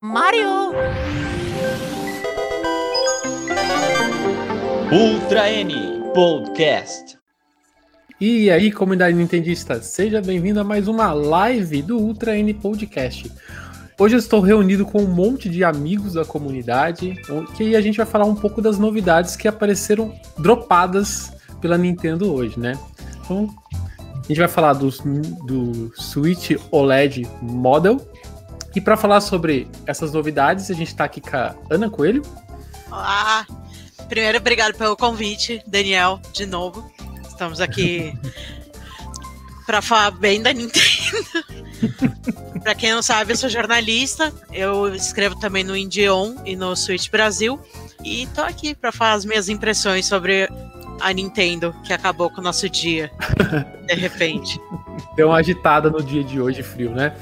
Mario! Ultra N Podcast. E aí, comunidade nintendista, seja bem-vindo a mais uma live do Ultra N Podcast. Hoje eu estou reunido com um monte de amigos da comunidade, que a gente vai falar um pouco das novidades que apareceram dropadas pela Nintendo hoje, né? Então, a gente vai falar do, do Switch OLED Model. E para falar sobre essas novidades, a gente está aqui com a Ana Coelho. Olá! Primeiro, obrigado pelo convite, Daniel, de novo. Estamos aqui para falar bem da Nintendo. para quem não sabe, eu sou jornalista. Eu escrevo também no Indion e no Switch Brasil. E tô aqui para falar as minhas impressões sobre a Nintendo, que acabou com o nosso dia, de repente. Deu uma agitada no dia de hoje, frio, né?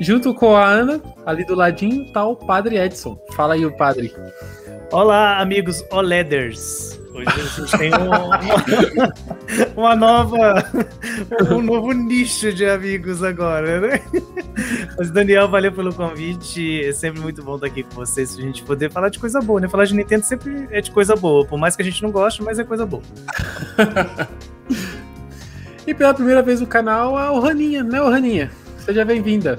Junto com a Ana, ali do ladinho, tá o Padre Edson. Fala aí, o Padre. Olá, amigos OLEDers. Hoje a gente tem uma, uma, nova, um novo nicho de amigos agora, né? Mas, Daniel, valeu pelo convite. É sempre muito bom estar aqui com vocês, pra gente poder falar de coisa boa, né? Falar de Nintendo sempre é de coisa boa, por mais que a gente não goste, mas é coisa boa. e pela primeira vez no canal, a Raninha, né, Raninha? Seja bem-vinda.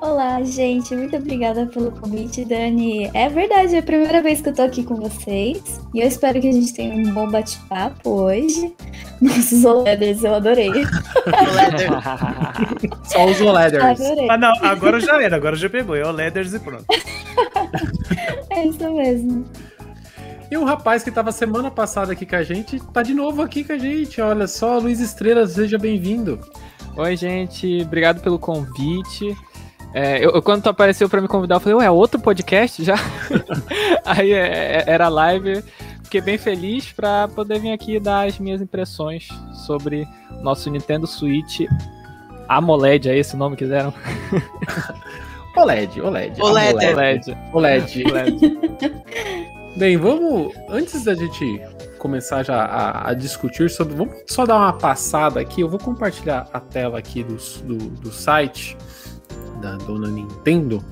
Olá, gente. Muito obrigada pelo convite, Dani. É verdade, é a primeira vez que eu tô aqui com vocês. E eu espero que a gente tenha um bom bate-papo hoje. Nossos OLEDers, eu adorei. Só os OLEDers. Adorei. Ah, não, agora já era, agora já pegou. É OLEDers e pronto. é isso mesmo. E um rapaz que estava semana passada aqui com a gente, tá de novo aqui com a gente. Olha só, Luiz Estrelas, seja bem-vindo. Oi, gente, obrigado pelo convite. É, eu, quando tu apareceu para me convidar, eu falei, ué, é outro podcast já? Aí é, é, era live. Fiquei bem feliz para poder vir aqui dar as minhas impressões sobre nosso Nintendo Switch AMOLED, é esse o nome que quiseram? OLED, OLED. OLED. OLED. OLED. OLED. Bem, vamos. Antes da gente começar já a, a, discutir sobre. Vamos só dar uma passada aqui. Eu vou compartilhar a tela aqui do, do, do site da dona Nintendo.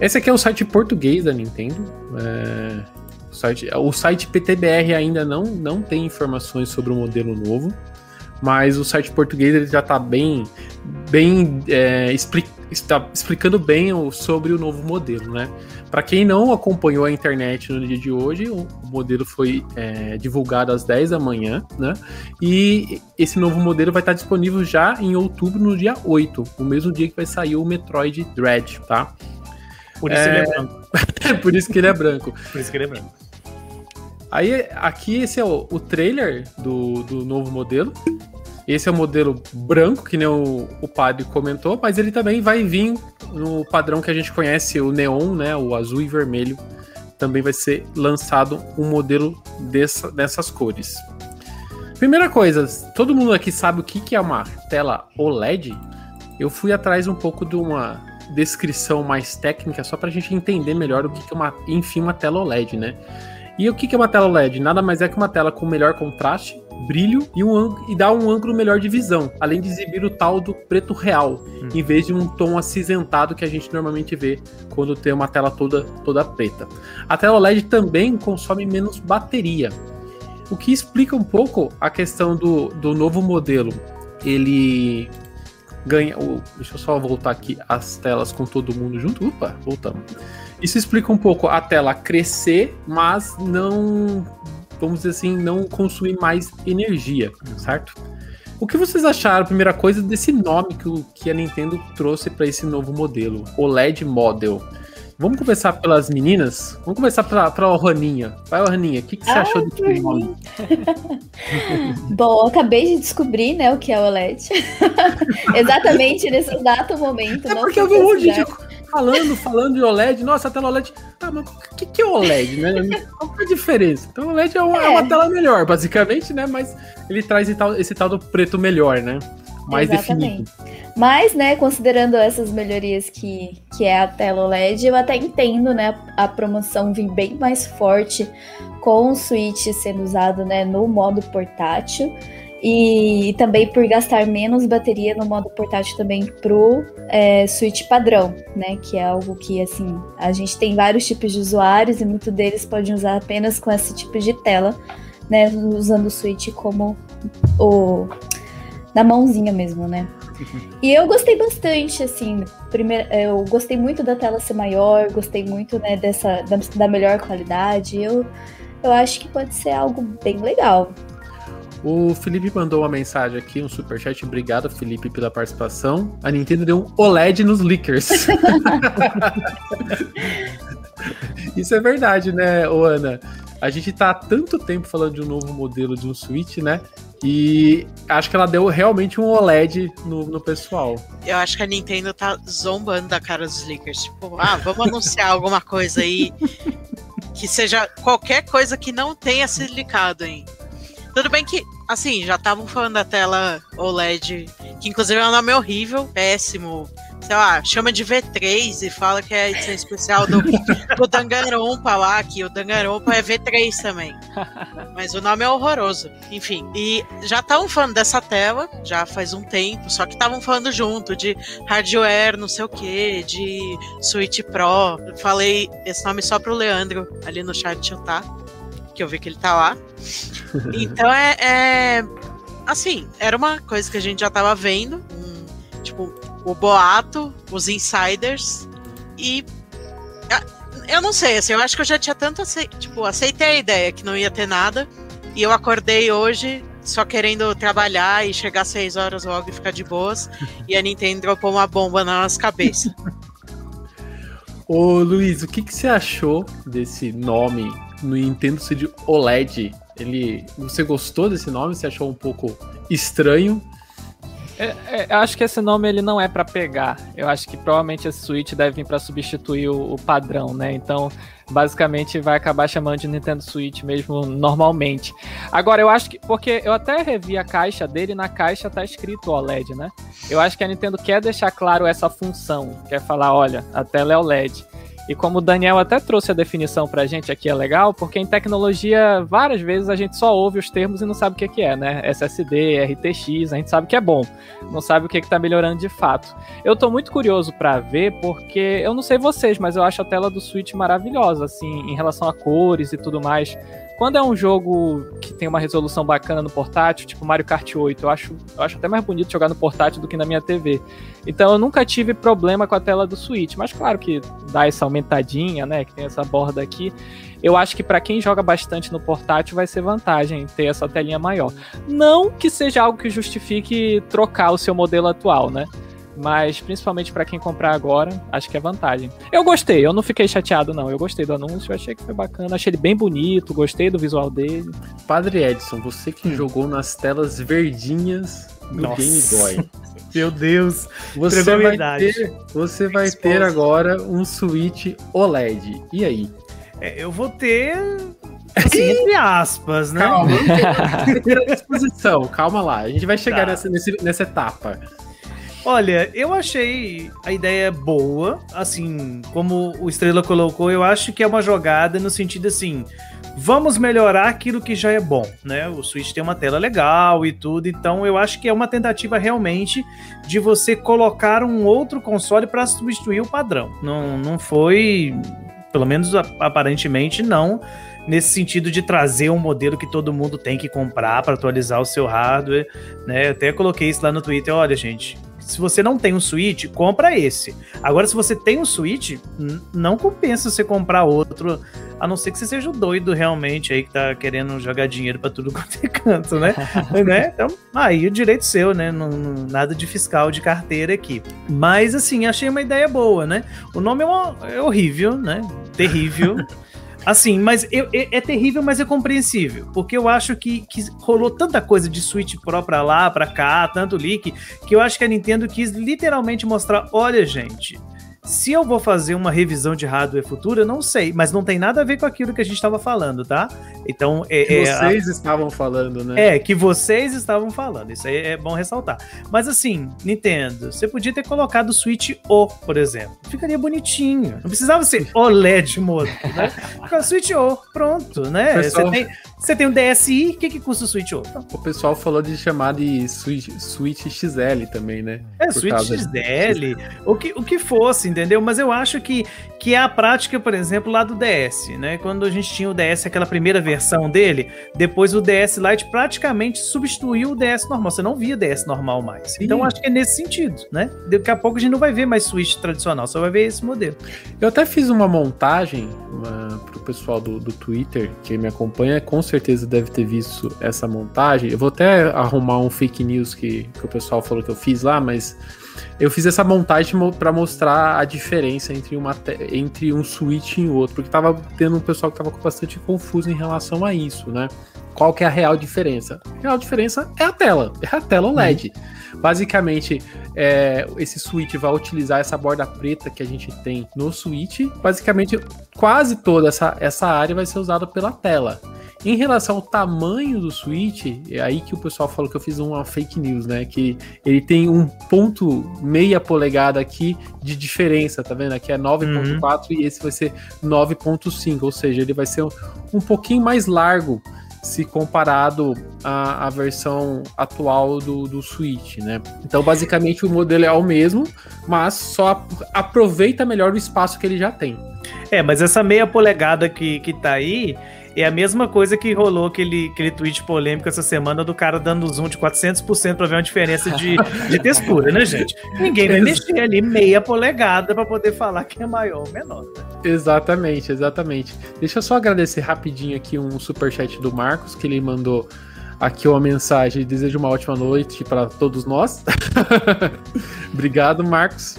Esse aqui é o site português da Nintendo. É, o, site, o site PTBR ainda não, não tem informações sobre o modelo novo, mas o site português ele já está bem, bem é, explica, está explicando bem o, sobre o novo modelo, né? Para quem não acompanhou a internet no dia de hoje, o modelo foi é, divulgado às 10 da manhã, né? E esse novo modelo vai estar disponível já em outubro, no dia 8, o mesmo dia que vai sair o Metroid Dread, tá? Por isso é... ele é branco. Por isso que ele é branco. Por isso que ele é branco. Aí, aqui, esse é o, o trailer do, do novo modelo. Esse é o modelo branco, que nem o, o padre comentou, mas ele também vai vir no padrão que a gente conhece, o neon, né? O azul e vermelho. Também vai ser lançado um modelo dessa, dessas cores. Primeira coisa, todo mundo aqui sabe o que, é uma tela OLED? Eu fui atrás um pouco de uma descrição mais técnica, só para a gente entender melhor o que, é uma, enfim, uma tela OLED, né? E o que é uma tela OLED? Nada mais é que uma tela com melhor contraste, brilho e, um, e dá um ângulo melhor de visão, além de exibir o tal do preto real, hum. em vez de um tom acinzentado que a gente normalmente vê quando tem uma tela toda, toda preta. A tela OLED também consome menos bateria, o que explica um pouco a questão do, do novo modelo. Ele ganha. Oh, deixa eu só voltar aqui as telas com todo mundo junto. Opa, voltamos. Isso explica um pouco a tela crescer, mas não, vamos dizer assim, não consumir mais energia, certo? O que vocês acharam, primeira coisa, desse nome que, o, que a Nintendo trouxe para esse novo modelo, OLED Model? Vamos começar pelas meninas? Vamos começar pela, pela Roninha. Vai, Roninha, o que, que você ah, achou desse nome? Bom, eu acabei de descobrir, né, o que é OLED. Exatamente nesse exato momento. É porque eu vi um monte de falando, falando de OLED. Nossa, a tela OLED. Tá, mas o que, que é OLED, né? Qual é a diferença? Então, OLED é uma, é. é uma tela melhor, basicamente, né? Mas ele traz esse tal, esse tal do preto melhor, né? Mais Exatamente. definido. Mas, né, considerando essas melhorias que, que é a tela OLED, eu até entendo, né, a promoção vir bem mais forte com o Switch sendo usado, né, no modo portátil. E também por gastar menos bateria no modo portátil também pro é, Switch padrão, né? Que é algo que, assim, a gente tem vários tipos de usuários e muitos deles podem usar apenas com esse tipo de tela, né? Usando o Switch como o... na mãozinha mesmo, né? E eu gostei bastante, assim, primeiro, eu gostei muito da tela ser maior, gostei muito, né, dessa, da, da melhor qualidade. Eu, eu acho que pode ser algo bem legal. O Felipe mandou uma mensagem aqui, um superchat. Obrigado, Felipe, pela participação. A Nintendo deu um OLED nos leakers. Isso é verdade, né, Ana? A gente tá há tanto tempo falando de um novo modelo de um Switch, né? E acho que ela deu realmente um OLED no, no pessoal. Eu acho que a Nintendo tá zombando da cara dos leakers. Tipo, ah, vamos anunciar alguma coisa aí que seja qualquer coisa que não tenha sido licado ainda. Tudo bem que, assim, já estavam falando da tela OLED, que inclusive é um nome horrível, péssimo. Sei lá, chama de V3 e fala que é a edição especial do, do Danganronpa lá, que o Danganronpa é V3 também. Mas o nome é horroroso. Enfim, e já estavam falando dessa tela, já faz um tempo, só que estavam falando junto de hardware, não sei o que, de Switch Pro. Eu falei esse nome só pro Leandro ali no chat tá? Que eu vi que ele tá lá. Então é, é, Assim, era uma coisa que a gente já tava vendo. Tipo, o boato, os insiders. E. Eu não sei, assim, eu acho que eu já tinha tanto ace... tipo, aceitei a ideia que não ia ter nada. E eu acordei hoje só querendo trabalhar e chegar às 6 horas logo e ficar de boas. e a Nintendo dropou uma bomba na nossa cabeça. Ô Luiz, o que, que você achou desse nome no Nintendo Switch OLED? Ele, você gostou desse nome? Você achou um pouco estranho? É, é, eu acho que esse nome ele não é para pegar. Eu acho que provavelmente esse Switch deve vir para substituir o, o, padrão, né? Então, basicamente vai acabar chamando de Nintendo Switch mesmo normalmente. Agora, eu acho que porque eu até revi a caixa dele, na caixa tá escrito OLED, né? Eu acho que a Nintendo quer deixar claro essa função, quer falar, olha, a tela é OLED. E como o Daniel até trouxe a definição pra gente aqui, é legal, porque em tecnologia, várias vezes a gente só ouve os termos e não sabe o que, é, né? SSD, RTX, a gente sabe que é bom, não sabe o que, que tá melhorando de fato. Eu tô muito curioso para ver, porque eu não sei vocês, mas eu acho a tela do Switch maravilhosa, assim, em relação a cores e tudo mais. Quando é um jogo que tem uma resolução bacana no portátil, tipo Mario Kart 8, eu acho, eu acho até mais bonito jogar no portátil do que na minha TV. Então eu nunca tive problema com a tela do Switch, mas claro que dá essa aumentadinha, né, que tem essa borda aqui. Eu acho que para quem joga bastante no portátil vai ser vantagem ter essa telinha maior. Não que seja algo que justifique trocar o seu modelo atual, né? Mas principalmente para quem comprar agora, acho que é vantagem. Eu gostei, eu não fiquei chateado não. Eu gostei do anúncio, achei que foi bacana, achei ele bem bonito, gostei do visual dele. Padre Edson, você que jogou nas telas verdinhas do Nossa. Game Boy. Meu Deus, você vai ter, você vai ter agora um Switch OLED. E aí? É, eu vou ter assim, entre aspas, né? Calma, ter a disposição. Calma lá, a gente vai chegar tá. nessa, nessa etapa. Olha, eu achei a ideia boa, assim, como o Estrela colocou, eu acho que é uma jogada no sentido assim, vamos melhorar aquilo que já é bom, né? O Switch tem uma tela legal e tudo, então eu acho que é uma tentativa realmente de você colocar um outro console para substituir o padrão. Não, não foi, pelo menos aparentemente não, nesse sentido de trazer um modelo que todo mundo tem que comprar para atualizar o seu hardware, né? Eu até coloquei isso lá no Twitter, olha, gente, se você não tem um Switch, compra esse. Agora, se você tem um Switch, não compensa você comprar outro, a não ser que você seja o doido realmente aí que tá querendo jogar dinheiro para tudo quanto é canto, né? né? Então, aí o direito seu, né? Não, não, nada de fiscal de carteira aqui. Mas, assim, achei uma ideia boa, né? O nome é, uma, é horrível, né? Terrível. Assim, mas eu, é, é, terrível, mas é compreensível. Porque eu acho que, que rolou tanta coisa de Switch Pro pra lá, pra cá, tanto leak, que eu acho que a Nintendo quis literalmente mostrar: olha, gente, se eu vou fazer uma revisão de hardware futura, não sei, mas não tem nada a ver com aquilo que a gente estava falando, tá? Então, é, que é, vocês a... estavam falando, né? É, que vocês estavam falando. Isso aí é bom ressaltar. Mas assim, Nintendo, você podia ter colocado o Switch O, por exemplo. Ficaria bonitinho. Não precisava ser OLED modo, né? Fica Switch O, pronto, né? Pessoal... Você tem Você tem um DSi, o que, que custa o Switch outro? O pessoal falou de chamar de Switch, Switch XL também, né? É, Por Switch causa- XL, o que, o que fosse, entendeu? Mas eu acho que, que é a prática, por exemplo, lá do DS, né? Quando a gente tinha o DS, aquela primeira versão dele, depois o DS Lite praticamente substituiu o DS normal. Você não via DS normal mais. Sim. Então acho que é nesse sentido, né? Daqui a pouco a gente não vai ver mais Switch tradicional, só vai ver esse modelo. Eu até fiz uma montagem uma, pro pessoal do, do Twitter que me acompanha, com certeza deve ter visto essa montagem. Eu vou até arrumar um fake news que, que o pessoal falou que eu fiz lá, mas eu fiz essa montagem mo- pra mostrar a diferença entre, uma entre um Switch e o outro, porque tava tendo um pessoal que tava bastante confuso em relação a isso, né? Qual que é a real diferença? A real diferença é a tela, é a tela OLED. Basicamente, é, esse Switch vai utilizar essa borda preta que a gente tem no Switch. Basicamente, quase toda essa, essa área vai ser usada pela tela. Em relação ao tamanho do Switch, é aí que o pessoal falou que eu fiz uma fake news, né? Que ele tem um ponto meia polegada aqui de diferença, tá vendo? Aqui é 9.4 e esse vai ser 9.5, ou seja, ele vai ser um, um pouquinho mais largo se comparado à, à versão atual do, do Switch, né? Então, basicamente, o modelo é o mesmo, mas só ap- aproveita melhor o espaço que ele já tem. É, mas essa meia polegada que, que tá aí é a mesma coisa que rolou aquele, aquele tweet polêmico essa semana do cara dando zoom de 400% pra ver uma diferença de, de textura, né, gente? Ninguém vai Ex- mexer ali meia polegada pra poder falar que é maior ou menor. né? Exatamente, exatamente. Deixa eu só agradecer rapidinho aqui um superchat do Marcos, que ele mandou aqui uma mensagem. Desejo uma ótima noite para todos nós. Obrigado, Marcos.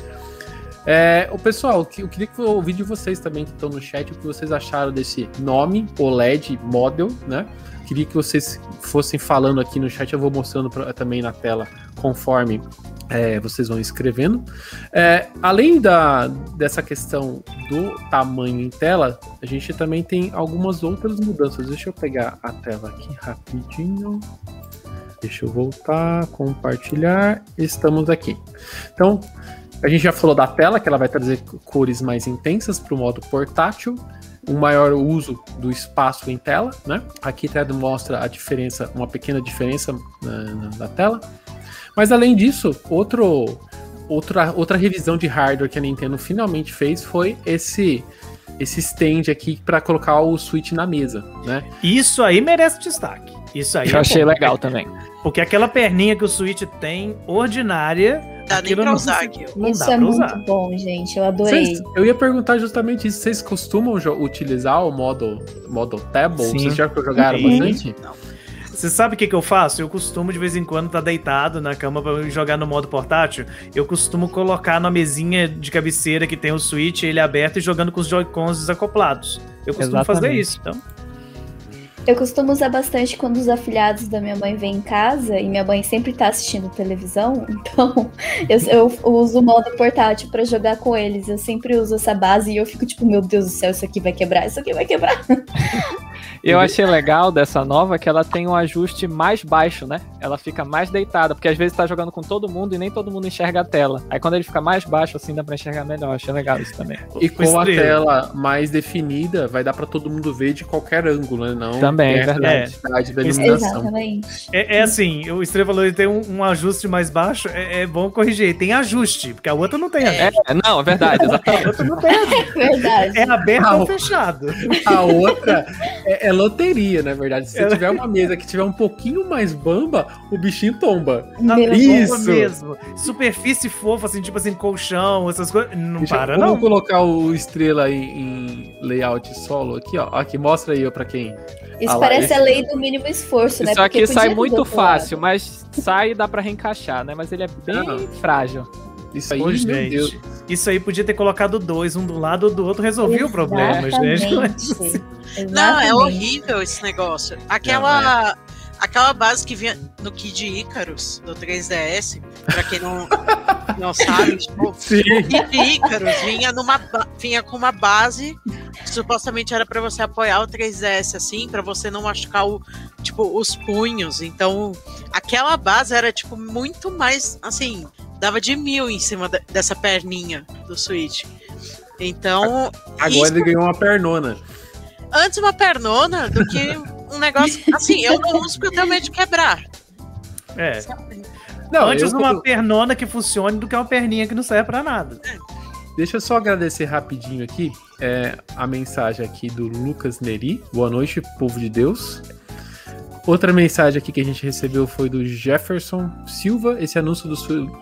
É, o pessoal, eu queria que eu ouvir de vocês também que estão no chat o que vocês acharam desse nome, OLED Model, né? Queria que vocês fossem falando aqui no chat, eu vou mostrando pra- também na tela conforme é, vocês vão escrevendo. É, além da, dessa questão do tamanho em tela, a gente também tem algumas outras mudanças. Deixa eu pegar a tela aqui rapidinho. Deixa eu voltar, compartilhar. Estamos aqui. Então, a gente já falou da tela, que ela vai trazer cores mais intensas para o modo portátil. Um maior uso do espaço em tela, né? Aqui até mostra a diferença, uma pequena diferença na, na- na tela. Mas além disso, outro, outra, outra revisão de hardware que a Nintendo finalmente fez foi esse esse stand aqui para colocar o Switch na mesa, né? Isso aí merece destaque. Isso aí Eu é achei bom, legal porque- também. Porque aquela perninha que o Switch tem, ordinária, Dá nem aquilo pra não usar aqui. não Isso é muito usar. bom, gente. Eu adorei. Vocês- eu ia perguntar justamente isso. Vocês costumam utilizar o modo, modo Table? Sim. Vocês já jogaram Sim. bastante? Você sabe o que, que eu faço? Eu costumo de vez em quando estar deitado na cama pra jogar no modo portátil. Eu costumo colocar na mesinha de cabeceira que tem o Switch, ele aberto e jogando com os Joy-Cons desacoplados. Eu costumo fazer Exatamente. isso. Então, Eu costumo usar bastante quando os afilhados da minha mãe vêm em casa e minha mãe sempre tá assistindo televisão, então eu, eu uso o modo portátil pra jogar com eles. Eu sempre uso essa base e eu fico tipo, meu Deus do céu, isso aqui vai quebrar, isso aqui vai quebrar. Eu achei legal dessa nova que ela tem um ajuste mais baixo, né? Ela fica mais deitada, porque às vezes tá jogando com todo mundo e nem todo mundo enxerga a tela. Aí quando ele fica mais baixo, assim, dá pra enxergar melhor. Achei legal isso também. E com a tela mais definida, vai dar para todo mundo ver de qualquer ângulo, né? Não Também, a verdade. da É. iluminação. Exatamente. É, é assim, o Estrela falou que tem um, um ajuste mais baixo, é, é bom corrigir. Tem ajuste, porque a outra não tem ajuste. É, não, é verdade, exatamente. A outra não tem ajuste. Verdade. É aberto ou fechado. A outra é, é loteria, na verdade. Se você É. tiver uma mesa que tiver um pouquinho mais bamba, o bichinho tomba. Na Isso. bomba mesmo. Superfície fofa, assim, tipo assim, colchão, essas coisas. Não Deixa eu- para, vamos não. colocar o estrela em, em layout solo aqui, ó. Aqui, mostra aí ó, pra quem. Isso Ah lá, parece esse- a lei do mínimo esforço, né? Isso aqui Porque sai muito lado. fácil, mas sai e dá pra reencaixar, né? Mas ele é bem Não. frágil. Isso aí, gente, Deus. Isso aí podia ter colocado dois, um do lado do outro, resolvia o problema, gente. Exatamente. Não, é horrível esse negócio. Aquela, aquela base que vinha no Kid Icarus, do 3DS, pra quem não, não sabe, tipo, Sim. o Kid Icarus vinha, numa, vinha com uma base que supostamente era pra você apoiar o 3DS, assim, pra você não machucar o, tipo, os punhos. Então, aquela base era, tipo, muito mais, assim, dava de mil em cima de- dessa perninha do Switch. Então, Agora isso- ele ganhou uma pernona. antes uma pernona do que um negócio. Assim, eu não uso porque eu tenho medo de quebrar. É. sabe? Não, Antes eu- uma pernona que funcione do que uma perninha que não serve pra nada. Deixa eu só agradecer rapidinho aqui é, a mensagem aqui do Lucas Neri. Boa noite, povo de Deus. Outra mensagem aqui que a gente recebeu foi do Jefferson Silva. Esse anúncio do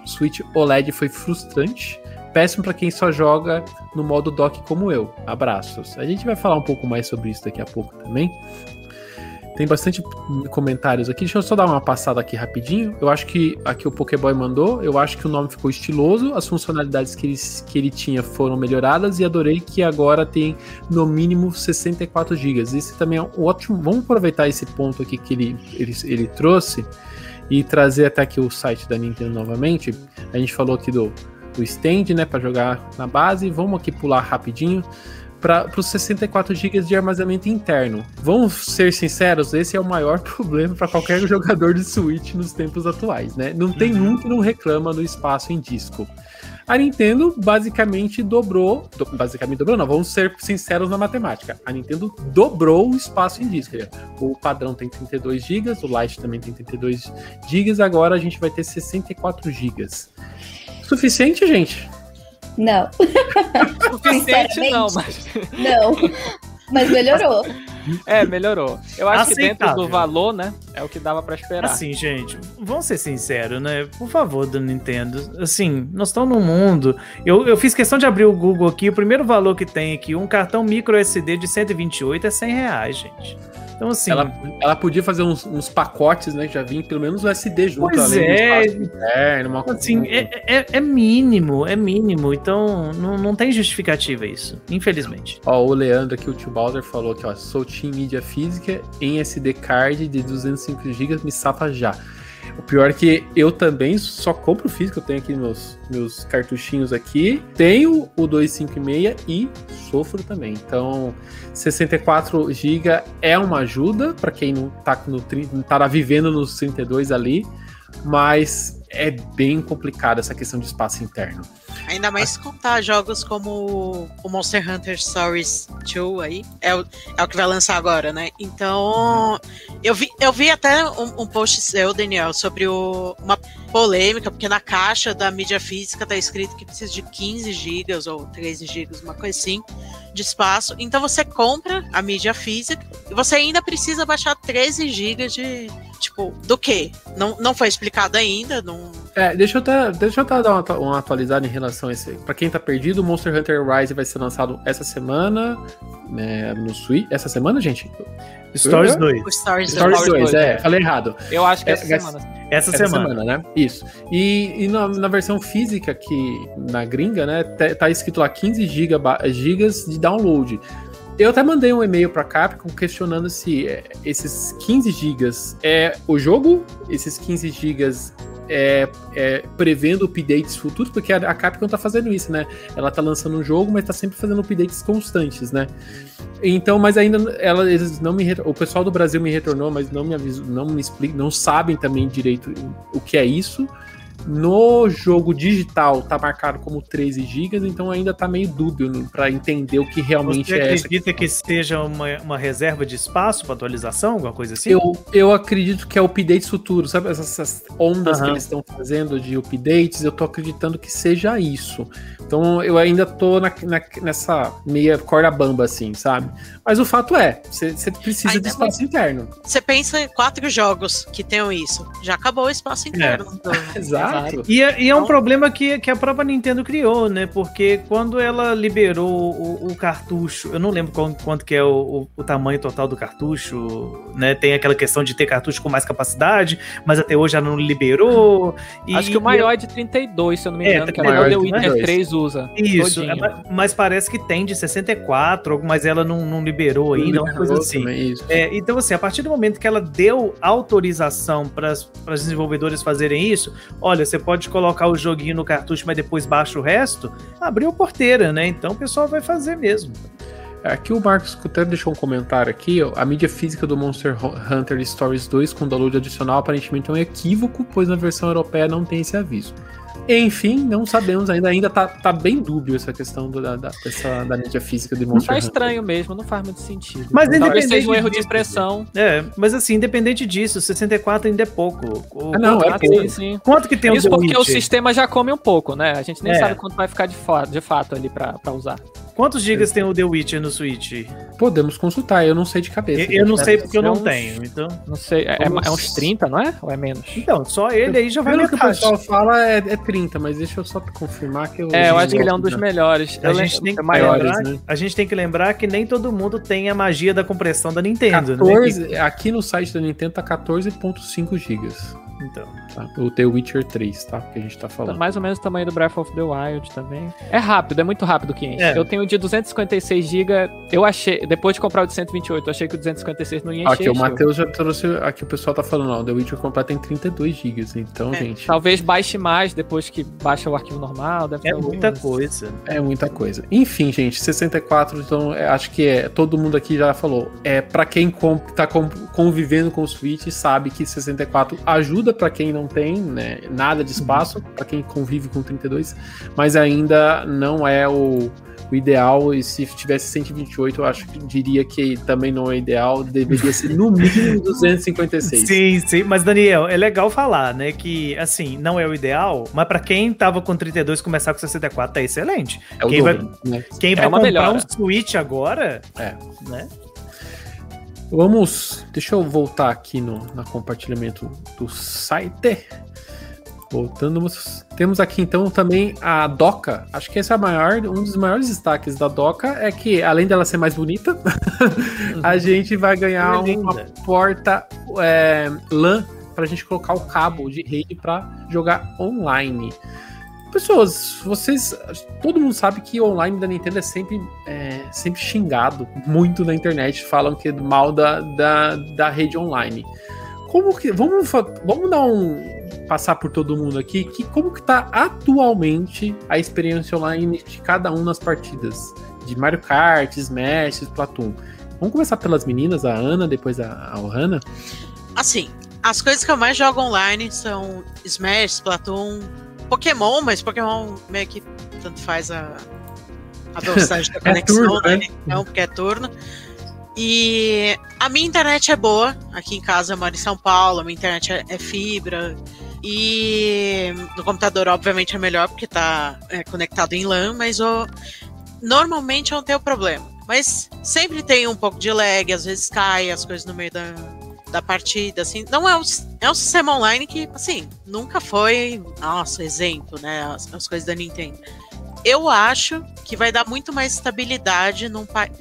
Switch OLED foi frustrante. Péssimo para quem só joga no modo dock como eu. Abraços. A gente vai falar um pouco mais sobre isso daqui a pouco também. Tem bastante comentários aqui. Deixa eu só dar uma passada aqui rapidinho. Eu acho que aqui o Pokéboy mandou. Eu acho que o nome ficou estiloso. As funcionalidades que ele, que ele tinha foram melhoradas. E adorei que agora tem no mínimo 64 GB. Esse também é um ótimo. Vamos aproveitar esse ponto aqui que ele, ele, ele trouxe e trazer até aqui o site da Nintendo novamente. A gente falou aqui do, do stand, né, para jogar na base. Vamos aqui pular rapidinho para os 64 GB de armazenamento interno. Vamos ser sinceros, esse é o maior problema para qualquer jogador de Switch nos tempos atuais, né? Não tem um que não reclama do espaço em disco. A Nintendo basicamente dobrou, do- basicamente dobrou, não, vamos ser sinceros na matemática. A Nintendo dobrou o espaço em disco. O padrão tem 32 GB, o Lite também tem 32 GB, agora a gente vai ter 64 GB. Suficiente, gente? Não, Suficiente não, mas. não. Mas melhorou. É, melhorou. Eu acho que dentro Aceitável. do valor, né? É o que dava pra esperar. Assim, gente, vamos ser sinceros, né? Por favor, da Nintendo. Assim, nós estamos num mundo. Eu, eu fiz questão de abrir o Google aqui. O primeiro valor que tem aqui, um cartão micro SD de 128 é 100 reais, gente. Então, assim. Ela, ela podia fazer uns, uns pacotes, né? que Já vinha pelo menos o SD junto, Pois além é. interno, uma Assim, é, é, é mínimo, é mínimo. Então, não, não tem justificativa isso, infelizmente. Ó, o Leandro aqui, o tio Bowser, falou que, ó, sou Team Mídia Física em SD card de 205 GB, me safa já. O pior é que eu também só compro físico, eu tenho aqui meus, meus cartuchinhos aqui, tenho o 256 e sofro também. Então, 64 GB é uma ajuda para quem não tá, no, tá vivendo nos 32 ali, mas é bem complicado essa questão de espaço interno. Ainda mais se contar jogos como o Monster Hunter Stories 2 aí. É o, é o que vai lançar agora, né? Então. Eu vi, eu vi até um, um post seu, Daniel, sobre o- uma polêmica, porque na caixa da mídia física tá escrito que precisa de 15 GB ou 13 GB, uma coisa assim, de espaço. Então você compra a mídia física e você ainda precisa baixar 13 GB de. Tipo, do quê? Não, não foi explicado ainda. Não, É, deixa eu, até, deixa eu até dar uma, uma atualizada em relação a esse. Pra quem tá perdido, Monster Hunter Rise vai ser lançado essa semana né, no Switch. Essa semana, gente? Stories Uhum. 2. o Stories, Stories 2, 2, é, é. falei errado. Eu acho que É, essa essa- semana. Essa, Essa semana. semana, né? Isso. E, e na, na versão física, que na gringa, né, tá, tá escrito lá 15 giga, gigas de download. Eu até mandei um e-mail pra Capcom questionando se é, esses 15 gigas é o jogo, esses 15 gigas é, é prevendo updates futuros, porque a, a Capcom tá fazendo isso, né? Ela tá lançando um jogo, mas tá sempre fazendo updates constantes, né? Então, mas ainda ela, eles não me o pessoal do Brasil me retornou, mas não me avisou, não me explica, não sabem também direito o que é isso. No jogo digital tá marcado como 13 GB, então ainda tá meio dúbio né, pra entender o que realmente Você é essa. acredita que seja uma, uma reserva de espaço para atualização, alguma coisa assim? Eu, eu acredito que é updates futuros, sabe? Essas, essas ondas que Aham. eles estão fazendo de updates, eu tô acreditando que seja isso. Então eu ainda tô na- na- nessa meia corda bamba, assim, sabe? Mas o fato é, você precisa Ainda de espaço interno. Você pensa em quatro jogos que tenham isso. Já acabou o espaço interno. do- Exato. E é, e é um Então- problema que, que a própria Nintendo criou, né? Porque quando ela liberou o, o cartucho, eu não lembro quanto, quanto que é o, o- o tamanho total do cartucho, né? Tem aquela questão de ter cartucho com mais capacidade, mas até hoje ela não liberou. E- Acho que o maior é de 32, se eu não me É, engano, que maior até de o The Witcher 32. 3 usa. Isso, é, mas parece que tem de 64, mas ela não, não liberou ainda, uma coisa assim. Também. É, então, assim, a partir do momento que ela deu autorização para os desenvolvedores fazerem isso, olha, você pode colocar o joguinho no cartucho, mas depois baixa o resto, abriu porteira, né? Então o pessoal vai fazer mesmo. Aqui o Marcos até deixou um comentário aqui, ó. A mídia física do Monster Hunter Stories 2 com download adicional aparentemente é um equívoco, pois na versão europeia não tem esse aviso. Enfim, não sabemos ainda. Ainda tá, tá bem dúbio essa questão do- da, da, dessa, da mídia física de Monster Tá estranho mesmo, não faz muito sentido. Mas Talvez independente seja um erro de disso, impressão. É, mas assim, independente disso, 64 ainda é pouco. O- Ah, não, é pouco. sim, sim. Quanto que tem Isso o porque o sistema já come um pouco, né? A gente nem É. sabe quanto vai ficar de, de fato ali pra, pra usar. Quantos gigas tem o The Witcher no Switch? Podemos consultar, eu não sei de cabeça. Eu, eu não sei porque eu não uns- tenho, então... Não sei, é, Vamos- é uns 30, não é? Ou é menos? Então, só ele aí já vai Pelo que o pessoal fala, é, é 30, mas deixa eu só confirmar que eu. É, eu acho que ele é um dos né? melhores. A Eu gente, tem que é maiores, lembrar, né? a gente tem que lembrar que nem todo mundo tem a magia da compressão da Nintendo, né? 14, aqui no site da Nintendo tá 14.5 GB. Que- Então, Tá? O The Witcher 3, tá? Que a gente tá Tá falando. mais ou menos o tamanho do Breath of the Wild também. É rápido, é muito rápido que enche. É. Eu tenho o de 256 GB. Eu achei, depois de comprar o de 128, eu achei que o 256 não ia encher. Aqui, o. Matheus já trouxe. Aqui o pessoal tá falando, ó. O The Witcher completo tem 32 GB. Então, É. gente, Talvez baixe mais depois que baixa o arquivo normal. Deve é muita algumas. coisa. é muita coisa. Enfim, gente, 64, então é, acho que é. Todo mundo aqui já falou. É para quem com, tá com- convivendo com o Switch, sabe que 64 ajuda para quem não tem, né? Nada de espaço, para quem convive com 32, mas ainda não é o, o ideal. E se tivesse 128, eu acho que diria que também não é ideal. Deveria ser no mínimo 256. Sim, sim, mas Daniel, é legal falar, né, que assim, não é o ideal, mas pra quem tava com 32 começar com 64 tá excelente. É o Quem vai- dobro, né? Quem É vai comprar melhora. um Switch agora, É. né? Vamos. Deixa eu voltar aqui no na compartilhamento do site. Voltando, temos aqui então também a Doca. Acho que esse é a maior, um dos maiores destaques da Doca é que, além dela ser mais bonita, a gente vai ganhar é uma porta é, LAN para a gente colocar o cabo de rede para jogar online. Pessoas, vocês. Todo mundo sabe que o online da Nintendo é sempre, é, sempre xingado muito na internet. Falam que é mal da, da, da rede online. Como que. Vamos, vamos dar um. Passar por todo mundo aqui. Que, como que tá atualmente a experiência online de cada um nas partidas? De Mario Kart, Smash, Splatoon. Vamos começar pelas meninas, a Ana, depois a, a Ohana. Assim, as coisas que eu mais jogo online são Smash, Splatoon, Pokémon, mas Pokémon meio que tanto faz a, a velocidade da conexão, turno, né? Então, porque é turno. E a minha internet é boa. Aqui em casa eu moro em São Paulo, a minha internet é, é fibra. E no computador, obviamente, é melhor porque tá é, conectado em LAN, mas o, normalmente eu não tenho problema. Mas sempre tem um pouco de lag, às vezes cai as coisas no meio da, da partida, assim. Não é um, é um sistema online que, assim, nunca foi, nossa, exemplo, né? As, as coisas da Nintendo. Eu acho que vai dar muito mais estabilidade num país.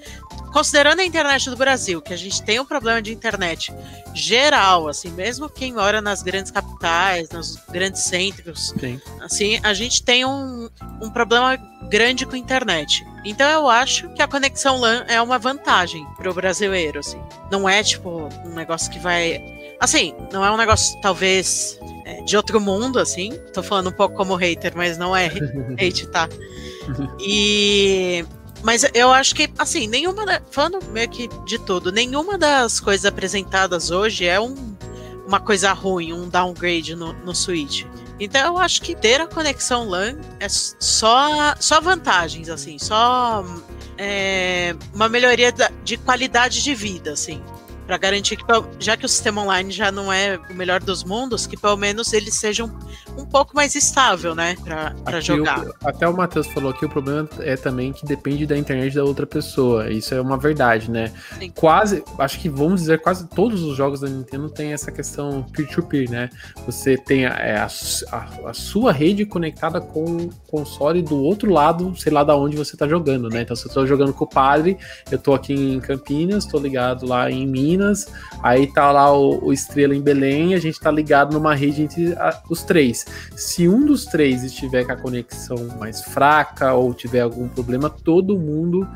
Considerando a internet do Brasil, que a gente tem um problema de internet geral, assim, mesmo quem mora nas grandes capitais, nos grandes centros, Sim. assim, a gente tem um, um problema grande com a internet. Então eu acho que a conexão LAN é uma vantagem pro brasileiro, assim. Não é tipo um negócio que vai. Assim, não é um negócio talvez de outro mundo, assim. Tô falando um pouco como hater, mas não é hate, tá? E. Mas eu acho que, assim, nenhuma. da- Falando meio que de tudo, nenhuma das coisas apresentadas hoje é um, uma coisa ruim, um downgrade no, no Switch. Então eu acho que ter a conexão LAN é só, só vantagens, assim, só é, uma melhoria da- de qualidade de vida, assim. Pra garantir que, já que o sistema online já não é o melhor dos mundos, que pelo menos ele seja um, um pouco mais estável, né? Aqui jogar. o- até o Matheus falou que o problema é também que depende da internet da outra pessoa. Isso é uma verdade, né? Sim. Quase, acho que vamos dizer, quase todos os jogos da Nintendo tem essa questão peer-to-peer, né? Você tem a, é, a a- a sua rede conectada com o console do outro lado, sei lá da onde você tá jogando, né? Então, se eu tô jogando com o padre, eu tô aqui em Campinas, tô ligado lá em Minas, aí tá lá o, o Estrela em Belém, a gente tá ligado numa rede entre a- os três. Se um dos três estiver com a conexão mais fraca ou tiver algum problema, todo mundo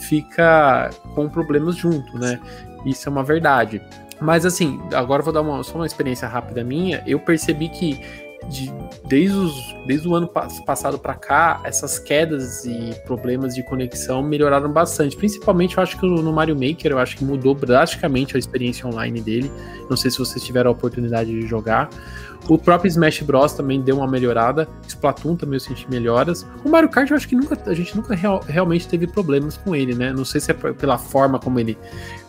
fica com problemas junto, né? Isso é uma verdade. Mas assim, agora vou dar uma, só uma experiência rápida minha. Eu percebi que de, desde, os, desde o ano passado para cá, essas quedas e problemas de conexão melhoraram bastante. Principalmente, eu acho que no Mario Maker, eu acho que mudou drasticamente a experiência online dele. Não sei se vocês tiveram a oportunidade de jogar. O próprio Smash Bros também deu uma melhorada. Splatoon também eu senti melhoras. O Mario Kart eu acho que nunca, a gente nunca real, realmente teve problemas com ele, né? Não sei se é pela forma como ele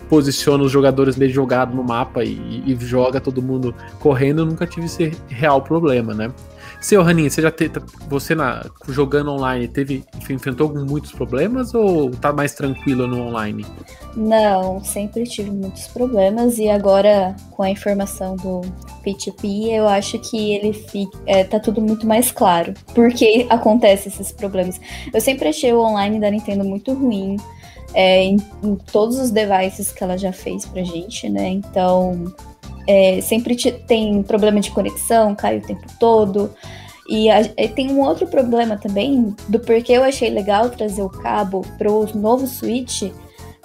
posiciona os jogadores meio jogados no mapa e, e, joga todo mundo correndo, eu nunca tive esse real problema, né? Seu Raninha, você já te, você na, jogando online teve enfrentou muitos problemas ou tá mais tranquilo no online? Não, sempre tive muitos problemas e agora com a informação do P2P, eu acho que ele fica, é, tá tudo muito mais claro. Por que acontece esses problemas? Eu sempre achei o online da Nintendo muito ruim é, em, em, todos os devices que ela já fez pra gente, né? Então, é, sempre te, tem problema de conexão, cai o tempo todo. E, a, e, tem um outro problema também do porquê eu achei legal trazer o cabo pro novo Switch,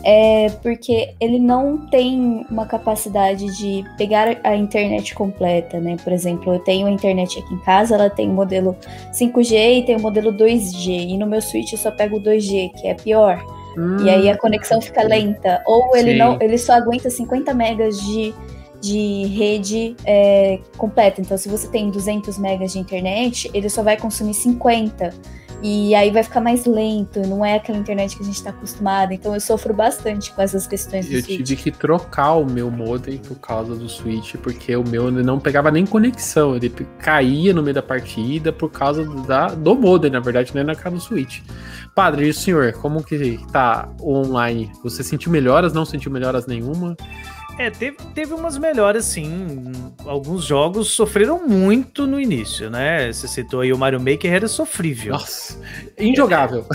é porque ele não tem uma capacidade de pegar a internet completa, né? Por exemplo, eu tenho a internet aqui em casa, ela tem o modelo 5G e tem o modelo 2G, e no meu Switch eu só pego o 2G, que é pior. Hum, e aí a conexão fica lenta. Ou ele não, ele só aguenta 50 megas de, de rede é, completa. Então, se você tem 200 megas de internet, ele só vai consumir 50. E aí vai ficar mais lento, não é aquela internet que a gente está acostumado. Então eu sofro bastante com essas questões do Eu Switch. tive que trocar o meu modem por causa do Switch, porque o meu não pegava nem conexão, ele caía no meio da partida por causa da, do modem, na verdade, não é na cara do Switch. Padre, e o senhor, como que tá o online? Você sentiu melhoras, não sentiu melhoras nenhuma? É, teve, teve umas melhoras, sim. Alguns jogos sofreram muito no início, né? Você citou aí o Mario Maker, era sofrível. Nossa, injogável.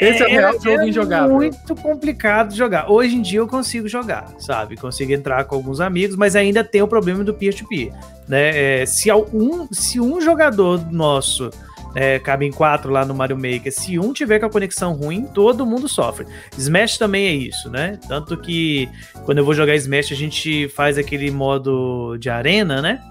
Esse é, o real jogo injogável. muito complicado de jogar. Hoje em dia eu consigo jogar, sabe? Consigo entrar com alguns amigos, mas ainda tem o problema do peer-to-peer. né? É, se, um, se um jogador nosso é, cabem quatro lá no Mario Maker. Se um tiver com a conexão ruim, todo mundo sofre. Smash também é isso, né? Tanto que quando eu vou jogar Smash, a gente faz aquele modo de arena, né?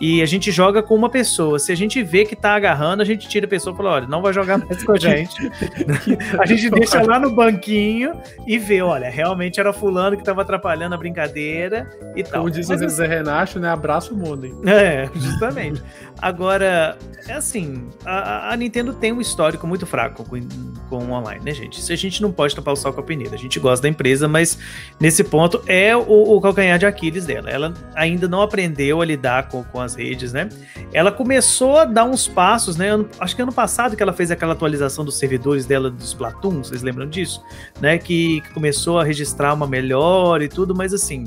E a gente joga com uma pessoa. Se a gente vê que tá agarrando, a gente tira a pessoa e fala: olha, não vai jogar mais com a gente. a gente deixa lá no banquinho e vê: olha, realmente era fulano que tava atrapalhando a brincadeira e tal. Como diz o Zé assim, Renato, né? Abraço o mundo, hein? É, justamente. Agora, é assim, a, a, Nintendo tem um histórico muito fraco com, com o online, né, gente? Isso a gente não pode tapar o sol com a peneira. A gente gosta da empresa, mas nesse ponto é o, o calcanhar de Aquiles dela. Ela ainda não aprendeu a lidar com, com as redes, né? Ela começou a dar uns passos, né? Ano, acho que ano passado que ela fez aquela atualização dos servidores dela dos Splatoon, vocês lembram disso? Né? Que, que começou a registrar uma melhor e tudo, mas assim,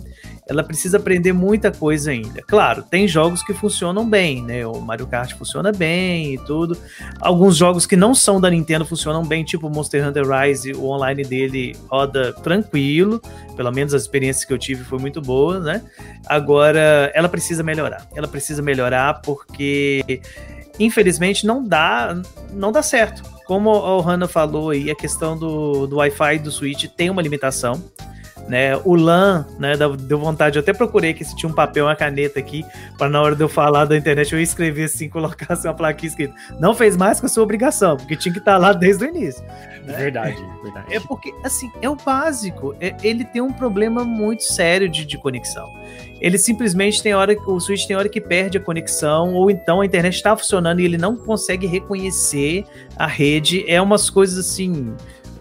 ela precisa aprender muita coisa ainda. Claro, tem jogos que funcionam bem, né? O Mario Kart funciona bem e tudo. Alguns jogos que não são da Nintendo funcionam bem, tipo Monster Hunter Rise, o online dele roda tranquilo. Pelo menos as experiências que eu tive foi muito boa, né? Agora, ela precisa melhorar. Ela precisa melhorar porque infelizmente não dá, não dá certo. Como o Hannah falou aí, a questão do, do Wi-Fi do Switch tem uma limitação né? O LAN, né? Deu vontade, eu até procurei que se tinha um papel, uma caneta aqui, para na hora de eu falar da internet eu escrever assim, colocar assim, uma plaquinha escrita. Não fez mais com a sua obrigação, porque tinha que estar tá lá desde o início. Né? Verdade, verdade. É porque, assim, é o básico. É, ele tem um problema muito sério de, de conexão. Ele simplesmente tem hora, o Switch tem hora que perde a conexão, ou então a internet está funcionando e ele não consegue reconhecer a rede. É umas coisas assim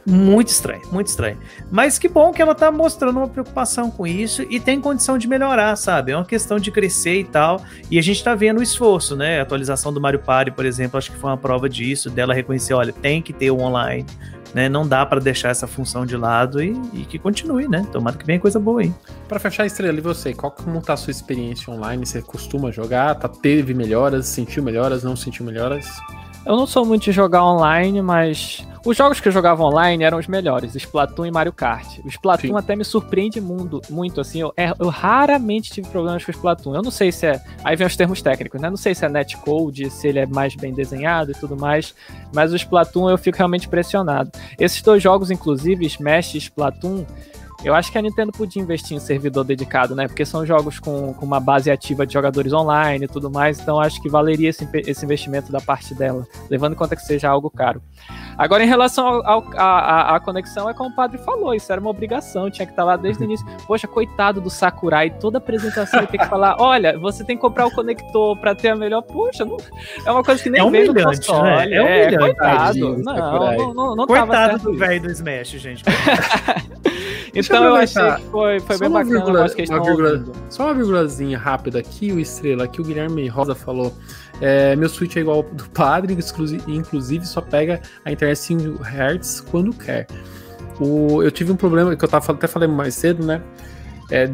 muito estranho, muito estranho. Mas que bom que ela tá mostrando uma preocupação com isso e tem condição de melhorar, sabe? É uma questão de crescer e tal. E a gente tá vendo o esforço, né? A atualização do Mario Party, por exemplo, acho que foi uma prova disso, dela reconhecer, olha, tem que ter o online. Né, não dá para deixar essa função de lado e, e, que continue, né? Tomara que venha coisa boa aí. Para fechar a estrela, e você? Qual como tá a sua experiência online? Você costuma jogar? Tá, teve melhoras? Sentiu melhoras? Não sentiu melhoras? Eu não sou muito de jogar online, mas os jogos que eu jogava online eram os melhores, Splatoon e Mario Kart. O Splatoon Sim. até me surpreende muito, muito assim. Eu, é, eu, raramente tive problemas com o Splatoon. Eu não sei se é. Aí vem os termos técnicos, né? Não sei se é netcode, se ele é mais bem desenhado e tudo mais. Mas o Splatoon eu fico realmente impressionado. Esses dois jogos, inclusive, Smash e Splatoon, Eu acho que a Nintendo podia investir em servidor dedicado, né? Porque são jogos com, com uma base ativa de jogadores online e tudo mais, então acho que valeria esse, esse investimento da parte dela, levando em conta que seja algo caro. Agora, em relação à conexão, é como o padre falou, isso era uma obrigação, tinha que estar lá desde o início. Poxa, coitado do Sakurai, toda apresentação tem que falar: olha, você tem que comprar o conector para ter a melhor. Poxa, não, é uma coisa que nem é veio no humilhante, console. né? É humilhante. coitado. Não, não, não, não tava Coitado do velho do Smash, gente. Então eu aproveitar. achei que foi, foi bem uma bacana, vírgula- eu uma vírgula-. Só uma vírgulazinha rápida aqui, o Estrela, que o Guilherme Rosa falou. É, meu Switch é igual ao do padre, inclusive só pega a internet 5 Hz quando quer. O, eu tive um problema que eu tava, até falei mais cedo, né? É,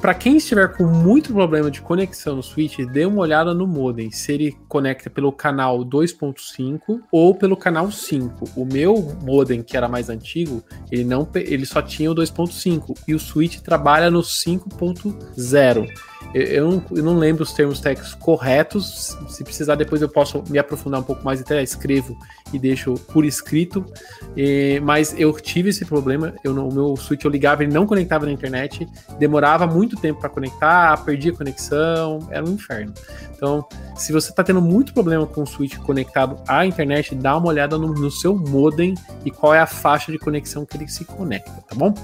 para quem estiver com muito problema de conexão no Switch, dê uma olhada no modem, se ele conecta pelo canal 2.5 ou pelo canal 5. O meu modem, que era mais antigo, ele não ele só tinha o 2.5 e o Switch trabalha no 5.0. Eu, não, eu não lembro os termos técnicos corretos. Se precisar, depois eu posso me aprofundar um pouco mais, até escrevo e deixo por escrito. E- mas eu tive esse problema. Eu o meu Switch eu ligava, ele não conectava na internet, demorava muito tempo para conectar, perdia conexão, era um inferno. Então, se você está tendo muito problema com o Switch conectado à internet, dá uma olhada no, no seu modem e qual é a faixa de conexão que ele se conecta, tá bom?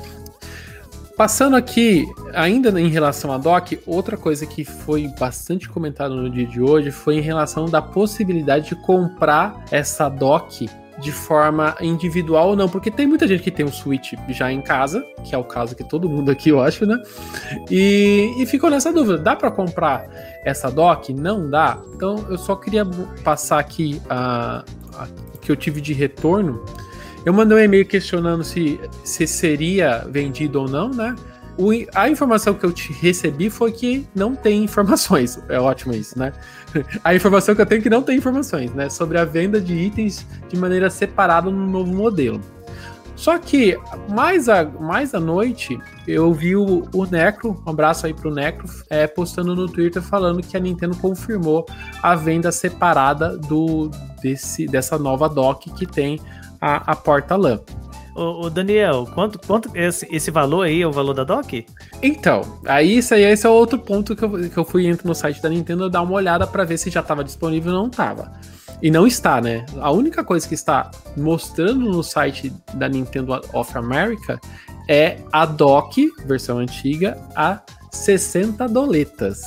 Passando aqui, ainda em relação à dock, outra coisa que foi bastante comentada no dia de hoje foi em relação da possibilidade de comprar essa dock de forma individual ou não, porque tem muita gente que tem um Switch já em casa, que é o caso que todo mundo aqui eu acho, né? E, e ficou nessa dúvida: dá para comprar essa dock? Não dá. Então eu só queria passar aqui a, a- o que eu tive de retorno. Eu mandei um e-mail questionando se, se seria vendido ou não, né? O- a informação que eu te recebi foi que não tem informações. É ótimo isso, né? A informação que eu tenho é que não tem informações, né? Sobre a venda de itens de maneira separada no novo modelo. Só que mais à, mais à noite eu vi o, o Necro, um abraço aí pro Necro, é, postando no Twitter falando que a Nintendo confirmou a venda separada do, desse, dessa nova dock que tem a, a porta LAN. Ô, ô, Daniel, quanto, quanto esse, esse valor aí é o valor da dock? Então, aí isso aí esse é outro ponto que eu, que eu fui entro no site da Nintendo dar uma olhada para ver se já estava disponível ou não estava. E não está, né? A única coisa que está mostrando no site da Nintendo of America é a dock, versão antiga, a 60 doletas.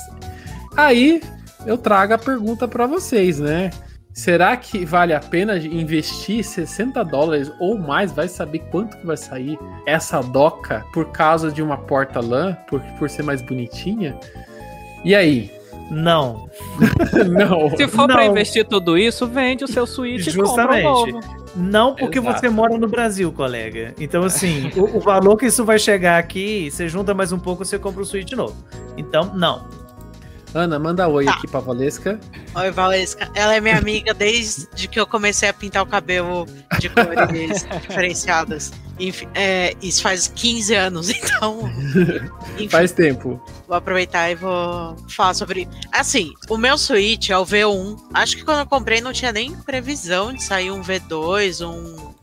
Aí eu trago a pergunta para vocês, né? Será que vale a pena investir 60 dólares ou mais? Vai saber quanto que vai sair essa doca por causa de uma porta LAN, por, por ser mais bonitinha? E aí? Não. Não. Se for pra Não. investir tudo isso, vende o seu Switch e compra um Justamente. novo. Não porque Exato. você mora no Brasil, colega. Então, assim, o, o valor que isso vai chegar aqui, você junta mais um pouco, você compra o Switch novo. Então, não. Ana, manda oi Tá. aqui pra Valesca. Oi, Valesca. Ela é minha amiga desde que eu comecei a pintar o cabelo de cores diferenciadas. Enfim, é, isso faz 15 anos, então. Enfim, Faz tempo. vou aproveitar e vou falar sobre. Assim, o meu Switch é o V1. Acho que quando eu comprei não tinha nem previsão de sair um V2, um.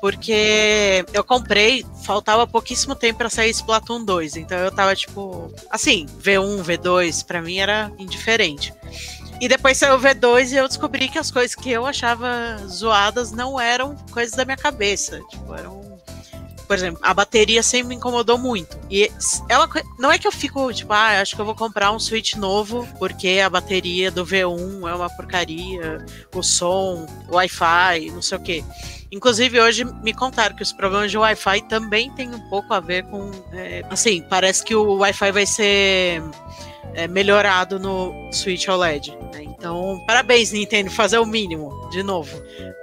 Porque eu comprei, faltava pouquíssimo tempo pra sair Splatoon 2. Então eu tava tipo. Assim, V1, V2, pra mim era indiferente. E depois saiu o V2 e eu descobri que as coisas que eu achava zoadas não eram coisas da minha cabeça. Tipo, eram. Por exemplo, a bateria sempre me incomodou muito. E ela não é que eu fico, tipo, ah, acho que eu vou comprar um Switch novo, porque a bateria do V1 é uma porcaria, o som, o Wi-Fi, não sei o quê. Inclusive, hoje me contaram que os problemas de Wi-Fi também têm um pouco a ver com. é, assim, parece que o Wi-Fi vai ser é, melhorado no Switch OLED. né? Então, parabéns, Nintendo, fazer o mínimo, de novo.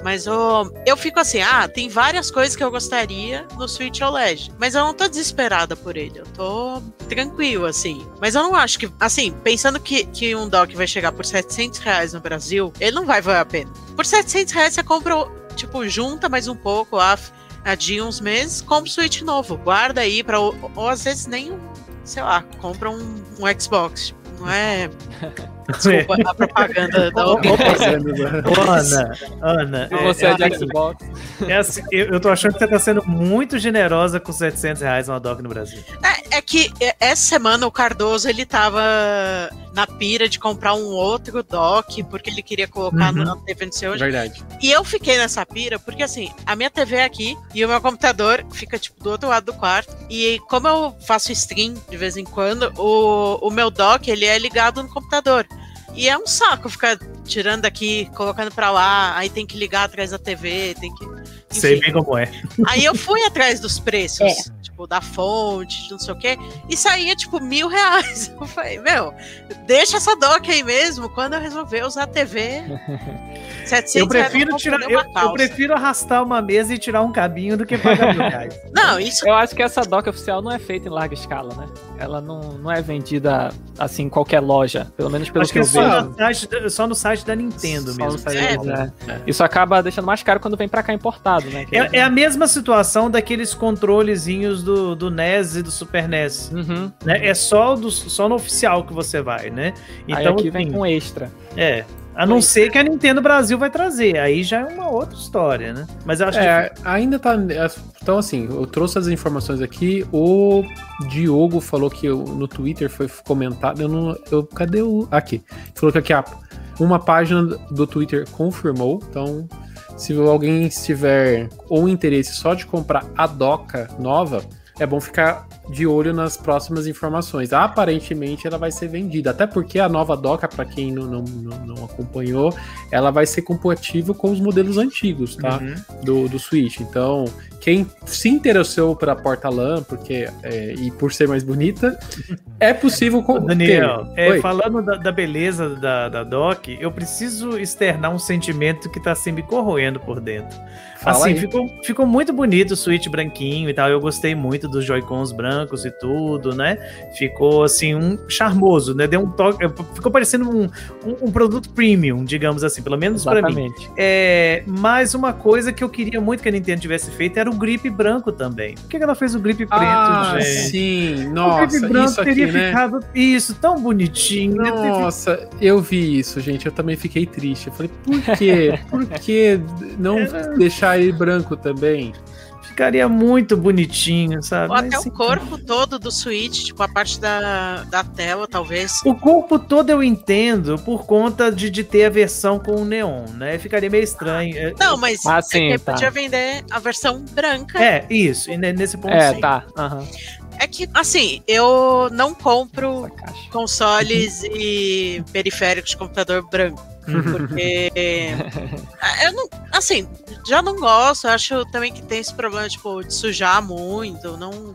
Mas ô, eu fico assim, ah, tem várias coisas que eu gostaria no Switch OLED. Mas eu não tô desesperada por ele. Eu tô tranquilo, assim. Mas eu não acho que, assim, pensando que, que um dock vai chegar por 700 reais no Brasil, ele não vai valer a pena. Por 700 reais você compra, tipo, junta mais um pouco, a, adia uns meses, compra o Switch novo. Guarda aí pra, ou, ou às vezes nem, sei lá, compra um, um Xbox. Não é. Desculpa, a propaganda da Ana, Ana, Se você é, é, de Xbox. é assim, eu, eu tô achando que você tá sendo muito generosa com 700 reais uma doc no Brasil. É, é que é, essa semana o Cardoso ele tava na pira de comprar um outro dock porque ele queria colocar Uhum. na TV no seu. Verdade. E eu fiquei nessa pira porque assim, a minha TV é aqui e o meu computador fica tipo do outro lado do quarto. E como eu faço stream de vez em quando, o, o meu dock ele é ligado no computador. E é um saco ficar tirando daqui, colocando pra lá, aí tem que ligar atrás da TV, tem que. Sei bem como é. Aí eu fui atrás dos preços, É. tipo, da fonte, de não sei o quê, e saía, tipo, mil reais. Eu falei, meu, deixa essa doc aí mesmo, quando eu resolver usar a TV. 700 Eu reais, prefiro não tirar, eu, eu prefiro arrastar uma mesa e tirar um cabinho do que pagar mil reais. Não, isso Eu acho que essa doc oficial não é feita em larga escala, né? Ela não, não é vendida assim em qualquer loja, pelo menos pelo Acho que que eu só vejo. no, site, só no site da Nintendo Só mesmo. no site É. da Nintendo. É. Isso acaba deixando mais caro quando vem pra cá importado, né? Que É, é a mesma situação daqueles controlezinhos do, do NES e do Super NES. Uhum. Né? É só, do, só no oficial que você vai, né? Aí Então, aqui vem assim, com extra. é. A não ser que a Nintendo Brasil vai trazer. Aí já é uma outra história, né? Mas eu acho que. É, ainda tá. Então, assim, eu trouxe as informações aqui. O Diogo falou que eu- no Twitter foi comentado. Eu não. Eu, cadê o. Aqui. Falou que aqui, ah, uma página do Twitter confirmou. Então, se alguém tiver ou interesse só de comprar a doca nova, é bom ficar de olho nas próximas informações. Aparentemente ela vai ser vendida, até porque a nova doca, para quem não, não, não, acompanhou, ela vai ser compatível com os modelos antigos, tá? Uhum. do, do Switch. Então, quem se interessou pela porta-lã, porque é, e por ser mais bonita, é possível com, Daniel, é, falando da, da beleza da, da Doc, eu preciso externar um sentimento que tá assim me corroendo por dentro. Fala assim, aí. ficou, ficou muito bonito o Switch branquinho e tal. Eu gostei muito dos Joy-Cons brancos e tudo, né? Ficou assim, um charmoso, né? Deu um toque. Ficou parecendo um, um, um produto premium, digamos assim, pelo menos pra mim. É, mas uma coisa que eu queria muito que a Nintendo tivesse feito era o grip branco também. Por que ela fez o grip preto, Ah, gente? sim. o Nossa, grip branco isso aqui, teria né? ficado isso, tão bonitinho. né? Nossa, eu vi isso, gente. Eu também fiquei triste. Eu falei, por quê? Por que não É. deixar ele branco também? Ficaria muito bonitinho, sabe? Ou até Mas, o corpo todo do Switch, tipo, a parte da, da tela, talvez. O corpo todo eu entendo por conta de, de ter a versão com o neon, né? Ficaria meio estranho. É- Não, mas Ah, é sim, que tá. podia vender a versão branca. É, isso, e ne- nesse ponto É, sim. tá. Aham. É que, assim, eu não compro consoles e periféricos de computador branco. Porque. Ah, eu não. Assim, já não gosto. eu Acho também que tem esse problema, tipo, de sujar muito. Não.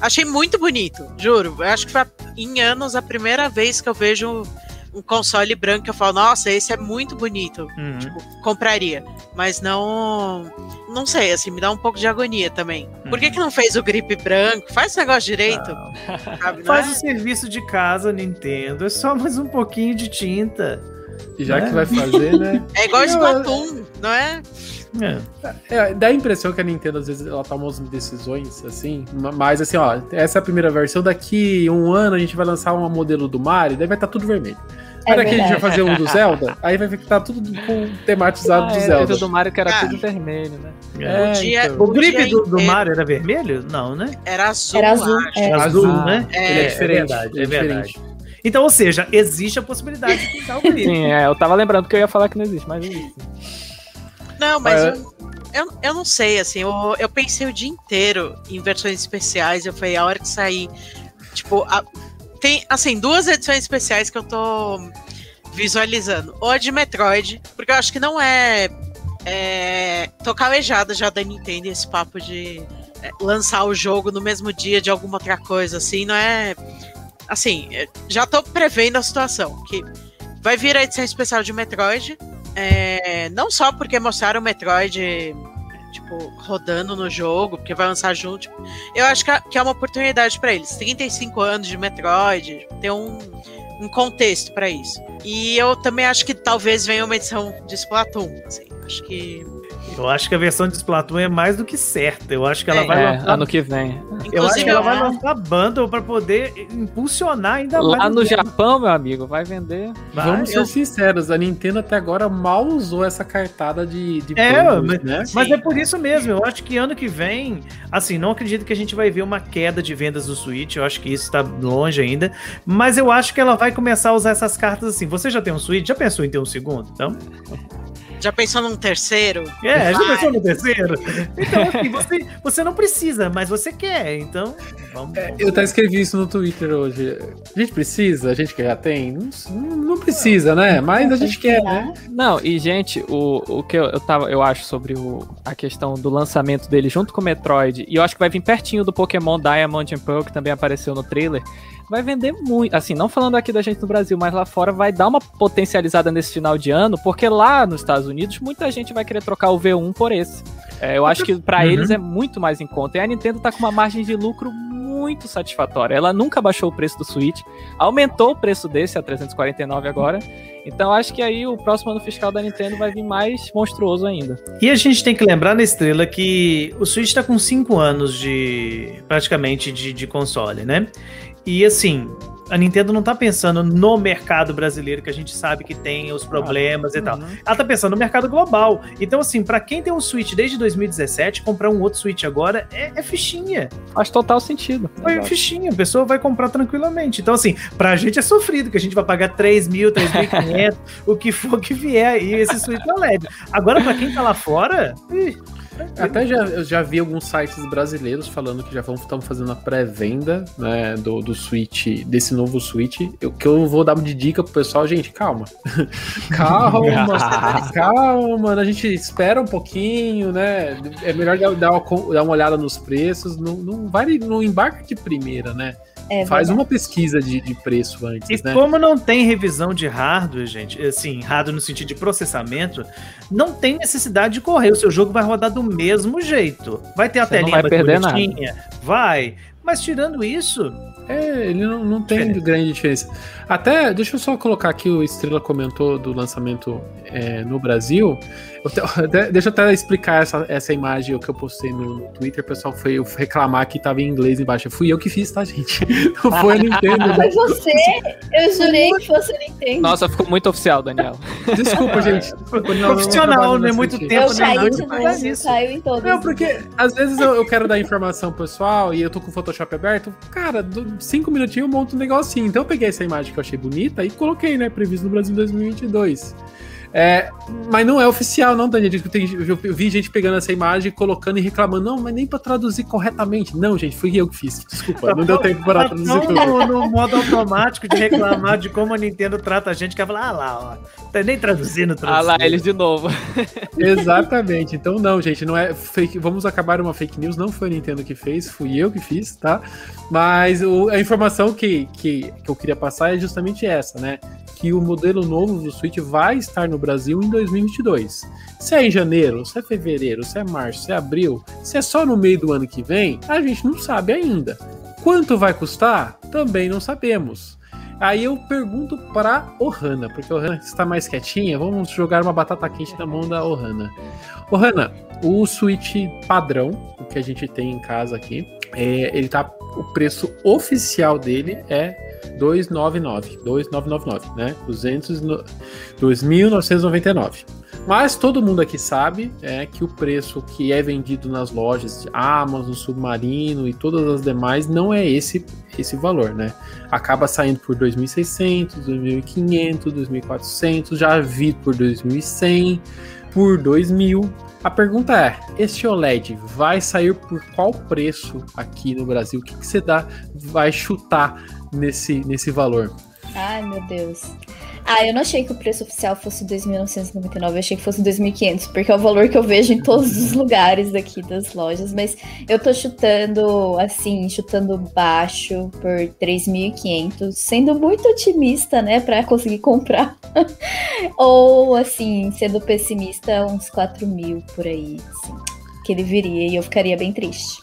Achei muito bonito, juro. Eu acho que foi em anos a primeira vez que eu vejo um console branco eu falo, nossa, esse é muito bonito. Uhum. Tipo, compraria. Mas não. Não sei, assim, me dá um pouco de agonia também. Por que, que não fez o grip branco? Faz esse negócio direito. Não. sabe? Não Faz é? o serviço de casa, Nintendo. É só mais um pouquinho de tinta. Já É. que vai fazer, né? É igual Splatoon, não é? É. É, dá a impressão que a Nintendo, às vezes, ela toma umas decisões, assim, ma- mas assim, ó, essa é a primeira versão, daqui um ano a gente vai lançar um modelo do Mario, daí vai estar tudo vermelho. É daqui a gente vai verdade. fazer um do Zelda, aí vai estar tudo com tematizado Ah, do é, Zelda. do Mario que era Ah. tudo vermelho, né? É, O dia- então. O grip do, do. Mario era vermelho? Não, né? Era azul. Era azul, é. Azul, Azul. né? É, Ele é diferente. verdade, ele é verdade. Então, ou seja, existe a possibilidade de pintar o grip. Sim, é, eu tava lembrando que eu ia falar que não existe, mas existe. Não, mas É. eu, eu, eu não sei, assim, eu, eu pensei o dia inteiro em versões especiais, eu falei, a hora que sair, tipo, a- tem, assim, duas edições especiais que eu tô visualizando. Ou a de Metroid, porque eu acho que não é, é tô calejada já da Nintendo esse papo de é, lançar o jogo no mesmo dia de alguma outra coisa, assim, não é... Assim, é, já tô prevendo a situação, que vai vir a edição especial de Metroid, é, não só porque mostraram o Metroid tipo, rodando no jogo, porque vai lançar junto. tipo, eu acho que é, que é uma oportunidade para eles. 35 anos de Metroid, ter um, um contexto para isso. E eu também acho que talvez venha uma edição de Splatoon. assim, acho que. Eu acho que a versão de Splatoon é mais do que certa. Eu acho que ela É, vai É, lançar. ano que vem. Eu acho Inclusive, que ela vai lançar bundle pra poder impulsionar ainda mais. Lá no. Japão, meu amigo, vai vender. Vai. Vamos ser eu- sinceros, a Nintendo até agora mal usou essa cartada de, de É, bundles, né? Mas é por isso mesmo, eu acho que ano que vem, assim, não acredito que a gente vai ver uma queda de vendas do Switch, eu acho que isso tá longe ainda, mas eu acho que ela vai começar a usar essas cartas assim. Você já tem um Switch? Já pensou em ter um segundo? Então, Já pensou num terceiro? é, já Vai. pensou no terceiro? Então, assim, você, você não precisa, mas você quer, então, vamos. Eu até escrevi isso no Twitter hoje. A gente precisa? A gente que já tem? Não, não precisa, né? Mas a gente quer, né? Não, e gente, o, o que eu, eu, tava, eu acho sobre o, a questão do lançamento dele junto com o Metroid, e eu acho que vai vir pertinho do Pokémon Diamond and Pearl, que também apareceu no trailer, vai vender muito. Assim, não falando aqui da gente no Brasil, mas lá fora vai dar uma potencializada nesse final de ano, porque lá nos Estados Unidos muita gente vai querer trocar o V1 por esse. É, eu acho que pra Uhum. eles é muito mais em conta. E a Nintendo tá com uma margem de lucro muito satisfatória. Ela nunca baixou o preço do Switch, aumentou o preço desse a 349 agora. Então acho que aí o próximo ano fiscal da Nintendo vai vir mais monstruoso ainda. E a gente tem que lembrar na estrela que o Switch tá com 5 anos de. praticamente de, de console, né? E assim, a Nintendo não tá pensando no mercado brasileiro, que a gente sabe que tem os problemas e tal. Uhum. Ela tá pensando no mercado global. Então, assim, pra quem tem um Switch desde 2017, comprar um outro Switch agora é, é fichinha. Faz total sentido. É Exato. fichinha, a pessoa vai comprar tranquilamente. Então, assim, pra gente é sofrido, que a gente vai pagar 3 mil, 3.500, o que for que vier aí, esse Switch OLED. Agora, pra quem tá lá fora, ih, Até já, eu já vi alguns sites brasileiros falando que já estão fazendo a pré-venda né, do, do Switch, desse novo Switch. O que eu vou dar de dica pro pessoal, gente, calma. calma, calma, a gente espera um pouquinho, né? É melhor dar, uma, dar uma olhada nos preços. Não, não vai não embarca de primeira, né? É Faz verdade. uma pesquisa de, de preço antes, E né? como não tem revisão de hardware, gente, assim, hardware no sentido de processamento, não tem necessidade de correr. O seu jogo vai rodar do mesmo jeito. Vai ter a Você não telinha vai perder nada. bonitinha? Vai. Mas tirando isso, É, ele não, não tem Diferença. grande diferença. Até, deixa eu só colocar aqui, o Estrela comentou do lançamento é, no Brasil. Eu te- deixa eu até explicar essa, essa imagem que eu postei no, no Twitter. O pessoal foi reclamar que tava em inglês embaixo. Fui eu que fiz, tá, gente? Não foi a Nintendo. né? Foi você? Eu jurei que fosse a Nintendo. Nossa, ficou muito oficial, Daniel. Desculpa, gente. Desculpa, não- não Profissional, né? Muito sentido. tempo, eu né? caí Não, de não novo, isso. caiu em todas. Não, porque às vezes eu, eu quero dar informação pro pessoal e eu tô com o Photoshop aberto. Cara, do- cinco minutinhos eu monto um negocinho. Então eu peguei essa imagem que eu achei bonita e coloquei, né? Previsto no Brasil em 2022. É, mas não é oficial, não, Daniel. Eu vi gente pegando essa imagem, colocando e reclamando. Não, mas nem pra traduzir corretamente. Não, gente, fui eu que fiz. Desculpa, não deu tempo para traduzir tudo. no, no modo automático de reclamar de como a Nintendo trata a gente, que vai falar, ah lá, ó, tá nem traduzindo, Ah lá, traduzindo. eles de novo. Exatamente. Então, não, gente, não é fake. Vamos acabar uma fake news. Não foi a Nintendo que fez, fui eu que fiz, tá? Mas o- a informação que, que, que eu queria passar é justamente essa, né? Que o modelo novo do Switch vai estar no Brasil em 2022. Se é em janeiro, se é fevereiro, se é março, se é abril, se é só no meio do ano que vem, a gente não sabe ainda. Quanto vai custar? Também não sabemos. Aí eu pergunto para Ohana, porque a Ohana está mais quietinha. Vamos jogar uma batata quente na mão da Ohana. Ohana, o Switch padrão, o que a gente tem em casa aqui, é, ele tá. O preço oficial dele é 299, 2999, né? 200, no- 2.999. Mas todo mundo aqui sabe é que o preço que é vendido nas lojas de Amazon, Submarino e todas as demais não é esse esse valor, né? Acaba saindo por 2.600, 2.500, 2.400, já vi por 2.100, por 2.000. A pergunta é: este OLED vai sair por qual preço aqui no Brasil? O que, que você dá, vai chutar nesse, nesse valor? Ai, meu Deus. Ah, eu não achei que o preço oficial fosse 2.999, eu achei que fosse 2.500, porque é o valor que eu vejo em todos os lugares daqui das lojas, mas eu tô chutando, assim, chutando baixo por 3.500, sendo muito otimista, né, pra conseguir comprar. Ou, assim, sendo pessimista, uns 4 mil por aí, assim, que ele viria e eu ficaria bem triste.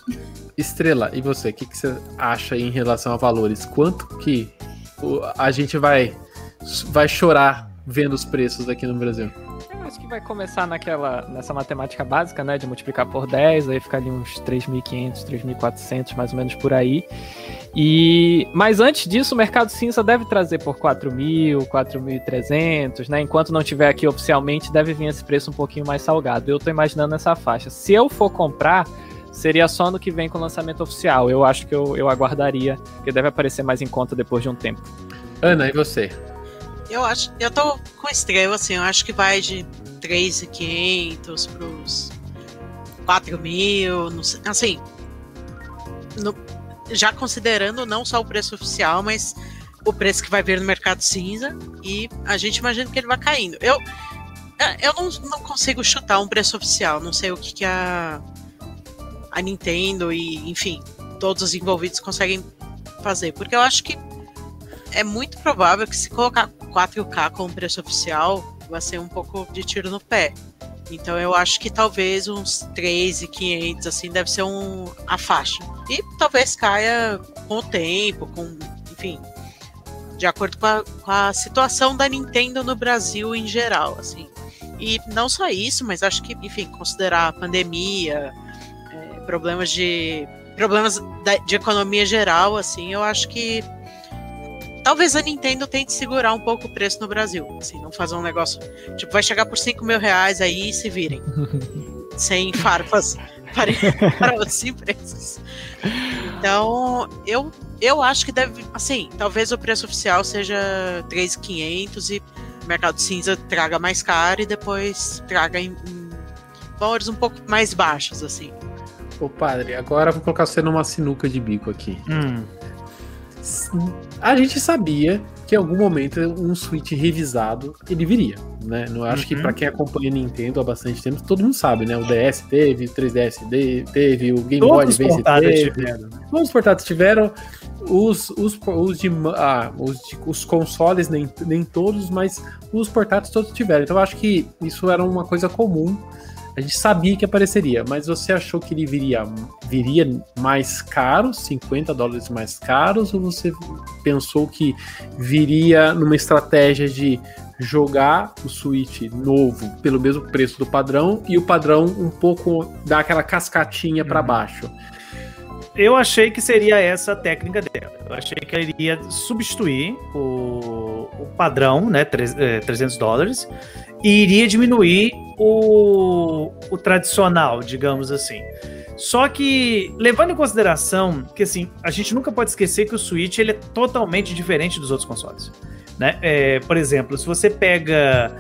Estrela, e você? O que, que você acha em relação a valores? Quanto que a gente vai, vai chorar vendo os preços aqui no Brasil? Acho que vai começar naquela, nessa matemática básica, né, de multiplicar por 10, aí fica ali uns 3.500, 3.400, mais ou menos por aí. E mas antes disso, o mercado cinza deve trazer por 4.000, 4.300, né? Enquanto não tiver aqui oficialmente, deve vir esse preço um pouquinho mais salgado. Eu tô imaginando essa faixa. Se eu for comprar, seria só no que vem com o lançamento oficial. Eu acho que eu, eu aguardaria, porque deve aparecer mais em conta depois de um tempo. Ana, e você? Eu acho, eu tô com estrela, assim, eu acho que vai de 3.500 pros 4 mil, assim, no- já considerando não só o preço oficial, mas o preço que vai vir no mercado cinza e a gente imagina que ele vai caindo. Eu, é, eu não, não consigo chutar um preço oficial, não sei o que, que a, a Nintendo e, enfim, todos os envolvidos conseguem fazer, porque eu acho que é muito provável que se colocar 4K como preço oficial, vai ser um pouco de tiro no pé. Então eu acho que talvez uns 3,500 assim deve ser um a faixa. E talvez caia com o tempo, com, enfim, de acordo com a, com a situação da Nintendo no Brasil em geral, assim. E não só isso, mas acho que, enfim, considerar a pandemia, é, problemas de problemas da- de economia geral, assim, eu acho que talvez a Nintendo tente segurar um pouco o preço no Brasil. Assim, não fazer um negócio. Tipo, vai chegar por 5 mil reais aí se virem. sem farpas para, para outras empresas. Então, eu, eu acho que deve. Assim, talvez o preço oficial seja 3,500 e o mercado cinza traga mais caro e depois traga em, em valores um pouco mais baixos, assim. Ô, padre, agora eu vou colocar você numa sinuca de bico aqui. Hum. A gente sabia que em algum momento um Switch revisado ele viria, né? Eu acho que Uhum. pra quem acompanha Nintendo há bastante tempo, todo mundo sabe, né? O DS teve, o 3DS de- teve, o Game Boy Advance teve. tiveram. Todos os portáteis tiveram. Os, os, os, de, ah, os, de- os consoles, nem, nem todos, mas os portáteis todos tiveram. Então eu acho que isso era uma coisa comum. A gente sabia que apareceria, mas você achou que ele viria, viria mais caro, 50 dólares mais caros, ou você pensou que viria numa estratégia de jogar o Switch novo pelo mesmo preço do padrão e o padrão um pouco dar aquela cascatinha Uhum. baixo? Eu achei que seria essa a técnica dela. Eu achei que ela iria substituir o, o padrão, né, tre- eh, 300 dólares, e iria diminuir o, o tradicional, digamos assim. Só que, levando em consideração que, assim, a gente nunca pode esquecer que o Switch ele é totalmente diferente dos outros consoles. Né? É, por exemplo, se você pega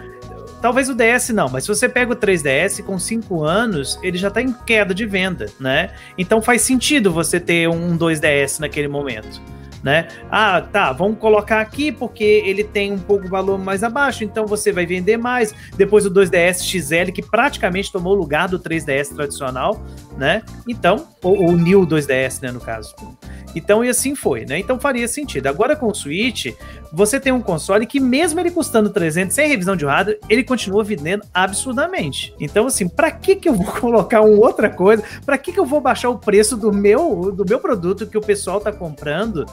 Talvez o DS não, mas se você pega o 3DS com 5 anos, ele já tá em queda de venda, né? Então faz sentido você ter um 2DS naquele momento, né? Ah, tá, vamos colocar aqui porque ele tem um pouco valor mais abaixo, então você vai vender mais. Depois o 2DS XL, que praticamente tomou o lugar do 3DS tradicional, né? Então, ou o New 2DS, né, no caso. Então, e assim foi, né? Então faria sentido. Agora com o Switch, você tem um console que mesmo ele custando 300 sem revisão de hardware, ele continua vendendo absurdamente. Então assim, para que que eu vou colocar uma outra coisa? Para que que eu vou baixar o preço do meu do meu produto que o pessoal tá comprando?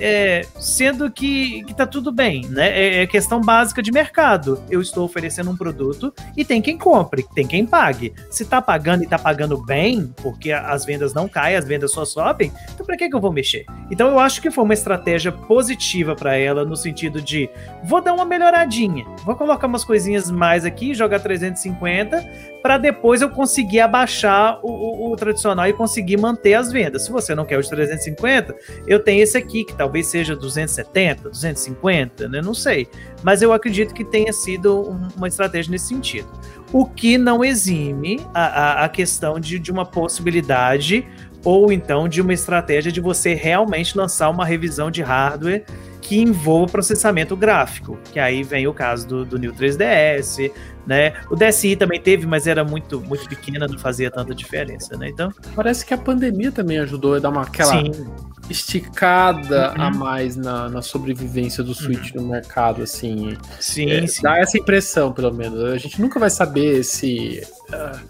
É, sendo que, que tá tudo bem, né? É, é questão básica de mercado. Eu estou oferecendo um produto e tem quem compre, tem quem pague. Se tá pagando e tá pagando bem, porque as vendas não caem, as vendas só sobem, então pra que, que eu vou mexer? Então eu acho que foi uma estratégia positiva para ela, no sentido de vou dar uma melhoradinha, vou colocar umas coisinhas mais aqui, jogar 350, para depois eu conseguir abaixar o, o- o tradicional e conseguir manter as vendas. Se você não quer os 350, eu tenho esse aqui, que talvez seja 270, 250, né? Não sei. Mas eu acredito que tenha sido um- uma estratégia nesse sentido. O que não exime a, a- a questão de, de uma possibilidade ou então de uma estratégia de você realmente lançar uma revisão de hardware que envolva processamento gráfico, que aí vem o caso do, do New 3DS, né? O DSi também teve, mas era muito muito pequena, não fazia tanta diferença, né? Então, Parece que a pandemia também ajudou a dar uma aquela sim, esticada Uhum. a mais na, na sobrevivência do Switch no mercado, assim. sim, É, sim. Dá essa impressão, pelo menos. A gente nunca vai saber se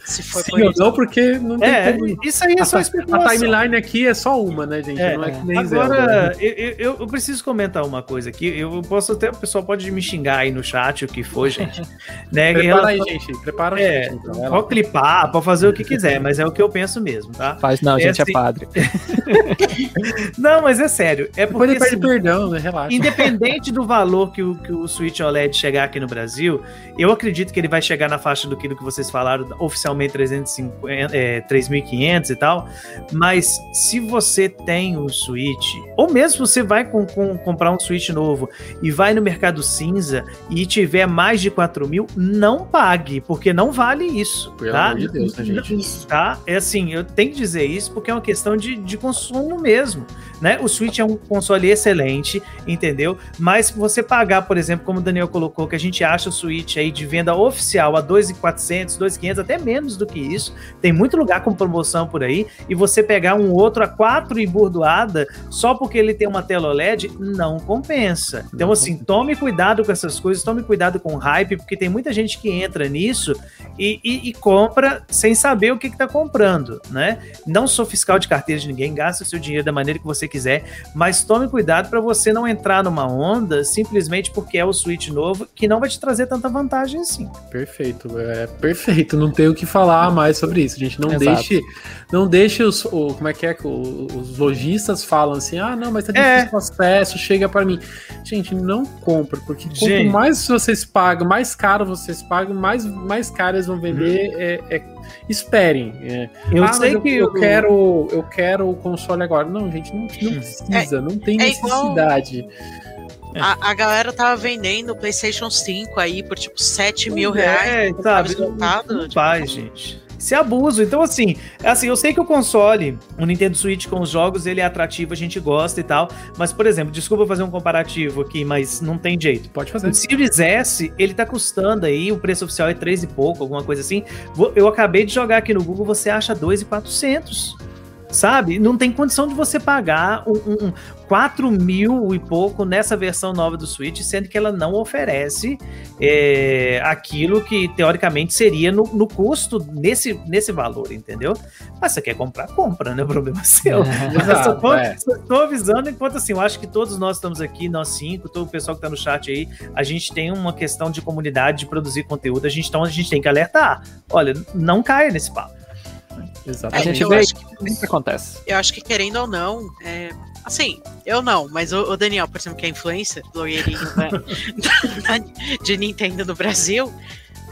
Se for sim ou não, porque não tem É, como. isso aí é só A, especulação. a timeline aqui é só uma, né, gente? É, não é que nem. Agora, eu, eu- eu preciso comentar uma coisa aqui. Eu posso até, o pessoal pode me xingar aí no chat, o que for, gente. né, Prepara aí, gente. Prepara É, a gente. Então. Pode clipar, pode fazer o que quiser, mas é o que eu penso mesmo, tá? Faz não, É gente, assim- é padre. Não, mas é sério. É Depois porque ele pede assim, perdão, né? Relaxa. Independente do valor que o, que o Switch OLED chegar aqui no Brasil, eu acredito que ele vai chegar na faixa do que, do que vocês falaram, oficialmente 350, é, 3.500 e tal. Mas se você tem o Switch, ou mesmo se você vai com, com- comprar um Switch novo e vai no mercado cinza e tiver mais de 4 mil, não pague, porque não vale isso. Pelo tá? amor de Deus, né, gente? Isso. tá? É assim, eu tenho que dizer isso porque é uma questão de, de consumo mesmo, né? O Switch é um console excelente, entendeu? Mas você pagar, por exemplo, como o Daniel colocou, que a gente acha o Switch aí de venda oficial a 2.400, 2.500, até menos do que isso, tem muito lugar com promoção por aí, e você pegar um outro a 4 e burdoada só porque ele tem uma tela OLED, não compensa. Então, assim, tome cuidado com essas coisas, tome cuidado com o hype, porque tem muita gente que entra nisso e, e- e compra sem saber o que está comprando, né? Não sou fiscal de carteira de ninguém, gasta o seu dinheiro da maneira que você quiser, mas tome cuidado para você não entrar numa onda simplesmente porque é o Switch novo que não vai te trazer tanta vantagem assim. Perfeito, é perfeito. Não tenho o que falar mais sobre isso, gente. Não Exato. deixe, não deixe os, o, como é que é que os lojistas falam assim, ah, não, mas tá É. difícil o acesso, chega para mim. Gente, não compra, porque quanto Gente. mais vocês pagam, mais caro vocês pagam, mais mais caro eles vão vender. Uhum. É, é- esperem. é. Eu Ah, sei eu, que eu o- quero, eu quero o console agora. Não, gente, não, não precisa, não tem é igual- necessidade. A, a galera tava vendendo o PlayStation 5 aí por tipo 7 mil É, reais. sabe? tava Não, esgotado, não tipo, faz, gente. Isso é abuso. Então, assim, é assim, eu sei que o console, o Nintendo Switch com os jogos, ele é atrativo, a gente gosta e tal. Mas, por exemplo, desculpa fazer um comparativo aqui, mas não tem jeito. Pode fazer. O Series S, ele tá custando aí, o preço oficial é 3 e pouco, alguma coisa assim. Eu acabei de jogar aqui no Google, você acha 2,400. Sabe? Não tem condição de você pagar um, um, um 4 mil e pouco nessa versão nova do Switch, sendo que ela não oferece é, aquilo que teoricamente seria no, no custo nesse, nesse valor, entendeu? Mas você quer comprar, compra, né? O problema é seu. Eu só tô, é. só tô avisando, enquanto assim, eu acho que todos nós estamos aqui, nós cinco, todo o pessoal que tá no chat aí, a gente tem uma questão de comunidade, de produzir conteúdo, a gente, então a gente tem que alertar. Olha, não caia nesse papo. A Exatamente. gente eu vê acho que sempre acontece. Eu acho que querendo ou não, é, assim, eu não, mas o, o Daniel, por exemplo, que é influencer, blogueirinho da- da- de Nintendo no Brasil,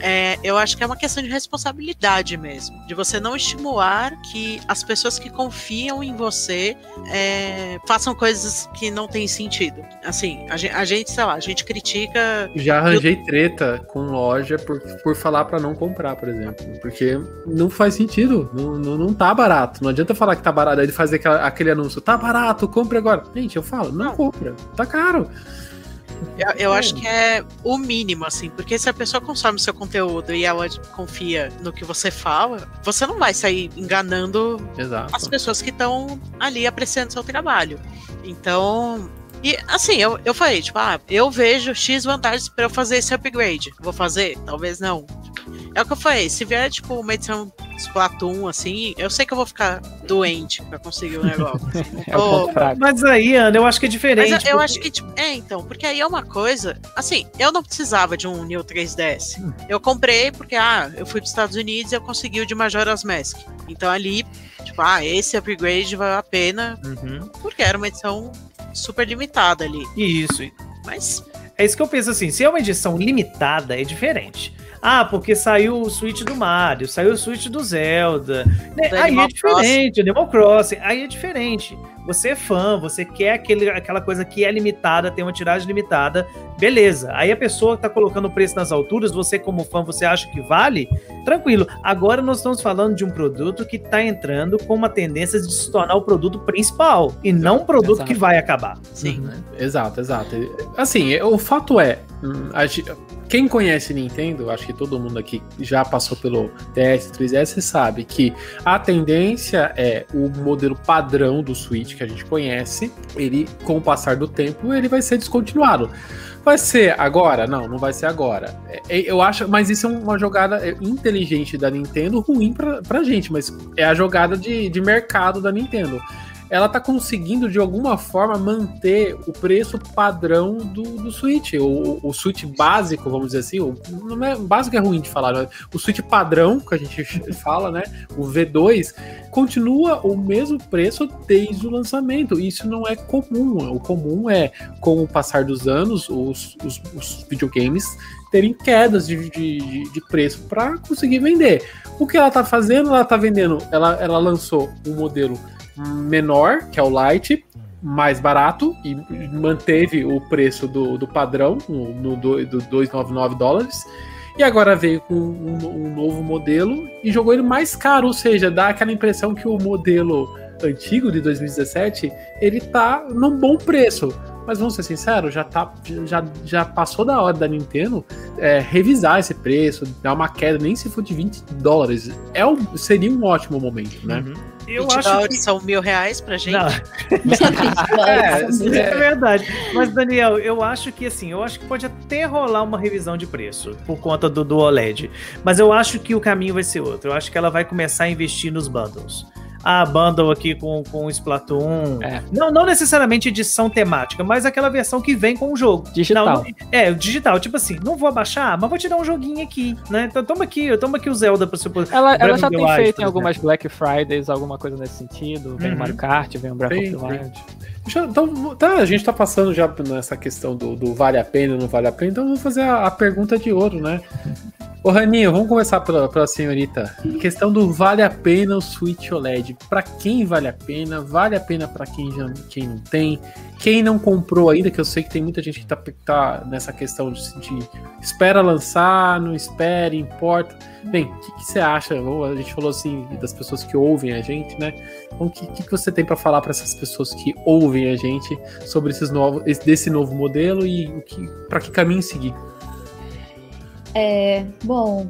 é, eu acho que é uma questão de responsabilidade mesmo, de você não estimular que as pessoas que confiam em você é, façam coisas que não têm sentido. Assim, a gen- a gente, sei lá, a gente critica Já arranjei treta com loja por, por falar pra não comprar, por exemplo. Porque não faz sentido. Não, não, não tá barato. Não adianta falar que tá barato. Aí ele fazer aquela- aquele anúncio, tá barato, compre agora. Gente, eu falo, não, Não. compra. Tá caro. Eu, eu acho que é o mínimo, assim, porque se a pessoa consome seu conteúdo e ela confia no que você fala, você não vai sair enganando Exato. as pessoas que estão ali apreciando seu trabalho. Então. E assim, eu, eu falei, tipo, ah, eu vejo X vantagens pra eu fazer esse upgrade. Vou fazer? Talvez não. É o que eu falei, se vier, tipo, uma edição Splatoon, assim, eu sei que eu vou ficar doente pra conseguir o negócio. assim, não É. Mas aí, Ana, eu acho que é diferente. mas eu, eu porque- acho que, tipo, é, então, porque aí é uma coisa. Assim, eu não precisava de um New 3DS. Hum. Eu comprei porque, ah, eu fui para os Estados Unidos e eu consegui o de Majora's Mask. Então ali, tipo, ah, esse upgrade valeu a pena, Uhum. porque era uma edição super limitada ali. Isso. Mas, É isso que eu penso assim, se é uma edição limitada, é diferente. Ah, porque saiu o Switch do Mario, saiu o Switch do Zelda. né? Do Aí é diferente, Animal Crossing, aí é diferente. Você é fã, você quer aquele, aquela coisa que é limitada, tem uma tiragem limitada, beleza. Aí a pessoa tá colocando o preço nas alturas, você como fã, você acha que vale? Tranquilo. Agora nós estamos falando de um produto que tá entrando com uma tendência de se tornar o produto principal, e não um produto Exato. que vai acabar. sim. Uhum. Exato, exato. Assim, o fato é, hum, quem conhece Nintendo, acho que todo mundo aqui já passou pelo DS, 3DS, sabe que a tendência é o modelo padrão do Switch que a gente conhece, ele, com o passar do tempo, ele vai ser descontinuado. Vai ser agora? Não, não vai ser agora. É, é, eu acho, mas isso é uma jogada é, inteligente da Nintendo, ruim pra, pra gente, mas é a jogada de, de mercado da Nintendo ela tá conseguindo de alguma forma manter o preço padrão do, do Switch, o, o Switch básico, vamos dizer assim, o, não é, básico é ruim de falar, o Switch padrão que a gente fala, né, o V2, continua o mesmo preço desde o lançamento. Isso não é comum. O comum é, com o passar dos anos, os, os, os videogames terem quedas de, de, de preço para conseguir vender. O que ela está fazendo? Ela está vendendo, ela, ela lançou um modelo menor, que é o Lite, mais barato e manteve o preço do, do padrão, no, no do, do 299 dólares. E agora veio com um, um, novo modelo e jogou ele mais caro, ou seja, dá aquela impressão que o modelo antigo de 2017 ele tá num bom preço. Mas vamos ser sinceros, já, tá, já, já passou da hora da Nintendo é, revisar esse preço, dar uma queda, nem se for de 20 dólares. É um, seria um ótimo momento, né? Uhum. Eu acho que são mil reais pra gente. é, é, verdade. Mas, Daniel, eu acho que assim, eu acho que pode até rolar uma revisão de preço por conta do, do OLED. Mas eu acho que o caminho vai ser outro. Eu acho que ela vai começar a investir nos bundles a bundle aqui com, com o Splatoon. É. Não, não necessariamente edição temática, mas aquela versão que vem com o jogo. Digital. Não, é, digital. Tipo assim, não vou abaixar, mas vou te dar um joguinho aqui, né? Então toma aqui, toma aqui o Zelda pra você poder. Ela, ela já tem feito em algumas Black Fridays, alguma coisa nesse sentido. Vem uhum. o Mario Kart, vem o Breath of the Wild. Então, tá, a gente tá passando já nessa questão do, do vale a pena ou não vale a pena, então vamos fazer a, a pergunta de ouro, né? Ô Raninho, vamos começar pela, pela senhorita. Questão do vale a pena o Switch OLED. Para quem vale a pena? Vale a pena para quem, já, quem não tem? Quem não comprou ainda, que eu sei que tem muita gente que tá, tá nessa questão de, de espera lançar, não espera, importa. Bem, o que, que, você acha? A gente falou assim das pessoas que ouvem a gente, né? Então, o que, que, você tem para falar para essas pessoas que ouvem a gente sobre esses novos, desse novo modelo e para que caminho seguir? É, bom,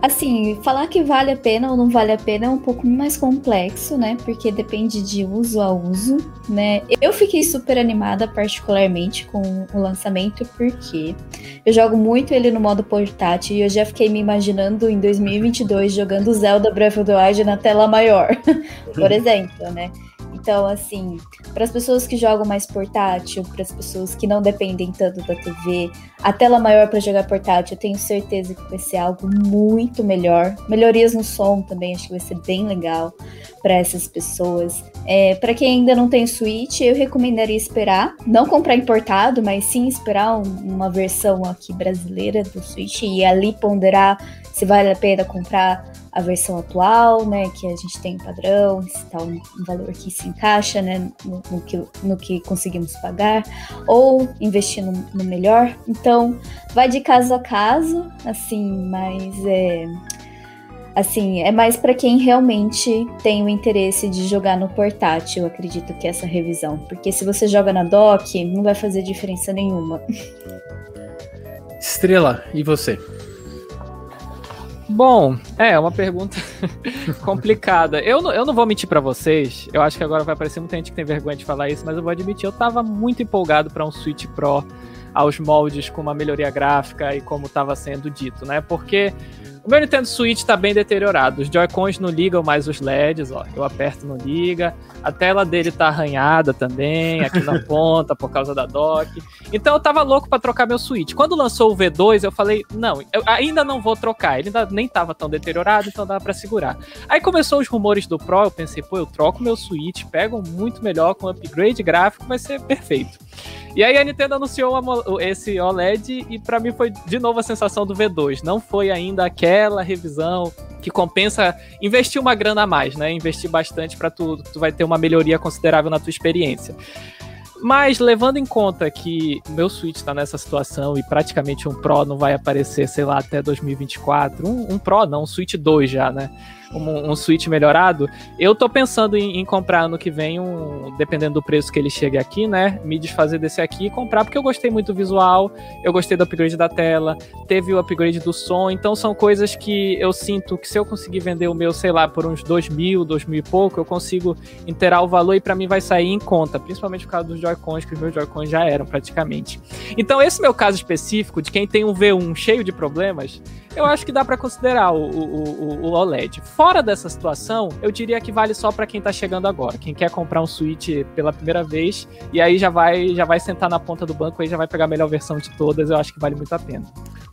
assim, falar que vale a pena ou não vale a pena é um pouco mais complexo, né? Porque depende de uso a uso, né? Eu fiquei super animada, particularmente, com o lançamento, porque eu jogo muito ele no modo portátil e eu já fiquei me imaginando em 2022 jogando Zelda Breath of the Wild na tela maior, por exemplo, né? Então, assim, para as pessoas que jogam mais portátil, para as pessoas que não dependem tanto da TV, a tela maior para jogar portátil, eu tenho certeza que vai ser algo muito melhor. Melhorias no som também, acho que vai ser bem legal para essas pessoas. É, para quem ainda não tem Switch, eu recomendaria esperar, não comprar importado, mas sim esperar um, uma versão aqui brasileira do Switch e ali ponderar se vale a pena comprar a versão atual, né, que a gente tem padrão, se está um, um, valor que se encaixa, né, no, no, que, no que conseguimos pagar, ou investir no, no, melhor. Então, vai de caso a caso, assim, mas é assim, é mais para quem realmente tem o interesse de jogar no portátil, acredito que essa revisão, porque se você joga na dock, não vai fazer diferença nenhuma. Estrela, e você? Bom, é uma pergunta complicada. Eu não, eu não vou mentir para vocês. Eu acho que agora vai aparecer muita gente que tem vergonha de falar isso, mas eu vou admitir, eu tava muito empolgado para um Switch Pro aos moldes com uma melhoria gráfica e como estava sendo dito, né? Porque o meu Nintendo Switch está bem deteriorado. Os Joy-Cons não ligam mais os LEDs, ó. Eu aperto não liga. A tela dele tá arranhada também, aqui na ponta, por causa da dock. Então eu tava louco para trocar meu Switch. Quando lançou o V2, eu falei, não, eu ainda não vou trocar. Ele ainda nem tava tão deteriorado, então dava para segurar. Aí começou os rumores do Pro, eu pensei, pô, eu troco meu Switch, pego muito melhor com upgrade gráfico, vai ser perfeito. E aí a Nintendo anunciou esse OLED e para mim foi de novo a sensação do V2. Não foi ainda aquela revisão que compensa investir uma grana a mais, né? Investir bastante para tu, tu vai ter uma melhoria considerável na tua experiência. Mas levando em conta que meu Switch está nessa situação e praticamente um Pro não vai aparecer, sei lá, até 2024, um, um Pro não, um Switch 2 já, né? Um, um Switch melhorado, eu tô pensando em, em, comprar ano que vem, um, dependendo do preço que ele chegue aqui, né? Me desfazer desse aqui e comprar, porque eu gostei muito do visual, eu gostei do upgrade da tela, teve o upgrade do som, então são coisas que eu sinto que se eu conseguir vender o meu, sei lá, por uns dois mil, dois mil e pouco, eu consigo inteirar o valor e para mim vai sair em conta, principalmente por causa dos Joy-Cons, que os meus Joy-Cons já eram praticamente. Então, esse meu caso específico, de quem tem um V1 cheio de problemas, eu acho que dá para considerar o, o, o, OLED. Fora dessa situação, eu diria que vale só para quem tá chegando agora. Quem quer comprar um Switch pela primeira vez e aí já vai já vai sentar na ponta do banco e já vai pegar a melhor versão de todas, eu acho que vale muito a pena.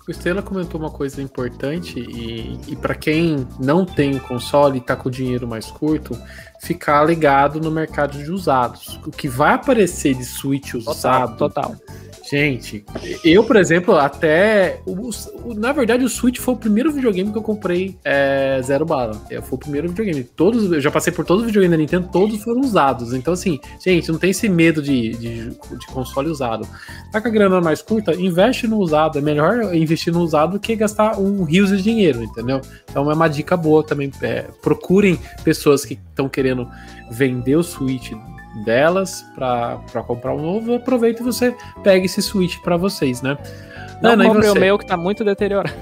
O Estrela comentou uma coisa importante e, e para quem não tem o console e tá com o dinheiro mais curto, ficar ligado no mercado de usados. O que vai aparecer de Switch usado. Total. total Gente, eu, por exemplo, até. O, o, na verdade, o Switch foi o primeiro videogame que eu comprei é, zero bala. É, foi o primeiro videogame. Todos, eu já passei por todos os videogames da Nintendo, todos foram usados. Então, assim, gente, não tem esse medo de, de, de console usado. Tá com a grana mais curta? Investe no usado. É melhor investir no usado do que gastar um rios de dinheiro, entendeu? Então é uma dica boa também. É, procurem pessoas que estão querendo vender o Switch delas para comprar um novo, aproveita e você pega esse Switch para vocês, né? Não Ana, compre o meu que tá muito deteriorado.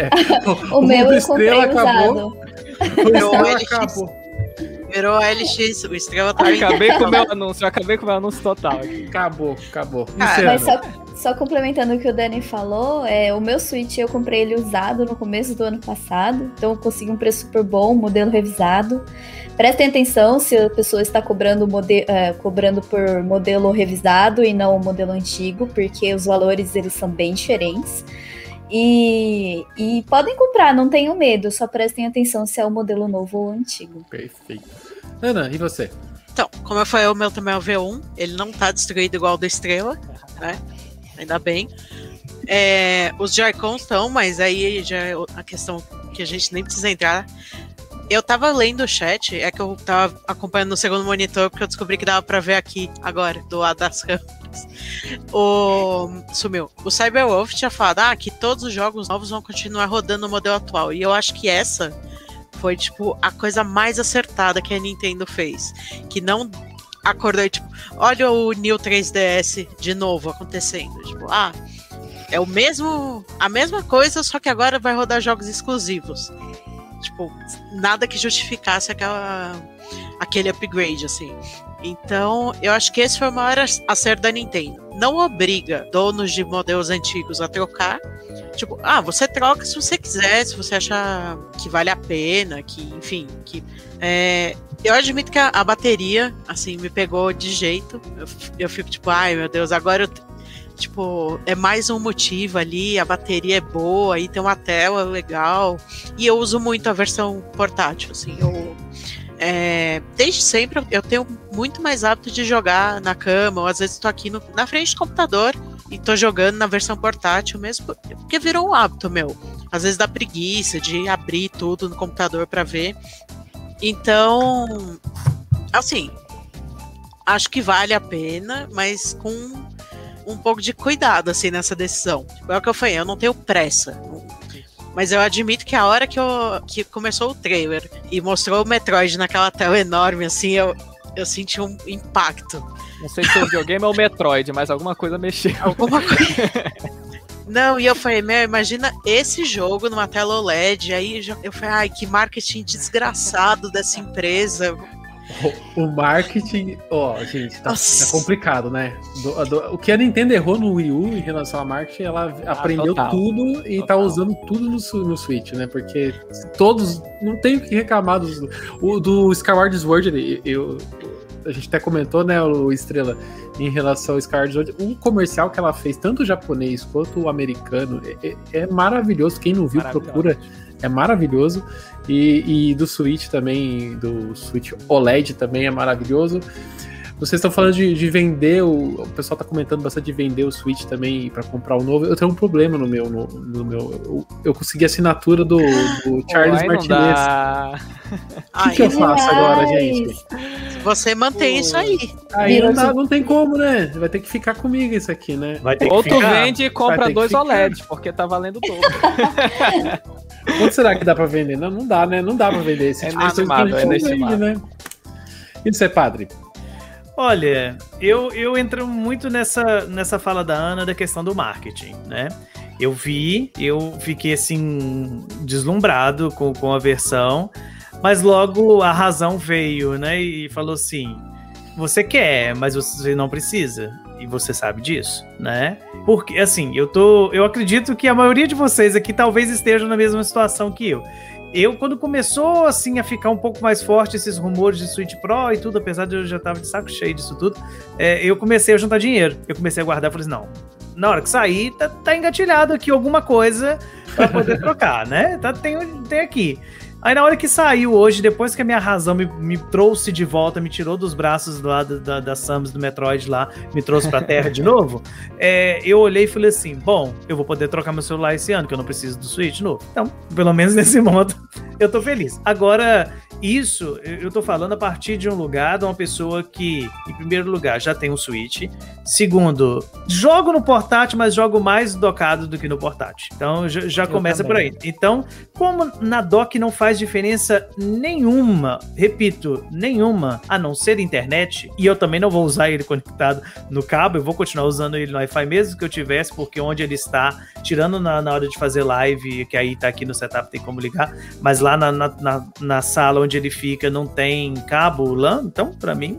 É. o, o, meu eu estrela acabou. O estrela acabou. Virou a LX, o Estrela tá Acabei com o meu anúncio, acabei com o meu anúncio total. Acabou, acabou. Ah, mas só, só, complementando o que o Dani falou, é, o meu Switch eu comprei ele usado no começo do ano passado, então eu consegui um preço super bom, modelo revisado. Prestem atenção se a pessoa está cobrando, é, cobrando por modelo revisado e não o modelo antigo, porque os valores eles são bem diferentes. E, e podem comprar, não tenham medo, só prestem atenção se é o modelo novo ou antigo. Perfeito. Ana, e você? Então, como eu falei, o meu também é o V1, ele não tá destruído igual o da Estrela, né? Ainda bem. É, os Joy-Cons estão, mas aí já é a questão que a gente nem precisa entrar. Eu tava lendo o chat, é que eu tava acompanhando no segundo monitor, porque eu descobri que dava pra ver aqui agora, do lado das câmeras. O. Sumiu. O Cyberwolf tinha falado ah, que todos os jogos novos vão continuar rodando no modelo atual. E eu acho que essa foi, tipo, a coisa mais acertada que a Nintendo fez. Que não acordou, tipo, olha o New 3DS de novo acontecendo. Tipo, ah, é o mesmo. A mesma coisa, só que agora vai rodar jogos exclusivos. Tipo, nada que justificasse aquela, aquele upgrade, assim. Então, eu acho que esse foi o maior acerto da Nintendo. Não obriga donos de modelos antigos a trocar. Tipo, ah, você troca se você quiser, se você achar que vale a pena, que, enfim, que. É, eu admito que a, a, bateria, assim, me pegou de jeito. Eu, eu fico tipo, ai meu Deus, agora eu Tipo, é mais um motivo ali, a bateria é boa, aí tem uma tela legal. E eu uso muito a versão portátil, assim, eu. É, desde sempre eu tenho muito mais hábito de jogar na cama, ou às vezes estou aqui no, na frente do computador e tô jogando na versão portátil mesmo, porque virou um hábito meu. Às vezes dá preguiça de abrir tudo no computador para ver. Então, assim, acho que vale a pena, mas com um pouco de cuidado, assim, nessa decisão. Tipo, é o que eu falei, eu não tenho pressa. Mas eu admito que a hora que, eu, que começou o trailer e mostrou o Metroid naquela tela enorme, assim, eu, eu senti um impacto. Não sei se o videogame ou o Metroid, mas alguma coisa mexeu. Alguma coisa. Não, e eu falei, meu, imagina esse jogo numa tela OLED. Aí eu falei, ai, que marketing desgraçado dessa empresa. O, marketing, ó, gente, tá, tá complicado, né? Do, do, o que a Nintendo errou no Wii U em relação ao marketing, ela ah, aprendeu total, tudo e tá total. tá usando tudo no, no Switch, né? Porque todos. Não tem o que reclamar do, o, do Skyward Sword. Eu, a gente até comentou, né, o Estrela, em relação ao Skyward Sword. O comercial que ela fez, tanto o japonês quanto o americano, é, é, é maravilhoso. Quem não viu, procura é maravilhoso. E, e, do Switch também, do Switch OLED também é maravilhoso. Vocês estão falando de, de vender, o, o pessoal tá comentando bastante de vender o Switch também para comprar o novo. Eu tenho um problema no meu. No, no meu eu, eu consegui a assinatura do, do Charles não Martinez. O que, que eu faço agora, gente? Você mantém isso aí. Aí não, dá- não tem como, né? Vai ter que ficar comigo isso aqui, né? Vai ter Ou que tu ficar. vende e compra dois. OLEDs, porque tá valendo dobro. Quanto será que dá pra vender? Não, não dá, né? Não dá pra vender esse É tipo de coisa é não vende, né? E você, padre? Olha, eu, eu entro muito nessa, nessa fala da Ana da questão do marketing, né? Eu vi, eu fiquei assim, deslumbrado com, com a versão, mas logo a razão veio, né? E falou assim: você quer, mas você não precisa. E você sabe disso, né? Porque, assim, eu tô. Eu acredito que a maioria de vocês aqui talvez estejam na mesma situação que eu. Eu, quando começou assim a ficar um pouco mais forte esses rumores de Switch Pro e tudo, apesar de eu já tava de saco cheio disso tudo, é, eu comecei a juntar dinheiro. Eu comecei a guardar, falei assim, não, na hora que sair, tá, tá engatilhado aqui alguma coisa pra poder trocar, né? Tá, tem, tem aqui. Aí na hora que saiu hoje, depois que a minha razão me, me trouxe de volta, me tirou dos braços lá da, da, da Samus do Metroid lá, me trouxe pra Terra de novo, é, eu olhei e falei assim, bom, eu vou poder trocar meu celular esse ano, que eu não preciso do Switch novo. Então, pelo menos nesse modo, eu tô feliz. Agora, isso eu tô falando a partir de um lugar, de uma pessoa que, em primeiro lugar, já tem um Switch. Segundo, jogo no portátil, mas jogo mais docado do que no portátil. Então já, já começa por aí. Então, como na dock não faz diferença nenhuma, repito, nenhuma, a não ser internet, e eu também não vou usar ele conectado no cabo, eu vou continuar usando ele no Wi-Fi mesmo que eu tivesse, porque onde ele está, tirando na, na hora de fazer live, que aí tá aqui no setup, tem como ligar, mas lá na, na, na, sala onde ele fica não tem cabo LAN, então pra mim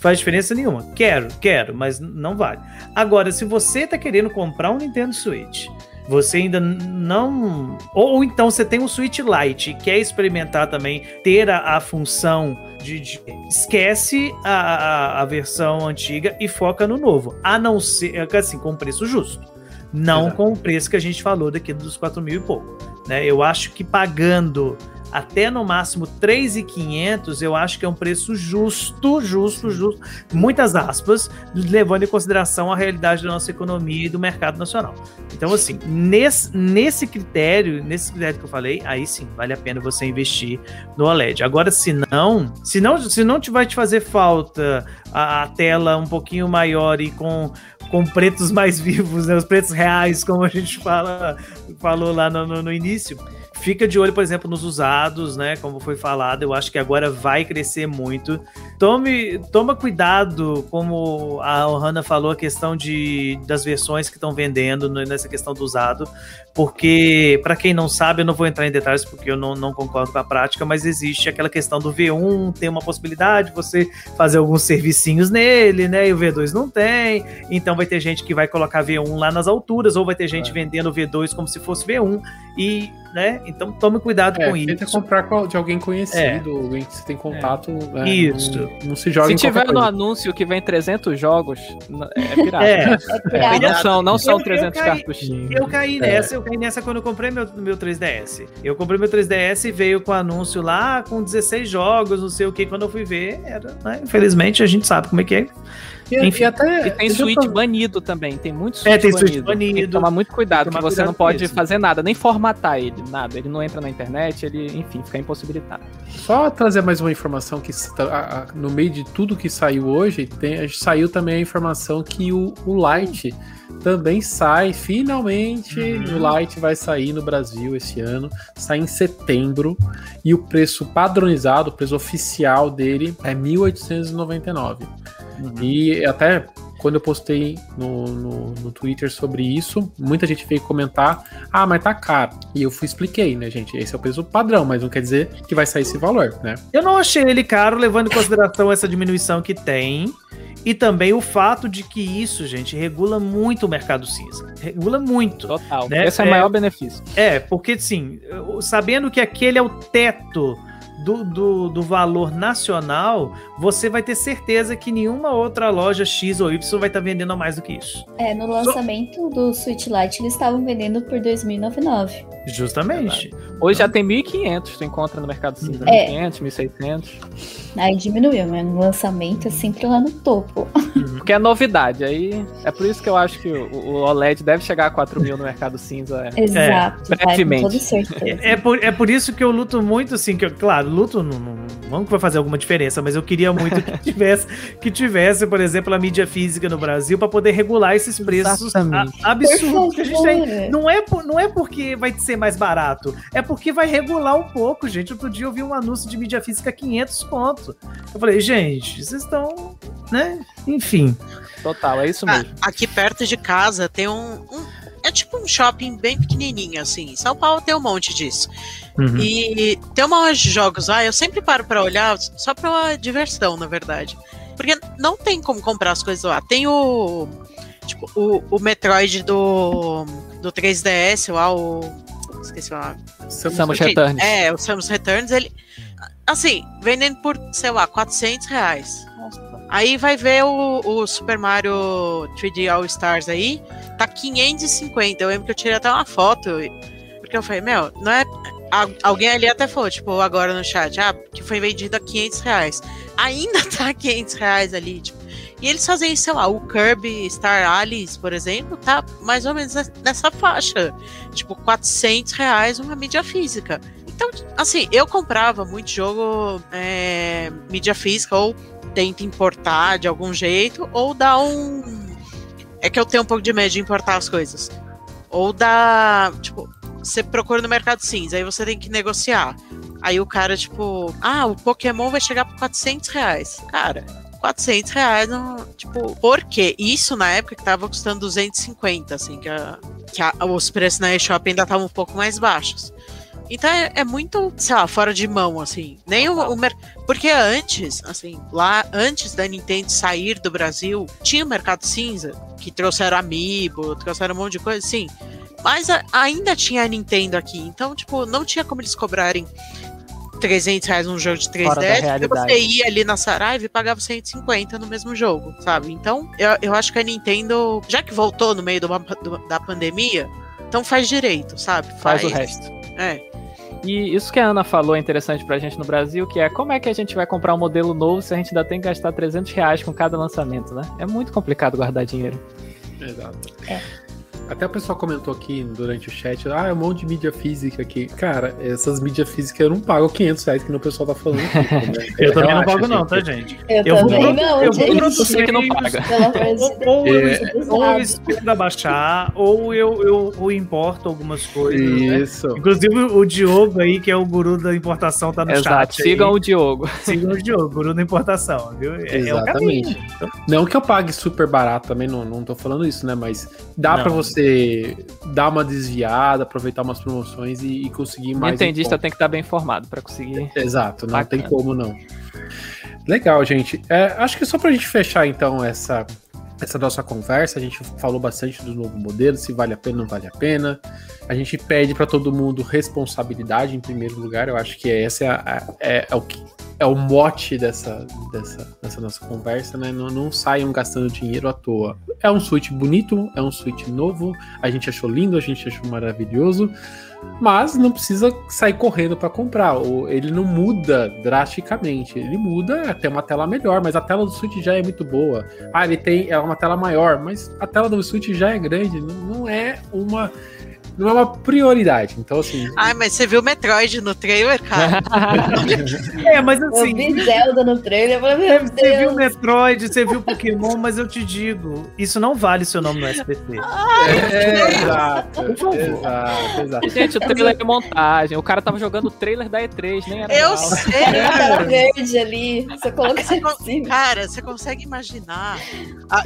faz diferença nenhuma. Quero, quero, mas não vale. Agora, se você tá querendo comprar um Nintendo Switch, você ainda não. Ou, ou então você tem um Switch Lite e quer experimentar também ter a, a função de, de- Esquece a, a, a versão antiga e foca no novo. A não ser, assim, com preço justo. Não Exato. com o preço que a gente falou daqui dos 4 mil e pouco. Né? Eu acho que pagando até no máximo 3,500, eu acho que é um preço justo, justo, justo, muitas aspas, levando em consideração a realidade da nossa economia e do mercado nacional. Então, assim, nesse, nesse critério, nesse critério que eu falei, aí sim, vale a pena você investir no OLED. Agora, se não, se não, se não te vai te fazer falta a, a tela um pouquinho maior e com com pretos mais vivos, né, os pretos reais, como a gente fala, falou lá no, no- no início. Fica de olho, por exemplo, nos usados, né? Como foi falado, eu acho que agora vai crescer muito. Tome, toma cuidado, como a Ohana falou, a questão de, das versões que estão vendendo nessa questão do usado, porque, para quem não sabe, eu não vou entrar em detalhes porque eu não, não concordo com a prática, mas existe aquela questão do V1 ter uma possibilidade de você fazer alguns servicinhos nele, né? E o V2 não tem, então vai ter gente que vai colocar V1 lá nas alturas, ou vai ter gente É. vendendo V2 como se fosse V1, e, né? Então tome cuidado É, com tenta isso. comprar com- de alguém conhecido, alguém que você tem contato. né? Isso. Não, se joga Se tiver no coisa. anúncio que vem 300 jogos, é pirata. É, É, não são, não são Eu- eu 300 caí- cartuchinhos. Eu caí É. nessa, eu caí nessa quando eu comprei meu, meu 3DS. Eu comprei meu 3DS e veio com anúncio lá com 16 jogos, não sei o que. Quando eu fui ver, era. né, Infelizmente, a gente sabe como é que é. E, Enfim. e até. E tem Switch falar- banido também, tem muito É, Switch tem Switch Tem que banido. tomar muito cuidado, que você não pode isso. fazer nada, nem formatar ele, nada. Ele não entra na internet, ele, enfim, fica impossibilitado. Só trazer mais uma informação que no meio de tudo que saiu hoje, tem, saiu também a informação que o, o Lite também sai, finalmente Uhum. o Lite vai sair no Brasil esse ano, sai em setembro, e o preço padronizado, o preço oficial dele é 1.899. E até quando eu postei no, no, no Twitter sobre isso, muita gente veio comentar: ah, mas tá caro. E eu fui expliquei, né, gente? Esse é o preço padrão, mas não quer dizer que vai sair esse valor, né? Eu não achei ele caro, levando em consideração essa diminuição que tem. E também o fato de que isso, gente, regula muito o mercado cinza. Regula muito. Total. Né? Esse é o É. maior benefício. É, porque assim, eu- sabendo que aquele é o teto do, do, do valor nacional, você vai ter certeza que nenhuma outra loja X ou Y vai estar vendendo a mais do que isso. É, no lançamento do Switch Lite eles estavam vendendo por 2.099. Justamente. Hoje já tem 1.500, tu encontra no Mercado Cinza. É. 1.500, 1.600. Aí diminuiu, mas no lançamento é sempre lá no topo. Porque é novidade. Aí é por isso que eu acho que o, o OLED deve chegar a 4 mil no Mercado Cinza. é. Exato, vai, com brevemente. toda certeza. É por, é por isso que eu luto muito, assim, que eu, claro, luto não, não, não que vai fazer alguma diferença, mas eu queria muito que tivesse, que tivesse, por exemplo, a mídia física no Brasil para poder regular esses preços a- Exatamente. absurdos que a gente tem. Não é, por- não é porque vai ser mais barato, é porque vai regular um pouco, gente. Outro dia eu vi um anúncio de mídia física 500 conto. Eu falei, gente, vocês estão, né? Enfim. Total, é isso mesmo. aqui perto de casa tem um, um- É tipo um shopping bem pequenininho, assim. São Paulo tem um monte disso. Uhum. E tem uma loja de jogos lá, eu sempre paro pra olhar, só pela diversão, na verdade. Porque não tem como comprar as coisas lá. Tem o. Tipo, o, o Metroid do, do 3DS lá, o. Esqueci o nome. Samus Ok, Returns. É, o Samus Returns, ele. Assim, vendendo por, sei lá, 400 reais. Aí vai ver o, o Super Mario 3D All Stars aí, tá 550. Eu lembro que eu tirei até uma foto, porque eu falei, meu, não é. Alguém ali até falou, tipo, agora no chat, ah, que foi vendido a 500 reais. Ainda tá 500 reais ali, tipo. E eles fazem, sei lá, o Kirby Star Allies, por exemplo, tá mais ou menos nessa faixa. Tipo, 400 reais uma mídia física. Então, assim, eu comprava muito jogo é, mídia física, ou tento importar de algum jeito, ou dá um. É que eu tenho um pouco de medo de importar as coisas. Ou dá. Tipo, você procura no mercado cinza, aí você tem que negociar. Aí o cara, tipo, ah, o Pokémon vai chegar por 400 reais. Cara, 400 reais, não, tipo, por quê? Isso na época que tava custando 250, assim, que, a- que a- os preços na eShop ainda estavam um pouco mais baixos. Então é, é muito, sei lá, fora de mão, assim. Nem o, o mer- Porque antes, assim, lá antes da Nintendo sair do Brasil, tinha o Mercado Cinza, que trouxeram Amiibo, trouxeram um monte de coisa, assim. Mas a- ainda tinha a Nintendo aqui. Então, tipo, não tinha como eles cobrarem 300 reais num jogo de Fora da 3DS, porque você ia ali na Saraiva e pagava 150 no mesmo jogo, sabe? Então, eu, eu acho que a Nintendo, já que voltou no meio uma- do- da pandemia, então faz direito, sabe? Faz o resto. É. E isso que a Ana falou é interessante pra gente no Brasil, que é como é que a gente vai comprar um modelo novo se a gente ainda tem que gastar 300 reais com cada lançamento, né? É muito complicado guardar dinheiro. Exato. É. Até o pessoal comentou aqui durante o chat, ah, é um monte de mídia física aqui. Cara, essas mídias físicas eu não pago 500 reais que o pessoal tá falando aqui. né? Eu também não pago, não, gente. tá, gente? Eu, Eu vou também pro- não, eu vou gente. Você que não paga. Ou, ou eu, É. ou eu espero baixar, ou eu, eu, eu importo algumas coisas. né? Isso. Inclusive o Diogo aí, que é o guru da importação, tá no Exato. chat. aí. Sigam o Diogo. Sigam o Diogo, guru da importação, viu? É, é. Exatamente. Não que eu pague super barato também, não, não tô falando isso, né? Mas dá Não. pra você dar uma desviada, aproveitar umas promoções e, e conseguir mais. Nintendista tem que estar bem informado pra conseguir. Exato, não Bacana. tem como não. Legal, gente. É, acho que só pra gente fechar então essa, essa nossa conversa, a gente falou bastante do novo modelo, se vale a pena ou não vale a pena. A gente pede pra todo mundo responsabilidade em primeiro lugar. Eu acho que essa é, a- é, é o que é o mote dessa, dessa, dessa nossa conversa, né? Não, não saiam gastando dinheiro à toa. É um Switch bonito, é um Switch novo, a gente achou lindo, a gente achou maravilhoso, mas não precisa sair correndo para comprar. Ele não muda drasticamente, ele muda até uma tela melhor, mas a tela do Switch já é muito boa. Ah, ele tem é uma tela maior, mas a tela do Switch já é grande, não, não é uma não é uma prioridade. Então assim, Ai, mas você viu o Metroid no trailer, cara? É, mas Eu assim, vi Zelda no trailer, eu Você meu você viu. Metroid, você viu Pokémon, mas eu te digo, isso não vale seu nome no SBT. é, exato, exato, exato. Gente, o trailer é montagem. O cara tava jogando o trailer da E3, nem era Eu real. sei. Era tela verde ali, você coloca Você cima. Cara, você consegue imaginar a-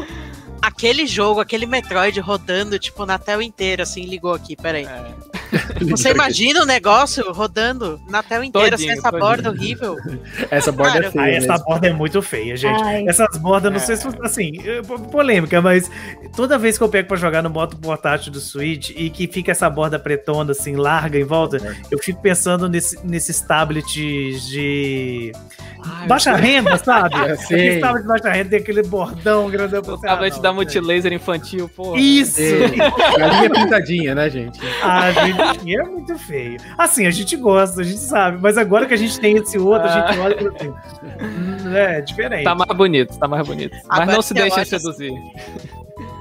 aquele jogo, aquele Metroid rodando, tipo, na tela inteira, assim, ligou aqui, peraí. É. Você imagina o negócio rodando na tela inteira Todinho, sem essa todinho. borda horrível? Essa borda Cara, é feia. Ai, essa mesmo. borda é muito feia, gente. Ai. Essas bordas, não sei se assim, eh, po- polêmica, mas toda vez que eu pego pra jogar no moto portátil do Switch e que fica essa borda pretona, assim, larga em volta, eu fico pensando nesse, nesses tablets de Ai, baixa renda, sabe? Aquele tablet de baixa renda tem aquele bordão grandão. O Você, tablet ah, não, da multilaser infantil, pô. Isso! Galinha pintadinha, né, gente? Ah, gente, é muito feio. Assim, a gente gosta, a gente sabe, mas agora que a gente tem esse outro, a gente olha e fala assim. "Hum, É, diferente. Tá mais bonito, tá mais bonito. Mas Agora não se olha- seduzir.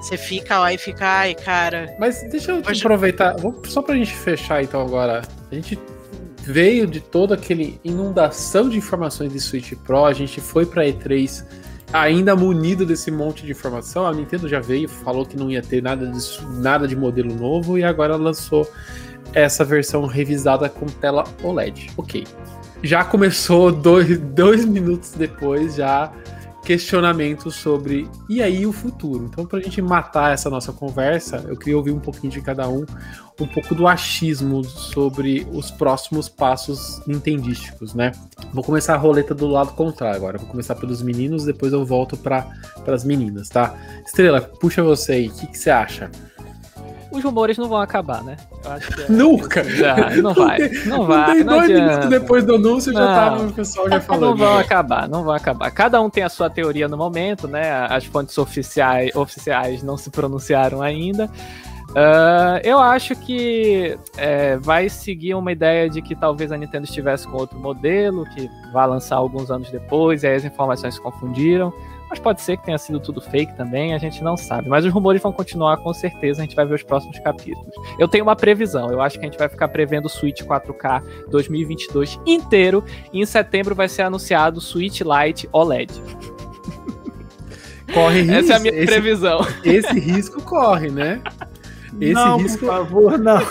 Você fica lá e fica, ai, cara. Mas deixa eu te Hoje- aproveitar, só pra gente fechar então agora. A gente veio de toda aquele inundação de informações de Switch Pro, a gente foi pra E3 ainda munido desse monte de informação. A Nintendo já veio, falou que não ia ter nada disso, nada de modelo novo e agora lançou essa versão revisada com tela OLED. Ok. Já começou dois, dois minutos depois, já questionamentos sobre e aí o futuro. Então, pra gente matar essa nossa conversa, eu queria ouvir um pouquinho de cada um, um pouco do achismo sobre os próximos passos nintendísticos, né? Vou começar a roleta do lado contrário agora. Vou começar pelos meninos, depois eu volto para as meninas, tá? Estrela, puxa você aí. O que, que você acha? Os rumores não vão acabar, né? É- Nunca! Já, não vai. Não vai. tem Não dois minutos adianta. depois do anúncio já Não. tava o pessoal já falando. Não vão acabar, não vão acabar. Cada um tem a sua teoria no momento, né? As fontes oficiais, oficiais não se pronunciaram ainda. Ah, eu acho que é, vai seguir uma ideia de que talvez a Nintendo estivesse com outro modelo, que vai lançar alguns anos depois, e aí as informações se confundiram. Mas pode ser que tenha sido tudo fake também, a gente não sabe. Mas os rumores vão continuar com certeza, a gente vai ver os próximos capítulos. Eu tenho uma previsão, eu acho que a gente vai ficar prevendo o Switch 4K 2022 inteiro, e em setembro vai ser anunciado o Switch Lite OLED. Corre risco. Essa é a minha esse, previsão. esse risco corre, né? Esse não, risco. por favor, não.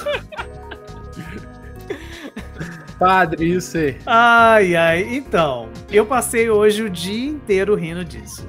Padre, e você? Ai, ai. Então, eu passei hoje o dia inteiro rindo disso.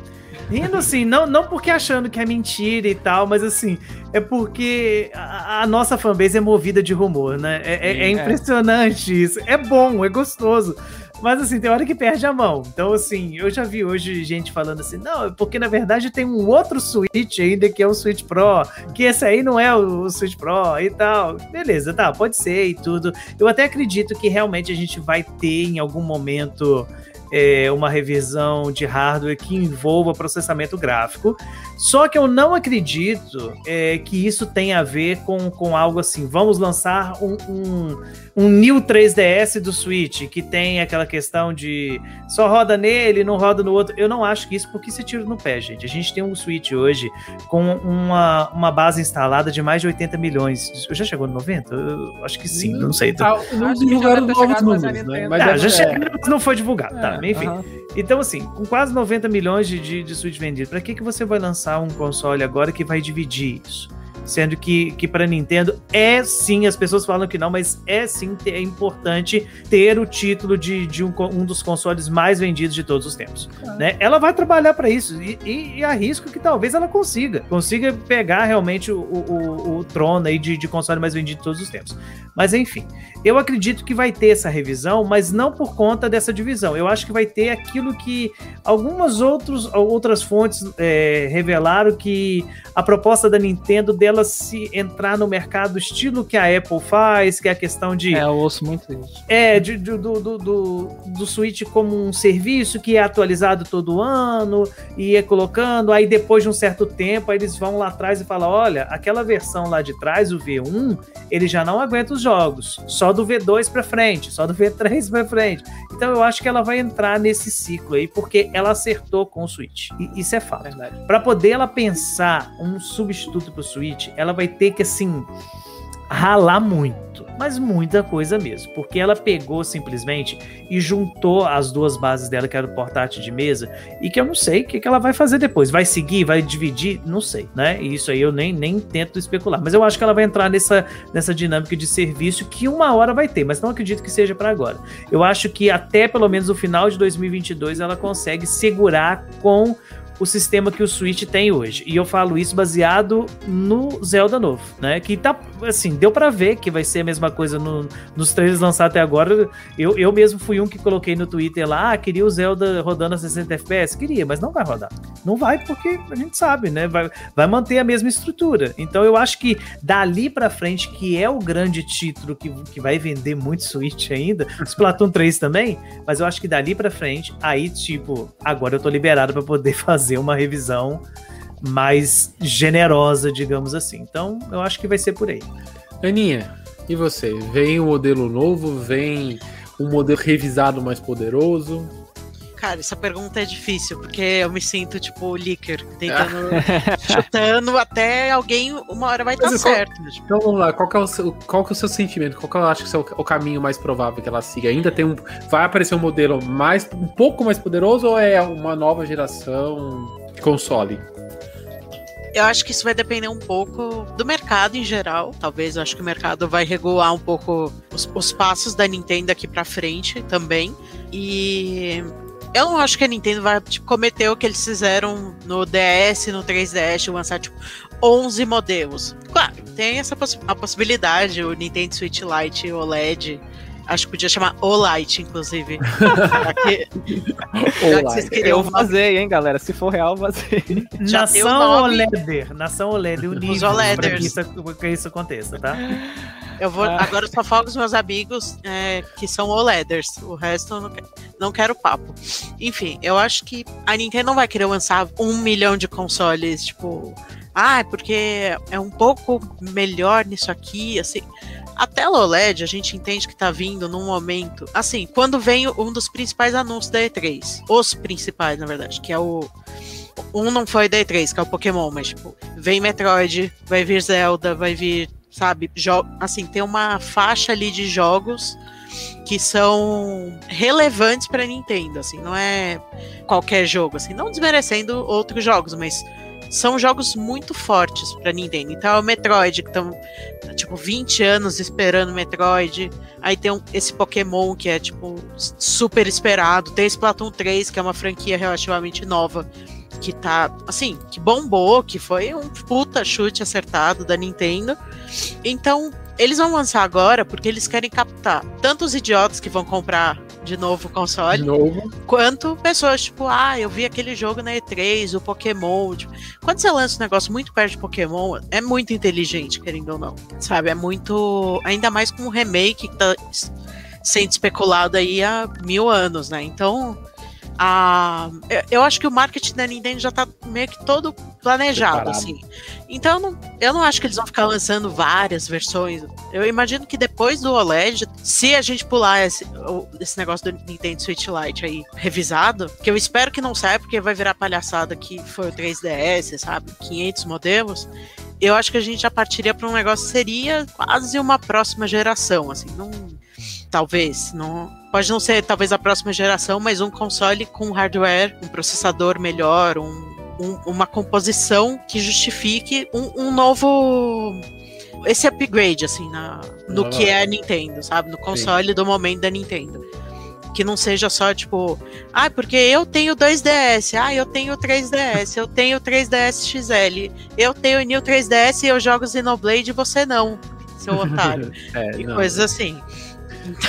Rindo assim, não, não porque achando que é mentira e tal, mas assim, é porque a, a nossa fanbase é movida de rumor, né? É, é- é é. impressionante isso. É bom, é gostoso. Mas assim, tem hora que perde a mão. Então, assim, eu já vi hoje gente falando assim, não, é porque na verdade tem um outro Switch ainda que é o Switch Pro, que esse aí não é o, o Switch Pro e tal. Beleza, tá, pode ser e tudo. Eu até acredito que realmente a gente vai ter em algum momento é, uma revisão de hardware que envolva processamento gráfico. Só que eu não acredito é, que isso tenha a ver com, com algo assim. Vamos lançar um, um, um New 3DS do Switch, que tem aquela questão de só roda nele, não roda no outro. Eu não acho que isso, porque isso é tiro no pé, gente. A gente tem um Switch hoje com uma, uma base instalada de mais de 80 milhões. Já chegou no 90? Eu acho que sim, não sei. Ah, não divulgaram novos números, né? Mas Ah, já chegou, mas não foi divulgado, tá? É, Enfim. aham. Então, assim, com quase 90 milhões de, de, de Switch vendidos, pra que, que você vai lançar um console agora que vai dividir isso? Sendo que, que para Nintendo é sim, as pessoas falam que não, mas é sim é importante ter o título de, de um, um dos consoles mais vendidos de todos os tempos. Né? Ela vai trabalhar para isso e, e, e arrisco que talvez ela consiga. Consiga pegar realmente o, o, o- o trono aí de, de console mais vendido de todos os tempos. Mas enfim, eu acredito que vai ter essa revisão, mas não por conta dessa divisão. Eu acho que vai ter aquilo que algumas outros, outras fontes é, revelaram que a proposta da Nintendo dela se entrar no mercado estilo que a Apple faz, que é a questão de É, eu ouço muito isso. é, de- de- do, do, do, do Switch como um serviço que é atualizado todo ano e é colocando, aí depois de um certo tempo, aí eles vão lá atrás e falam: olha, aquela versão lá de trás, o V1, ele já não aguenta os jogos, só do V2 pra frente, só do V3 pra frente. Então eu acho que ela vai entrar nesse ciclo aí, porque ela acertou com o Switch. E isso é fato. Verdade. Para poder ela pensar um substituto pro Switch, ela vai ter que assim ralar muito, mas muita coisa mesmo, porque ela pegou simplesmente e juntou as duas bases dela, que era o portátil de mesa, e que eu não sei o que, que ela vai fazer depois. Vai seguir, vai dividir, não sei, né? E isso aí eu nem, nem tento especular, mas eu acho que ela vai entrar nessa, nessa dinâmica de serviço que uma hora vai ter, mas não acredito que seja para agora. Eu acho que até pelo menos o final de 2022 ela consegue segurar com o sistema que o Switch tem hoje. E eu falo isso baseado no Zelda novo, né? Que tá, assim, deu para ver que vai ser a mesma coisa no, nos trailers lançados até agora. Eu, eu mesmo fui um que coloquei no Twitter lá, ah, queria o Zelda rodando a 60 FPS? Queria, mas não vai rodar. Não vai porque a gente sabe, né? Vai, vai manter a mesma estrutura. Então eu acho que dali para frente, que é o grande título que, que vai vender muito Switch ainda, Splatoon 3 também, mas eu acho que dali para frente, aí tipo, agora eu tô liberado para poder fazer uma revisão mais generosa, digamos assim. Então, eu acho que vai ser por aí. Aninha, e você? Vem um modelo novo? Vem um modelo revisado mais poderoso? Cara, essa pergunta é difícil, porque eu me sinto tipo Licker, tentando, chutando até alguém, uma hora vai dar certo. Tipo. Então vamos lá, qual que é o seu, qual que é o seu sentimento? Qual que eu acho que é o, o caminho mais provável que ela siga? Ainda tem um. Vai aparecer um modelo mais um pouco mais poderoso ou é uma nova geração de console? Eu acho que isso vai depender um pouco do mercado em geral. Talvez eu acho que o mercado vai regular um pouco os, os passos da Nintendo aqui para frente também. E eu não acho que a Nintendo vai tipo, cometer o que eles fizeram no DS, no 3DS, lançar tipo 11 modelos. Claro, tem essa poss a possibilidade, o Nintendo Switch Lite OLED. Acho que podia chamar O-Lite, inclusive. eu vazei, hein, galera? Se for real, vazei. Nação OLED. Nação OLED, o nível para que isso, que isso aconteça, tá? Eu vou, ah. Agora eu só falo os meus amigos é, que são OLEDers. O resto eu não, quero, não quero papo. Enfim, eu acho que a Nintendo não vai querer lançar um milhão de consoles, tipo. Ah, porque é um pouco melhor nisso aqui, assim. A tela OLED a gente entende que tá vindo num momento. Assim, quando vem um dos principais anúncios da E3. Os principais, na verdade, que é o. Um não foi da E3, que é o Pokémon, mas tipo, vem Metroid, vai vir Zelda, vai vir sabe? Jo assim, tem uma faixa ali de jogos que são relevantes para Nintendo, assim, não é qualquer jogo, assim, não desmerecendo outros jogos, mas são jogos muito fortes para Nintendo. Então é o Metroid que estão tipo 20 anos esperando Metroid. Aí tem um, esse Pokémon que é tipo super esperado. Tem esse Splatoon 3 que é uma franquia relativamente nova que tá, assim, que bombou, que foi um puta chute acertado da Nintendo. Então, eles vão lançar agora porque eles querem captar tanto os idiotas que vão comprar de novo o console, de novo. quanto pessoas, tipo, ah, eu vi aquele jogo na E3, o Pokémon. Tipo, quando você lança um negócio muito perto de Pokémon, é muito inteligente, querendo ou não. Sabe? É muito. Ainda mais com um remake que tá sendo especulado aí há mil anos, né? Então a, eu acho que o marketing da Nintendo já tá meio que todo planejado, Preparado. assim. Então eu não, eu não acho que eles vão ficar lançando várias versões. Eu imagino que depois do OLED, se a gente pular esse, esse negócio do Nintendo Switch Lite aí revisado, que eu espero que não saia, porque vai virar palhaçada que foi o 3DS, sabe? 500 modelos. Eu acho que a gente já partiria para um negócio que seria quase uma próxima geração, assim, não talvez, não Pode não ser talvez a próxima geração, mas um console com hardware, um processador melhor, um, um, uma composição que justifique um, um novo esse upgrade, assim, na, no que é a Nintendo, sabe? No console Sim. do momento da Nintendo. Que não seja só, tipo, ah, porque eu tenho 2DS, ah, eu tenho 3DS, eu tenho 3DS XL, eu tenho New 3DS e eu jogo Xenoblade e você não, seu otário. é, e não. coisas assim.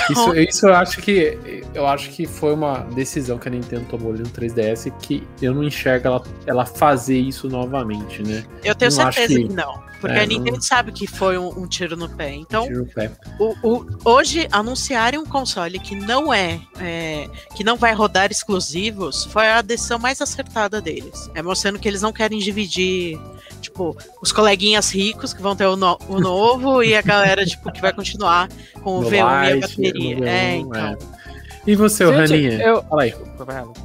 Isso, isso eu acho que eu acho que foi uma decisão que a Nintendo tomou ali no 3DS que eu não enxergo ela, ela fazer isso novamente, né? Eu tenho não certeza que... que... não. Porque é, a Nintendo não... sabe que foi um, um, tiro no pé. Então, um pé. O, o, hoje, anunciarem um console que não é, é, que não vai rodar exclusivos foi a decisão mais acertada deles. É mostrando que eles não querem dividir tipo, os coleguinhas ricos que vão ter o, no, o novo e a galera, tipo, que vai continuar com o no V1 light, e a bateria. V1, é, então. É. E você, Gente, Raninha? Eu... Fala aí.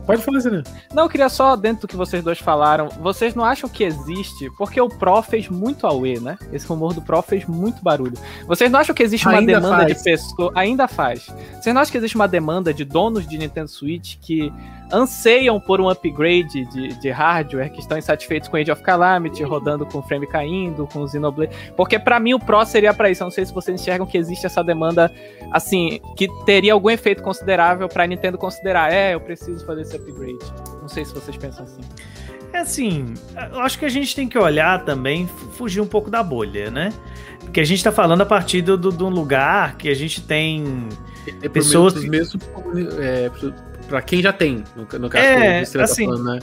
Pode falar, Zé. Não, eu queria só, dentro do que vocês dois falaram, vocês não acham que existe, porque o Pro fez muito auê, né? Esse rumor do Pro fez muito barulho. Vocês não acham que existe uma ainda demanda faz. de pessoas... Ainda faz. Vocês não acham que existe uma demanda de donos de Nintendo Switch que anseiam por um upgrade de, de hardware, que estão insatisfeitos com Age of Calamity, rodando com frame caindo, com o Xenoblade. Porque para mim o Pro seria para isso. Eu não sei se vocês enxergam que existe essa demanda, assim, que teria algum efeito considerável para Nintendo considerar, é, eu preciso fazer esse upgrade. Não sei se vocês pensam assim. É assim, eu acho que a gente tem que olhar também, fugir um pouco da bolha, né? Porque a gente tá falando a partir de do, do, um lugar que a gente tem É pessoas que- mesmo é, pra quem já tem, no, no caso É, que você tá assim, falando, né?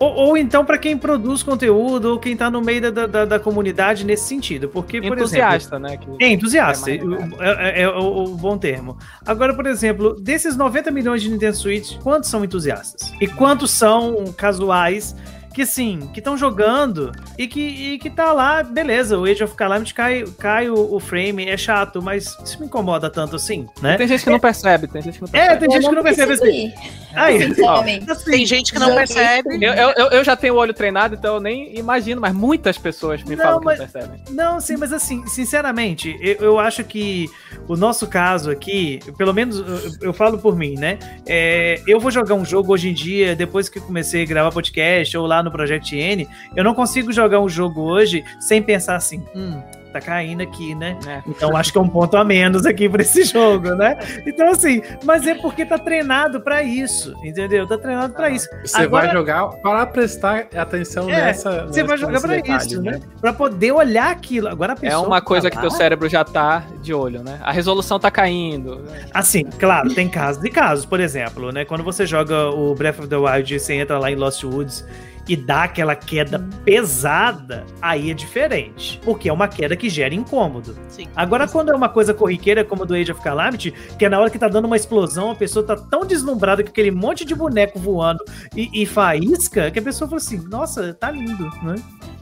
Ou, ou então para quem produz conteúdo, ou quem tá no meio da, da, da comunidade nesse sentido. Porque, por exemplo. Entusiasta, né? que- É, entusiasta, É é, é- é o, o bom termo. Agora, por exemplo, desses 90 milhões de Nintendo Switch, quantos são entusiastas? E quantos são casuais que, assim, que estão jogando e que, e que tá lá, beleza, o Age of Calamity cai, cai o, o frame, é chato, mas isso me incomoda tanto assim, né? Tem gente que não percebe, tem gente que não É, percebe. tem gente que não percebe assim. Aí, sinceramente. assim, Tem gente que não percebe. Eu, eu, eu- eu já tenho o olho treinado, então eu nem imagino, mas muitas pessoas me Não, falam mas- que não percebem. Não, sim, mas assim, sinceramente, eu, eu acho que o nosso caso aqui, pelo menos eu, eu falo por mim, né? É, eu vou jogar um jogo hoje em dia, depois que comecei a gravar podcast ou lá no Project N, eu não consigo jogar um jogo hoje sem pensar assim, hum, tá caindo aqui, né? É. Então acho que é um ponto a menos aqui pra esse jogo, né? Então assim, mas é porque tá treinado pra isso, entendeu? Tá treinado pra isso. Você Agora- vai jogar para prestar atenção É, nessa. Você vai jogar detalhe, isso, né? Pra poder olhar aquilo. Agora a É pessoa uma coisa tá que lá- teu cérebro já tá de olho, né? A resolução tá caindo. Assim, claro, tem casos e casos. Por exemplo, né? Quando você joga o Breath of the Wild e você entra lá em Lost Woods e dá aquela queda pesada, aí é diferente. Porque é uma queda que gera incômodo. Sim. Agora, quando é uma coisa corriqueira como a do Age of Calamity, que é na hora que tá dando uma explosão, a pessoa tá tão deslumbrada com aquele monte de boneco voando e, e faísca, que a pessoa fala assim: nossa, tá lindo, né?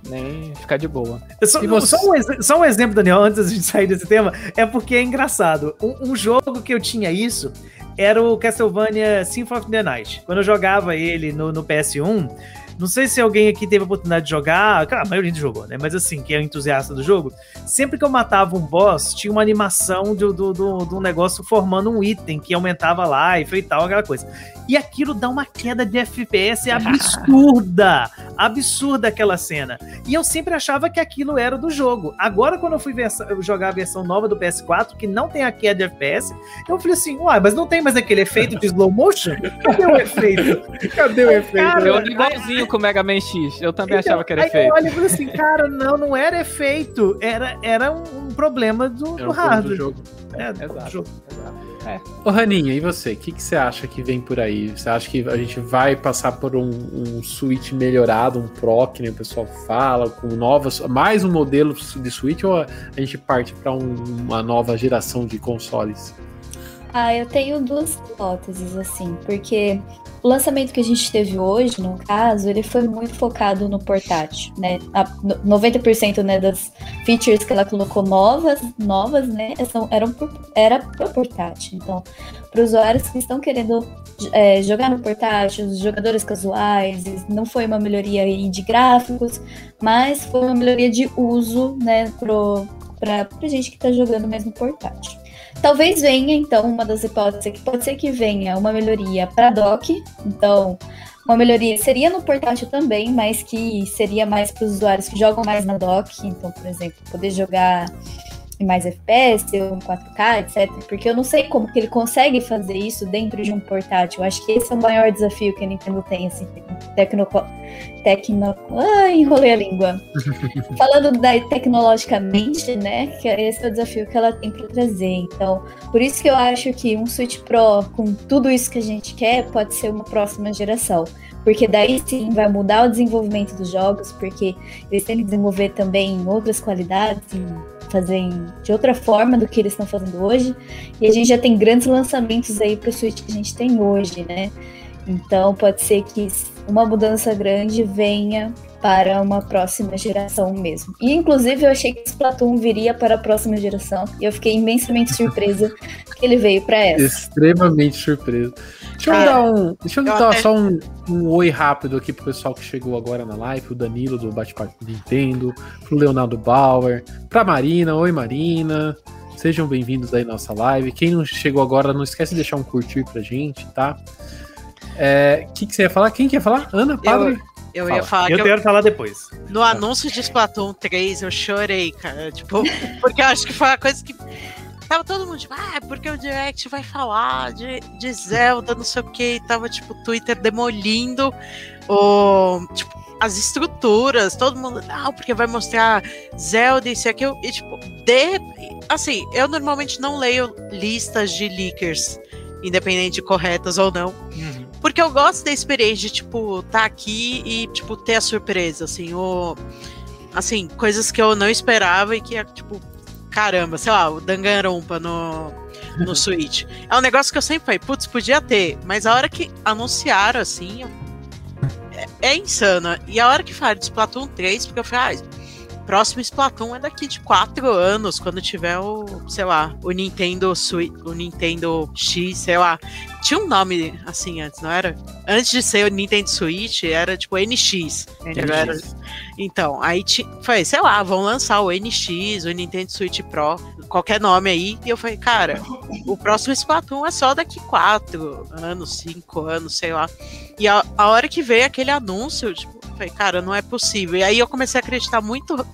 Nem ficar de boa. Só, E você- só um, só um exemplo, Daniel, antes de sair desse tema, é porque é engraçado. Um, um jogo que eu tinha isso era o Castlevania Symphony of the Night. Quando eu jogava ele no, no PS1, não sei se alguém aqui teve a oportunidade de jogar, cara, a maioria jogou, né? Mas assim, que é entusiasta do jogo, sempre que eu matava um boss, tinha uma animação do, do, do, do negócio formando um item que aumentava life e tal, aquela coisa. E aquilo dá uma queda de FPS absurda. absurda aquela cena. E eu sempre achava que aquilo era do jogo. Agora, quando eu fui vers- jogar a versão nova do PS4, que não tem a queda de FPS, eu falei assim, uai, mas não tem mais aquele efeito de slow motion? Cadê o efeito? Cadê o efeito? Cara, Eu ando com o Mega Man X. Eu também Então, achava que era aí feito. eu olho e falei assim, cara, não, não era efeito. Era, era um, um problema do, É do um ponto do hardware. jogo. É, do Exato. jogo. exato. Ô, Raninha, e você? O que, que você acha que vem por aí? Você acha que a gente vai passar por um, um Switch melhorado, um Pro, que nem o pessoal fala, com novas, mais um modelo de Switch, ou a gente parte para uma nova geração de consoles? Ah, eu tenho duas hipóteses, assim, porque o lançamento que a gente teve hoje, no caso, ele foi muito focado no portátil, né? A, no- 90% né, das features que ela colocou novas, novas, né, são, eram pro, era pro portátil. Então, para usuários que estão querendo é, jogar no portátil, os jogadores casuais, não foi uma melhoria aí de gráficos, mas foi uma melhoria de uso, né, pro, pra, gente que tá jogando mesmo portátil. Talvez venha, então, uma das hipóteses que pode ser que venha uma melhoria para dock. Então, uma melhoria seria no portátil também, mas que seria mais para os usuários que jogam mais na dock. Então, por exemplo, poder jogar mais FPS ou em 4K, etc. Porque eu não sei como que ele consegue fazer isso dentro de um portátil. Eu acho que esse é o maior desafio que a Nintendo tem, assim, tecno... tecno... Ai, enrolei a língua. Falando da, tecnologicamente, né, que esse é o desafio que ela tem para trazer. Então, por isso que eu acho que um Switch Pro, com tudo isso que a gente quer, pode ser uma próxima geração. Porque daí sim vai mudar o desenvolvimento dos jogos, porque eles têm que desenvolver também outras qualidades, em fazer em- de outra forma do que eles estão fazendo hoje. E a gente já tem grandes lançamentos aí para o Switch que a gente tem hoje, né? Então pode ser que uma mudança grande venha para uma próxima geração mesmo. E inclusive eu achei que Splatoon viria para a próxima geração e eu fiquei imensamente surpresa que ele veio para essa. Extremamente surpreso. Deixa eu dar um. Deixa eu eu dar até- só um, um oi rápido aqui pro pessoal que chegou agora na live, o Danilo do Bate-Papo Nintendo, pro Leonardo Bauer, pra Marina, oi Marina. Sejam bem-vindos aí à nossa live. Quem não chegou agora, não esquece de deixar um curtir pra gente, tá? O que, que você ia falar? Quem que ia falar? Ana, padre? Eu Fala. ia falar Eu que eu- quero falar depois. no anúncio de Splatoon 3 eu chorei, cara. Tipo, porque eu acho que foi a coisa que. Tava todo mundo tipo, ah, porque o Direct vai falar de, de Zelda, não sei o que. Tava, tipo, o Twitter demolindo o. Tipo, as estruturas, todo mundo, não, porque vai mostrar Zelda, isso e aquilo. E, tipo, de. Assim, eu normalmente não leio listas de leakers, independente de corretas ou não. Uhum. Porque eu gosto da experiência de, tipo, tá aqui e, tipo, ter a surpresa, assim, o. Assim, coisas que eu não esperava e que é, tipo, caramba, sei lá, o Danganronpa no, no Switch. É um negócio que eu sempre falei, putz, podia ter, mas a hora que anunciaram, assim, é, é insano. E a hora que falaram de Splatoon 3, porque eu falei, ah, próximo Splatoon é daqui de quatro anos, quando tiver o, sei lá, o Nintendo Switch, o Nintendo X, sei lá. Tinha um nome assim antes, não era? Antes de ser o Nintendo Switch, era tipo NX. Era- então, aí ti- foi, sei lá, vão lançar o NX, o Nintendo Switch Pro, qualquer nome aí. E eu falei, cara, o próximo Splatoon é só daqui quatro anos, cinco anos, sei lá. E a, a hora que veio aquele anúncio, tipo, falei, cara, não é possível. E aí eu comecei a acreditar muito,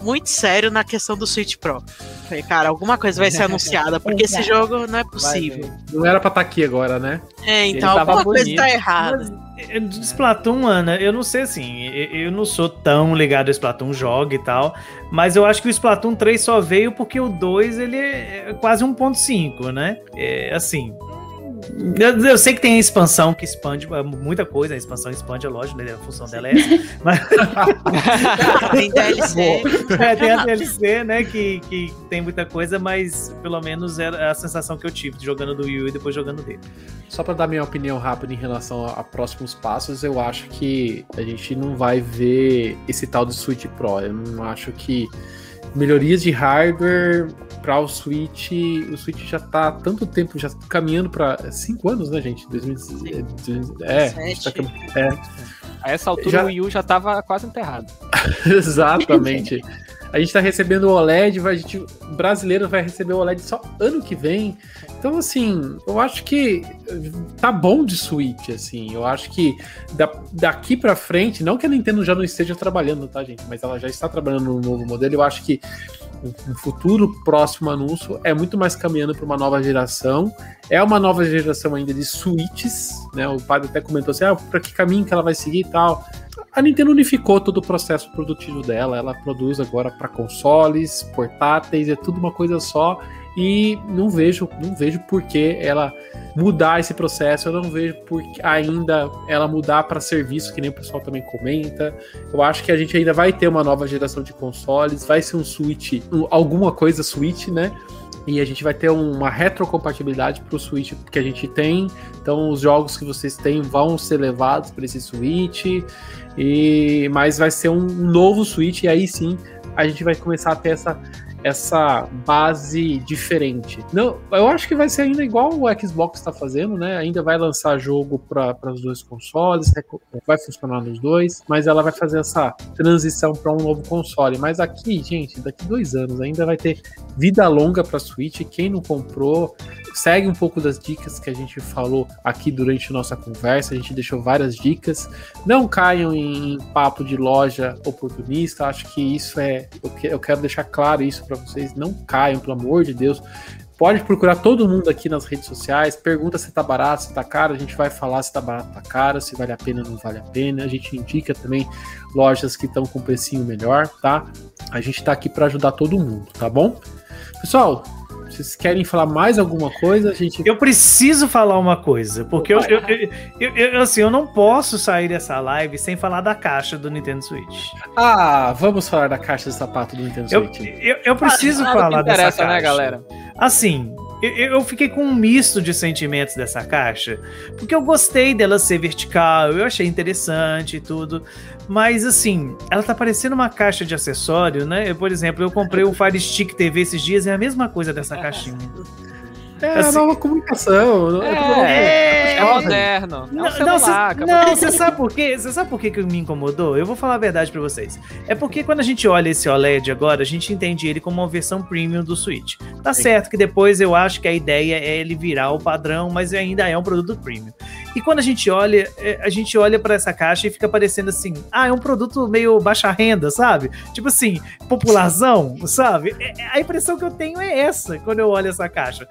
muito sério na questão do Switch Pro. Falei, cara, alguma coisa vai ser anunciada, porque esse jogo não é possível. Não era pra estar aqui agora, né? É, então alguma coisa bonito. tá errada. Mas, eh, Splatoon, Ana, eu não sei assim, eu não sou tão ligado ao Splatoon, jogo e tal, mas eu acho que o Splatoon 3 só veio porque o 2 ele é quase 1.5, né? É, assim, eu, eu sei que tem a expansão que expande é, muita coisa, a expansão expande, é lógico, né? A função dela é essa, mas Tem DLC. é, tem a DLC, né, que, que tem muita coisa, mas pelo menos era a sensação que eu tive jogando do Wii U e depois jogando dele. Só pra dar minha opinião rápida em relação a, a próximos passos, eu acho que a gente não vai ver esse tal de Switch Pro. Eu não acho que melhorias de hardware para o Switch, o Switch já tá há tanto tempo já caminhando para cinco anos, né, gente? 2016, é, a gente tá cam- é, A essa altura Já- o Wii U já tava quase enterrado. Exatamente. A gente tá recebendo o OLED, vai, a gente, brasileiro vai receber o OLED só ano que vem. Então, assim, eu acho que tá bom de Switch, assim. Eu acho que da- daqui pra frente, não que a Nintendo já não esteja trabalhando, tá, gente? Mas ela já está trabalhando no novo modelo. Eu acho que um futuro próximo anúncio é muito mais caminhando para uma nova geração. É uma nova geração ainda de Switches, né? O padre até comentou assim: ah, para que caminho que ela vai seguir e tal. A Nintendo unificou todo o processo produtivo dela. Ela produz agora para consoles, portáteis, é tudo uma coisa só. E não vejo, não vejo por que ela mudar esse processo. Eu não vejo por que ainda ela mudar para serviço, que nem o pessoal também comenta. Eu acho que a gente ainda vai ter uma nova geração de consoles, vai ser um Switch, um- alguma coisa Switch, né? E a gente vai ter uma retrocompatibilidade para o Switch que a gente tem. Então, os jogos que vocês têm vão ser levados para esse Switch. E mas vai ser um novo Switch e aí sim a gente vai começar a ter essa essa base diferente. Não, eu acho que vai ser ainda igual o Xbox está fazendo, né? Ainda vai lançar jogo para os dois consoles, vai funcionar nos dois, mas ela vai fazer essa transição para um novo console. Mas aqui, gente, daqui dois anos ainda vai ter vida longa para Switch. Quem não comprou, segue um pouco das dicas que a gente falou aqui durante nossa conversa. A gente deixou várias dicas. Não caiam em papo de loja oportunista. Acho que isso é. Eu quero deixar claro isso para vocês. Não caiam, pelo amor de Deus. Pode procurar todo mundo aqui nas redes sociais. Pergunta se tá barato, se tá caro. A gente vai falar se tá barato, tá caro, se vale a pena ou não vale a pena. A gente indica também lojas que estão com precinho melhor, tá? A gente tá aqui para ajudar todo mundo, tá bom? Pessoal, vocês querem falar mais alguma coisa? A gente Eu preciso falar uma coisa, porque eu, eu, eu, eu- eu- assim, eu não posso sair dessa live sem falar da caixa do Nintendo Switch. Ah, vamos falar da caixa de sapato do Nintendo Eu, Switch. eu, eu preciso que falar dessa interessa, caixa. né, galera? Assim, eu, eu fiquei com um misto de sentimentos dessa caixa, porque eu gostei dela ser vertical, eu achei interessante e tudo, mas assim, ela tá parecendo uma caixa de acessório, né? Eu, por exemplo, eu comprei o Fire Stick TV esses dias, é a mesma coisa dessa caixinha. É a assim- nova comunicação. É, é moderno. É um Não, não, celular, cê- acabou. não, você sabe por quê? Você sabe por quê que me incomodou? Eu vou falar a verdade pra vocês. É porque quando a gente olha esse OLED agora, a gente entende ele como uma versão premium do Switch. Tá certo que depois eu acho que a ideia é ele virar o padrão, mas ainda é um produto premium. E quando a gente olha, é, a gente olha pra essa caixa e fica parecendo assim, ah, é um produto meio baixa renda, sabe? Tipo assim, popularzão, sabe? É- é- A impressão que eu tenho é essa quando eu olho essa caixa.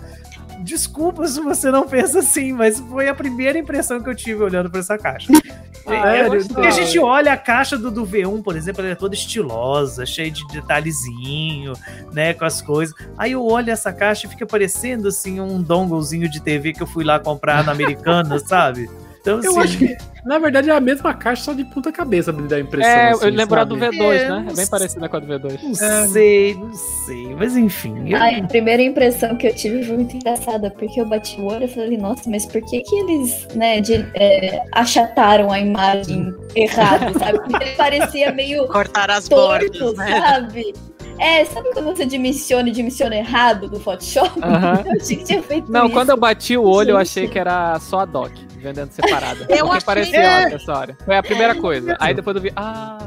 Desculpa se você não pensa assim, mas foi a primeira impressão que eu tive olhando pra essa caixa. É, Sério? porque a gente olha a caixa do, do V1, por exemplo, ela é toda estilosa, cheia de detalhezinho, né, com as coisas. Aí eu olho essa caixa e fica parecendo, assim, um donglezinho de TV que eu fui lá comprar na Americana, sabe? Então, Eu assim, acho que, na verdade, é a mesma caixa, só de ponta cabeça me dar a impressão. É, assim, eu lembrar do sabe? V2, É, né? É bem parecida com a do V2. não É. sei, não sei. Mas enfim. eu- Ai, a primeira impressão que eu tive foi muito engraçada, porque eu bati o olho e falei, nossa, mas por que que eles, né, de- é, achataram a imagem errado, sabe? Porque ele parecia meio Cortar as torto, bordas, né? sabe? É, sabe quando você dimensiona e dimensiona errado do Photoshop? Eu achei que tinha feito Não, isso. quando eu bati o olho, eu Gente. achei que era só a Doc, vendendo separada. Eu Porque achei- parecia É. essa hora. Foi a primeira coisa. Aí depois eu vi, ah,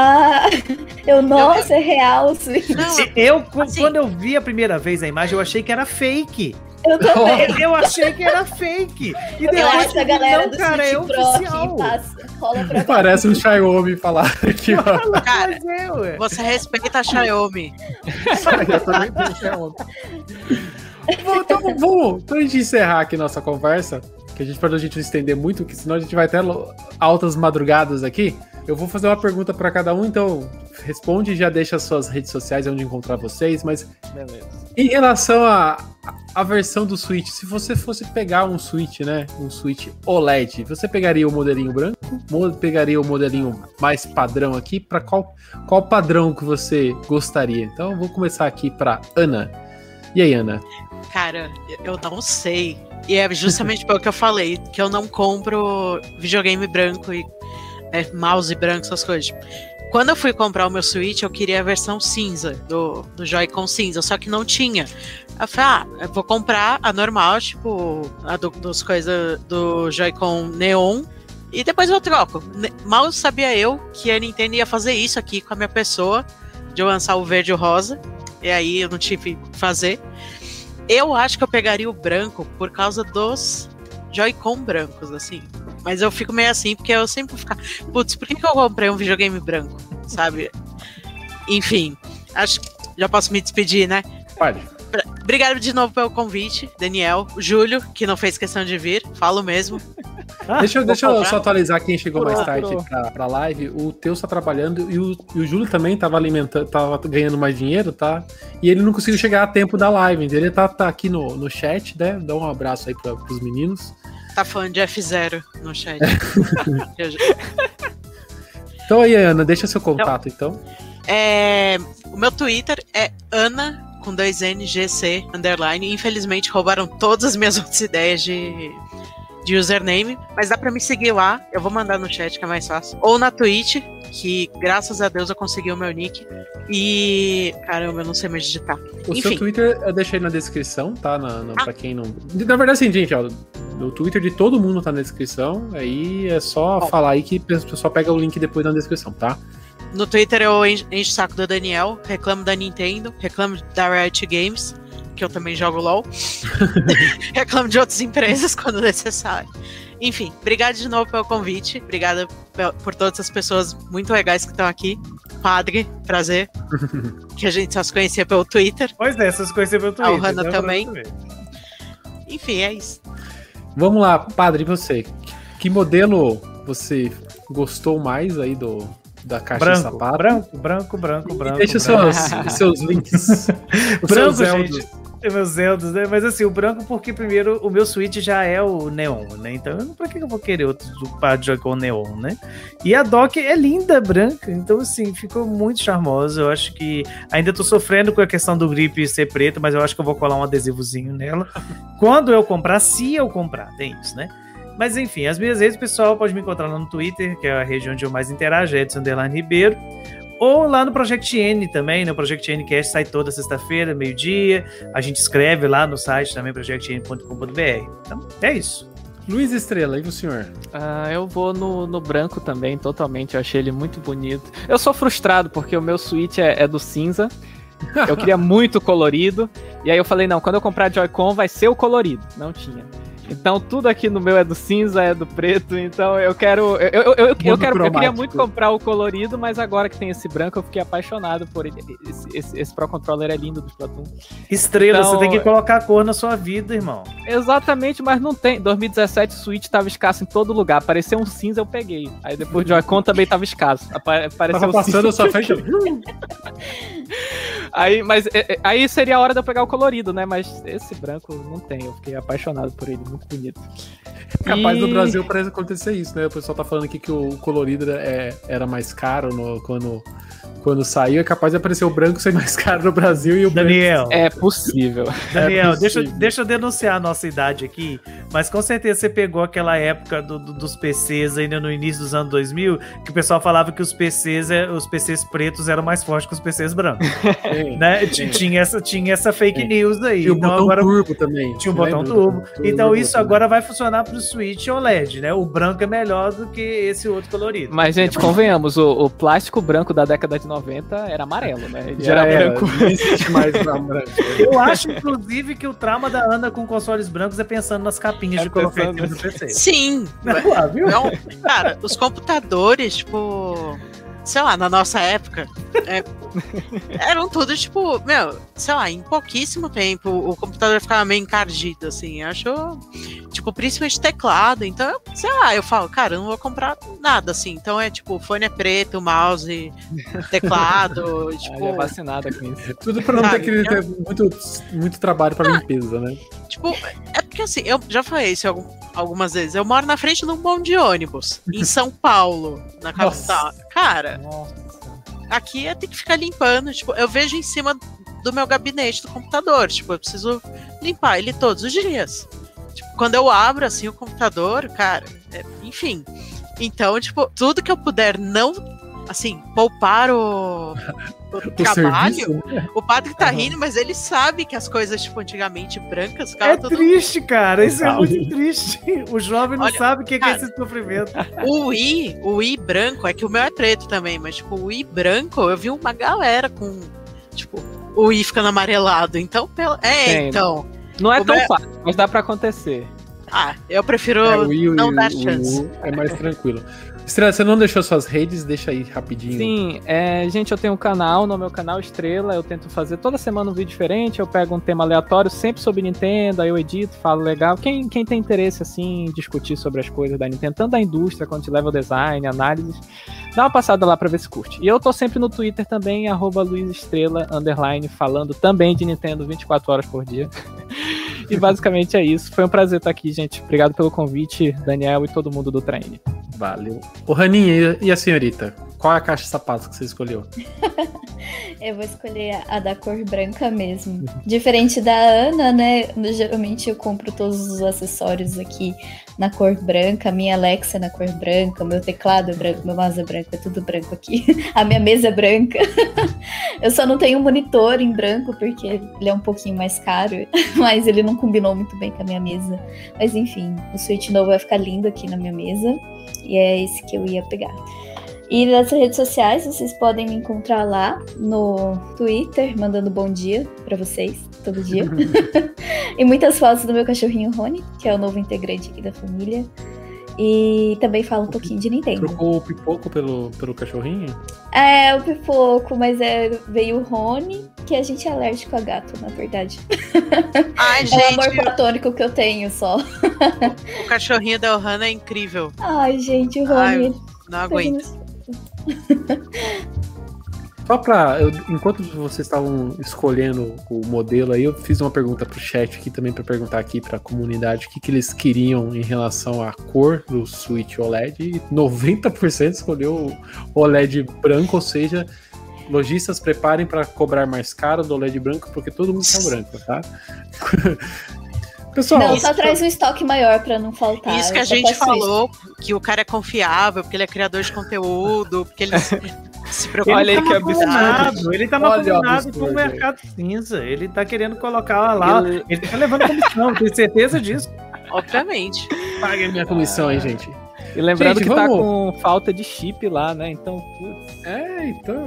Ah, eu, nossa, é real. Não, Eu, Assim- quando eu vi a primeira vez a imagem, eu achei que era fake. Eu também. Eu achei que era fake. E Eu depois acho que a galera não, do cara, é oficial. passa, rola pra Parece um Xiaomi falar aqui, ó. cara, é, ué. você respeita a Xiaomi. Eu também tenho Xiaomi. Bom, então, vamos, pra gente encerrar aqui nossa conversa, que a gente, pra gente não estender muito, que senão a gente vai até altas madrugadas aqui, eu vou fazer uma pergunta pra cada um, então responde e já deixa as suas redes sociais onde encontrar vocês, mas beleza. Em relação à à versão do Switch, se você fosse pegar um Switch, né? Um Switch OLED, você pegaria o modelinho branco? Pegaria o modelinho mais padrão aqui? Para qual, qual padrão que você gostaria? Então, eu vou começar aqui para Ana. E aí, Ana? Cara, eu não sei. E é justamente pelo que eu falei, que eu não compro videogame branco e é, mouse branco, essas coisas. Quando eu fui comprar o meu Switch, eu queria a versão cinza, do, do Joy-Con cinza, só que não tinha. Eu falei, ah, eu vou comprar a normal, tipo, a do, dos coisas do Joy-Con Neon, e depois eu troco. Mal sabia eu que a Nintendo ia fazer isso aqui com a minha pessoa, de eu lançar o verde e o rosa, e aí eu não tive que fazer. Eu acho que eu pegaria o branco por causa dos Joy-Con brancos, assim. Mas eu fico meio assim, porque eu sempre vou ficar. Putz, por que, que eu comprei um videogame branco? Sabe? Enfim, acho que já posso me despedir, né? Pode. Obrigado de novo pelo convite, Daniel. Júlio, que não fez questão de vir, falo mesmo. Ah, Deixa, eu- deixa eu só atualizar quem chegou mais tarde pra, pra live. O Teus tá trabalhando e o, e o Júlio também tava alimentando, tava ganhando mais dinheiro, tá? E ele não conseguiu chegar a tempo da live. então Ele tá, tá aqui no, no chat, né? Dá um abraço aí pra, pros meninos. Tá falando de F0 no chat. Então aí, Ana, deixa seu contato, então. É, o meu Twitter é Ana com dois N G C underline. Infelizmente roubaram todas as minhas outras ideias de, de username, mas dá pra me seguir lá. Eu vou mandar no chat que é mais fácil. Ou na Twitch, que graças a Deus eu consegui o meu nick. E caramba, eu não sei mais digitar. O Enfim. seu Twitter eu deixei na descrição, tá? Na, na, Ah. Pra quem não. Na verdade, assim, gente, ó. O Twitter de todo mundo tá na descrição. Aí é só Bom. falar aí que o pessoal pega o link depois na descrição, tá? No Twitter eu encho o saco do Daniel, reclamo da Nintendo, reclamo da Riot Games, que eu também jogo LOL. reclamo de outras empresas quando necessário. Enfim, obrigado de novo pelo convite. Obrigada por todas as pessoas muito legais que estão aqui. Padre, prazer. que a gente só se conhecia pelo Twitter. Pois é, essas coisas pelo Twitter. Ah, o pra também. Enfim, é isso. Vamos lá, padre, e você? Que modelo você gostou mais aí do, da caixa de Branco, sapato? branco, branco, branco, E branco. deixa branco. seus, seus links. Branco, seus gente. Meus Zeldas, né? Mas assim, o branco, porque primeiro o meu Switch já é o Neon, né? Então, pra que eu vou querer outro par de Joy-Con Neon, né? E a dock é linda, branca. Então, assim, ficou muito charmosa. Eu acho que ainda tô sofrendo com a questão do grip ser preto, mas eu acho que eu vou colar um adesivozinho nela. Quando eu comprar, se eu comprar, tem isso, né? Mas enfim, as minhas redes, pessoal, pode me encontrar lá no Twitter, que é a rede onde eu mais interajo, é Edson Underline Ribeiro. Ou lá no Project N também, no Project N Cast sai toda sexta-feira, meio-dia. A gente escreve lá no site também, projectn.com.br. Então, é isso. Luiz Estrela, e o senhor? Ah, eu vou no, no branco também, totalmente. Eu achei ele muito bonito. Eu sou frustrado porque o meu Switch é, é do cinza. Eu queria muito colorido. E aí eu falei, não, quando eu comprar Joy-Con vai ser o colorido. Não tinha. Então tudo aqui no meu é do cinza, é do preto, então eu quero. Eu, eu, eu, eu, quero, eu queria muito comprar o colorido, mas agora que tem esse branco, eu fiquei apaixonado por ele. Esse, esse, esse Pro Controller é lindo do Splatoon. Estrela, Então- você tem que colocar a cor na sua vida, irmão. Exatamente, mas não tem. 2017 o Switch tava escasso em todo lugar. Apareceu um cinza, eu peguei. Aí depois de Joy-Con também tava escasso. Apa- Apareceu Tava o cinza. passando a sua frente. Aí, mas é, é, aí seria a hora de eu pegar o colorido, né? Mas esse branco não tem. Eu fiquei apaixonado por ele, muito bonito. Capaz E- no Brasil parece acontecer isso, né? O pessoal tá falando aqui que o colorido é, era mais caro no- quando, quando saiu. É capaz de aparecer o branco ser mais caro no Brasil e o branco. Daniel, É possível. Daniel, É deixa, possível. deixa eu denunciar a nossa idade aqui, mas com certeza você pegou aquela época do- do- dos PCs ainda no início dos anos 2000, que o pessoal falava que os PCs, é- os PCs pretos eram mais fortes que os PCs brancos, É. né? Tinha essa, tinha essa fake É. news aí. Tinha o então botão agora turbo também. tinha um botão turbo. Então isso botão- agora vai funcionar pro Switch OLED, né? O branco é melhor do que esse outro colorido. Mas, gente, convenhamos, o, o plástico branco da década de 90 era amarelo, né? Ele Já era, era, branco. não existe mais branco. Eu acho, inclusive, que o trauma da Ana com consoles brancos é pensando nas capinhas É de cima do PC. Sim. Ah, viu? Não, cara, os computadores, tipo. Sei lá, na nossa época, é, eram tudo, tipo, meu, sei lá, em pouquíssimo tempo o computador ficava meio encardido, assim. Eu acho, tipo, principalmente teclado. Então, sei lá, eu falo, cara, eu não vou comprar nada, assim. Então é tipo, o fone é preto, mouse, teclado, Ela é tipo. vacinada com isso. Tudo pra não ter, Sabe, que então- ter muito, muito trabalho pra limpeza, né? Tipo, é porque assim, eu já falei isso algum- algumas vezes. Eu moro na frente de um bom de ônibus, em São Paulo, na capital. Cara, aqui é ter que ficar limpando. Tipo, eu vejo em cima do meu gabinete do computador. Tipo, eu preciso limpar ele todos os dias. Tipo, quando eu abro assim o computador, cara, é- enfim. Então, tipo, tudo que eu puder não, assim, poupar o, trabalho. serviço, né? O padre tá Aham. rindo, mas ele sabe que as coisas, tipo, antigamente brancas ficavam É tudo. triste, cara. Isso é muito triste. O jovem não Olha, sabe o que que é cara. esse sofrimento. O Wii, o Wii branco, é que o meu é preto também, mas, tipo, o Wii branco, eu vi uma galera com, tipo, o Wii ficando amarelado. Então, é, Tem, então. Não é tão meu- fácil, mas dá pra acontecer. Ah, eu prefiro É, o o não Wii, dar o chance. U é mais tranquilo. Estrela, você não deixou suas redes? Deixa aí rapidinho. Sim, é, gente, eu tenho um canal, no meu canal Estrela, eu tento fazer toda semana um vídeo diferente, eu pego um tema aleatório, sempre sobre Nintendo, aí eu edito, falo legal. Quem, quem tem interesse, assim, em discutir sobre as coisas da Nintendo, tanto da indústria quanto de level design, análises, dá uma passada lá pra ver se curte. E eu tô sempre no Twitter também, arroba Luiz Estrela, underline, falando também de Nintendo 24 horas por dia. e basicamente é isso. Foi um prazer estar aqui, gente. Obrigado pelo convite, Daniel e todo mundo do Traine. Valeu. Ô, Raninha, e a senhorita? Qual é a caixa de sapatos que você escolheu? Eu vou escolher a da cor branca mesmo. Diferente da Ana, né? Geralmente eu compro todos os acessórios aqui na cor branca. Minha Alexa é na cor branca, meu teclado é branco, meu mouse é branco, é tudo branco aqui. A minha mesa é branca. Eu só não tenho um monitor em branco porque ele é um pouquinho mais caro, mas ele não combinou muito bem com a minha mesa. Mas enfim, o Switch novo vai ficar lindo aqui na minha mesa e é esse que eu ia pegar. E nas redes sociais vocês podem me encontrar lá no Twitter, mandando bom dia pra vocês, todo dia. e muitas fotos do meu cachorrinho Rony, que é o novo integrante aqui da família. E também falo um pouquinho de Nintendo. Trocou o pipoco pelo, pelo cachorrinho? É, o pipoco, mas é, veio o Rony, que a gente é alérgico a gato, na verdade. Ai, É o amor gente, platônico que eu tenho só. o cachorrinho da Ohana é incrível. Ai, gente, o Ai, Rony. Não aguento. Só pra. eu- enquanto vocês estavam escolhendo o modelo aí, eu fiz uma pergunta pro chat aqui também pra perguntar aqui pra comunidade o que, que eles queriam em relação à cor do Switch OLED. E 90% escolheu o OLED branco, ou seja, lojistas preparem pra cobrar mais caro do OLED branco, porque todo mundo quer o branco, tá? Pessoal, Não, só traz um estoque maior pra não faltar. Isso que a gente peço isso. falou, que o cara é confiável, porque ele é criador de conteúdo, porque ele se- preocupa Olha aí com que absurdo. Ele tá maconado com o mercado cinza. Ele tá querendo colocar lá. Ele- Ele tá levando comissão, tenho certeza disso. Obviamente. paguem minha comissão aí, gente. E lembrando Gente, que tá vamos- com falta de chip lá, né? Então, putz. É, então.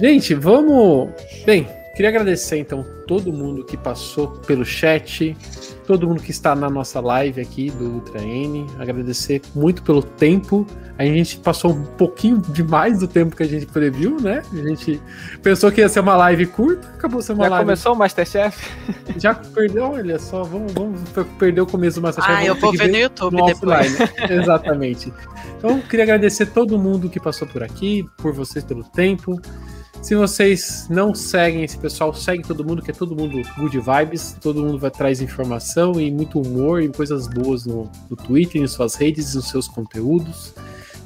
Gente, vamos. Bem, Queria agradecer então todo mundo que passou pelo chat, todo mundo que está na nossa live aqui do Ultra N. Agradecer muito pelo tempo. A gente passou um pouquinho demais do tempo que a gente previu, né? A gente pensou que ia ser uma live curta, acabou sendo uma Já live. começou o Masterchef? Já perdeu, olha só, vamos, vamos perder o começo do Masterchef. Ah, eu vou que ver no YouTube no depois. offline. Exatamente. Então, queria agradecer todo mundo que passou por aqui, por vocês pelo tempo. Se vocês não seguem esse pessoal, segue todo mundo, que é todo mundo good vibes, todo mundo vai traz informação e muito humor e coisas boas no, no Twitter, em suas redes, nos seus conteúdos.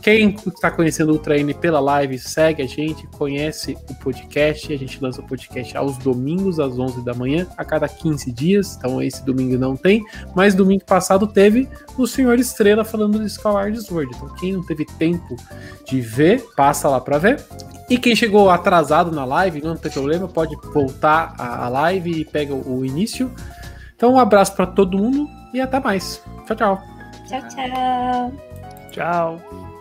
Quem está conhecendo o Ultra N pela live, segue a gente, conhece o podcast. A gente lança o podcast aos domingos, às 11 da manhã, a cada 15 dias. Então, esse domingo não tem, mas domingo passado teve o Senhor Estrela falando do Skyward Sword. Então, quem não teve tempo de ver, passa lá para ver. E quem chegou atrasado na live, não tem problema, pode voltar à live e pega o início. Então, um abraço para todo mundo e até mais. Tchau, tchau. Tchau, tchau. Tchau.